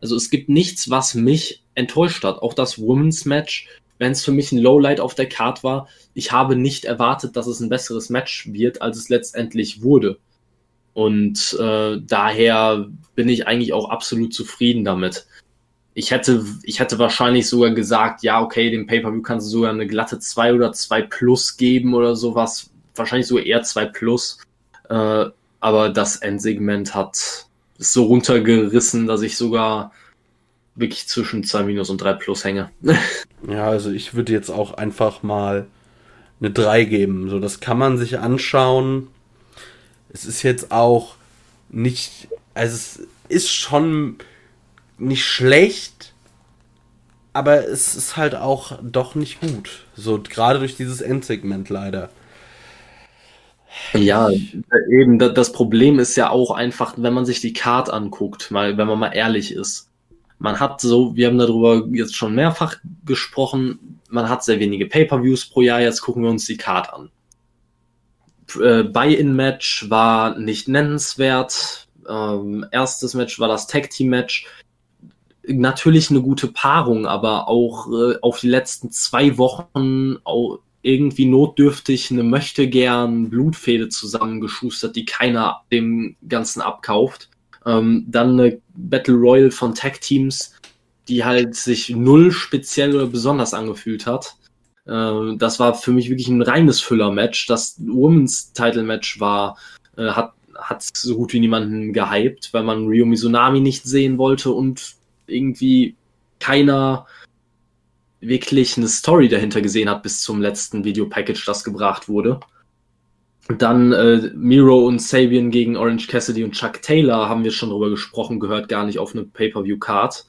Speaker 2: Also es gibt nichts, was mich enttäuscht hat. Auch das Women's Match wenn es für mich ein Lowlight auf der Card war, ich habe nicht erwartet, dass es ein besseres Match wird, als es letztendlich wurde. Und äh, daher bin ich eigentlich auch absolut zufrieden damit. Ich hätte, ich hätte wahrscheinlich sogar gesagt, ja, okay, dem Pay-Per-View kannst du sogar eine glatte 2 oder 2 Plus geben oder sowas. Wahrscheinlich sogar eher 2 Plus. Äh, aber das Endsegment hat so runtergerissen, dass ich sogar wirklich zwischen 2 Minus und 3 Plus hänge.
Speaker 1: ja, also ich würde jetzt auch einfach mal eine 3 geben. So, das kann man sich anschauen. Es ist jetzt auch nicht, also es ist schon nicht schlecht, aber es ist halt auch doch nicht gut. So, gerade durch dieses Endsegment leider.
Speaker 2: Ja, eben, das Problem ist ja auch einfach, wenn man sich die Card anguckt, mal, wenn man mal ehrlich ist man hat so, wir haben darüber jetzt schon mehrfach gesprochen, man hat sehr wenige Pay-per-Views pro Jahr, jetzt gucken wir uns die Card an. Äh, Buy-in-Match war nicht nennenswert. Ähm, erstes Match war das Tag-Team-Match. Natürlich eine gute Paarung, aber auch äh, auf die letzten zwei Wochen auch irgendwie notdürftig eine möchte gern Blutfehde zusammengeschustert, die keiner dem Ganzen abkauft. Ähm, dann eine Battle Royale von Tag Teams, die halt sich null speziell oder besonders angefühlt hat. Äh, das war für mich wirklich ein reines Füller-Match. Das Women's Title Match war, äh, hat, hat so gut wie niemanden gehypt, weil man Ryo Mizunami nicht sehen wollte und irgendwie keiner wirklich eine Story dahinter gesehen hat bis zum letzten Videopackage, das gebracht wurde. Dann äh, Miro und Sabian gegen Orange Cassidy und Chuck Taylor haben wir schon drüber gesprochen, gehört gar nicht auf eine Pay-Per-View-Card.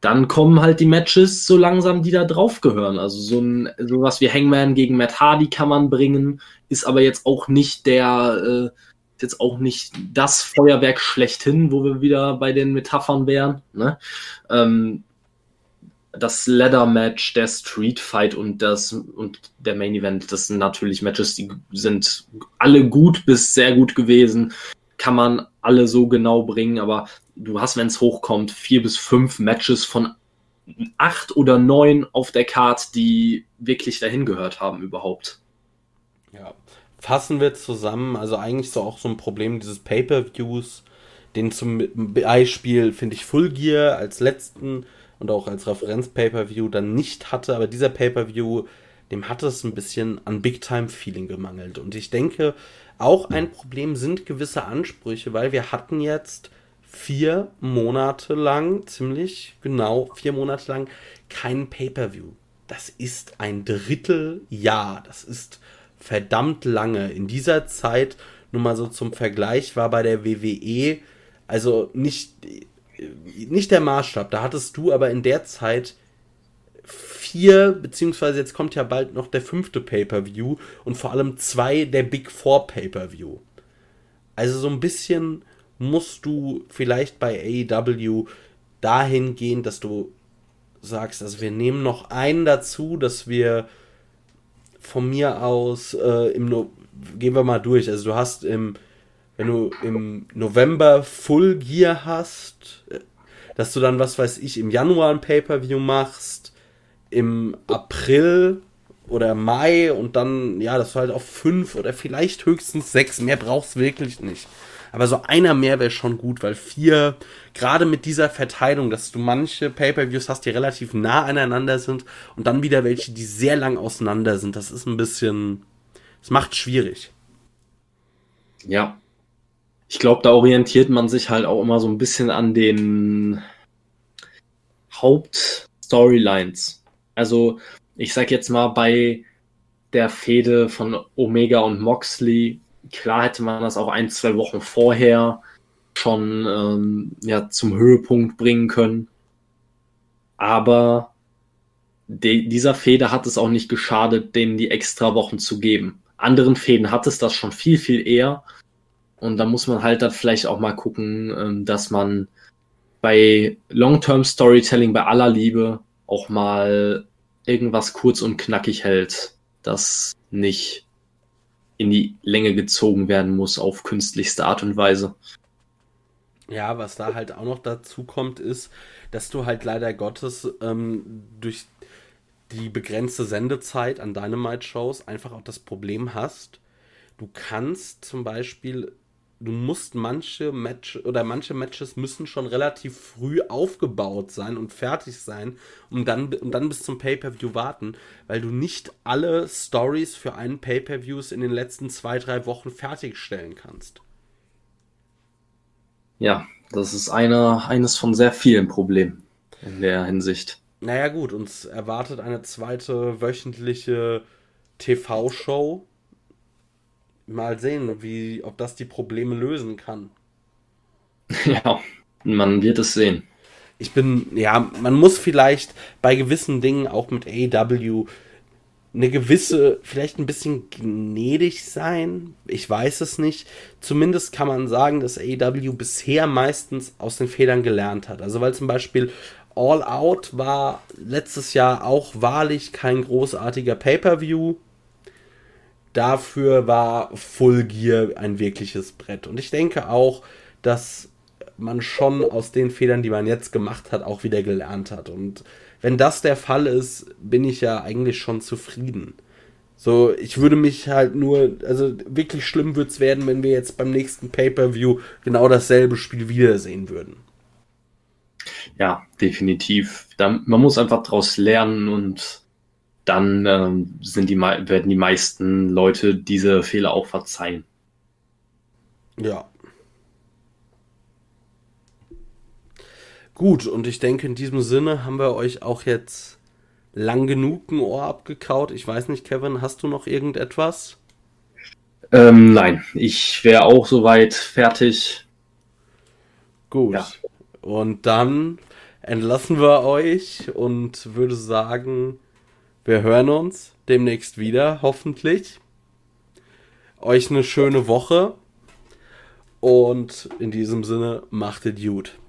Speaker 2: Dann kommen halt die Matches so langsam, die da drauf gehören. Also so ein sowas wie Hangman gegen Matt Hardy kann man bringen, ist aber jetzt auch nicht der, äh, jetzt auch nicht das Feuerwerk schlechthin, wo wir wieder bei den Metaphern wären. Ne? Ähm, das Ladder Match, der Street Fight und das und der Main Event, das sind natürlich Matches, die sind alle gut bis sehr gut gewesen. Kann man alle so genau bringen, aber du hast, wenn es hochkommt, vier bis fünf Matches von acht oder neun auf der Card, die wirklich dahin gehört haben überhaupt.
Speaker 1: Ja, fassen wir zusammen, also eigentlich so auch so ein Problem dieses Pay-per-Views, den zum Beispiel finde ich Full Gear als letzten und auch als Referenz-Pay-Per-View dann nicht hatte, aber dieser Pay-Per-View, dem hat es ein bisschen an Big-Time-Feeling gemangelt. Und ich denke, auch ein Problem sind gewisse Ansprüche, weil wir hatten jetzt vier Monate lang, ziemlich genau vier Monate lang, keinen Pay-Per-View. Das ist ein Dritteljahr. Das ist verdammt lange. In dieser Zeit, nur mal so zum Vergleich, war bei der WWE, also nicht nicht der Maßstab. Da hattest du aber in der Zeit vier, beziehungsweise jetzt kommt ja bald noch der fünfte Pay-Per-View und vor allem zwei der Big Four Pay-Per-View. Also so ein bisschen musst du vielleicht bei AEW dahin gehen, dass du sagst, also wir nehmen noch einen dazu, dass wir von mir aus äh, im no gehen wir mal durch. Also du hast im, wenn du im November Full Gear hast, dass du dann, was weiß ich, im Januar ein Pay-Per-View machst, im April oder Mai und dann, ja, das war halt auf fünf oder vielleicht höchstens sechs. Mehr brauchst du wirklich nicht. Aber so einer mehr wäre schon gut, weil vier, gerade mit dieser Verteilung, dass du manche Pay-Per-Views hast, die relativ nah aneinander sind und dann wieder welche, die sehr lang auseinander sind, das ist ein bisschen, es macht schwierig.
Speaker 2: Ja. Ich glaube, da orientiert man sich halt auch immer so ein bisschen an den Hauptstorylines. Also, ich sag jetzt mal, bei der Fehde von Omega und Moxley klar hätte man das auch ein, zwei Wochen vorher schon ähm, ja, zum Höhepunkt bringen können. Aber de dieser Feder hat es auch nicht geschadet, denen die extra Wochen zu geben. Anderen Fäden hat es das schon viel, viel eher. Und da muss man halt dann vielleicht auch mal gucken, ähm, dass man bei Long-Term Storytelling, bei aller Liebe, auch mal irgendwas kurz und knackig hält, das nicht in die Länge gezogen werden muss auf künstlichste Art und Weise.
Speaker 1: Ja, was da halt auch noch dazu kommt, ist, dass du halt leider Gottes ähm, durch die begrenzte Sendezeit an Dynamite-Shows einfach auch das Problem hast, du kannst zum Beispiel du musst manche Match oder manche Matches müssen schon relativ früh aufgebaut sein und fertig sein, um dann, um dann bis zum Pay-Per-View warten, weil du nicht alle Stories für einen Pay-Per-Views in den letzten zwei, drei Wochen fertigstellen kannst.
Speaker 2: Ja, das ist einer, eines von sehr vielen Problemen in der Hinsicht.
Speaker 1: Naja, gut, uns erwartet eine zweite wöchentliche TV-Show mal sehen, wie, ob das die Probleme lösen kann.
Speaker 2: Ja, man wird es sehen.
Speaker 1: Ich bin, ja, man muss vielleicht bei gewissen Dingen auch mit AW eine gewisse, vielleicht ein bisschen gnädig sein. Ich weiß es nicht. Zumindest kann man sagen, dass AW bisher meistens aus den Fehlern gelernt hat. Also weil zum Beispiel All Out war letztes Jahr auch wahrlich kein großartiger Pay-per-View dafür war Full Gear ein wirkliches Brett. Und ich denke auch, dass man schon aus den Fehlern, die man jetzt gemacht hat, auch wieder gelernt hat. Und wenn das der Fall ist, bin ich ja eigentlich schon zufrieden. So, ich würde mich halt nur, also wirklich schlimm würde es werden, wenn wir jetzt beim nächsten Pay-Per-View genau dasselbe Spiel wiedersehen würden.
Speaker 2: Ja, definitiv. Da, man muss einfach daraus lernen und dann ähm, sind die, werden die meisten Leute diese Fehler auch verzeihen.
Speaker 1: Ja. Gut, und ich denke, in diesem Sinne haben wir euch auch jetzt lang genug ein Ohr abgekaut. Ich weiß nicht, Kevin, hast du noch irgendetwas?
Speaker 2: Ähm, nein, ich wäre auch soweit fertig.
Speaker 1: Gut. Ja. Und dann entlassen wir euch und würde sagen, wir hören uns demnächst wieder, hoffentlich. Euch eine schöne Woche. Und in diesem Sinne, macht es gut.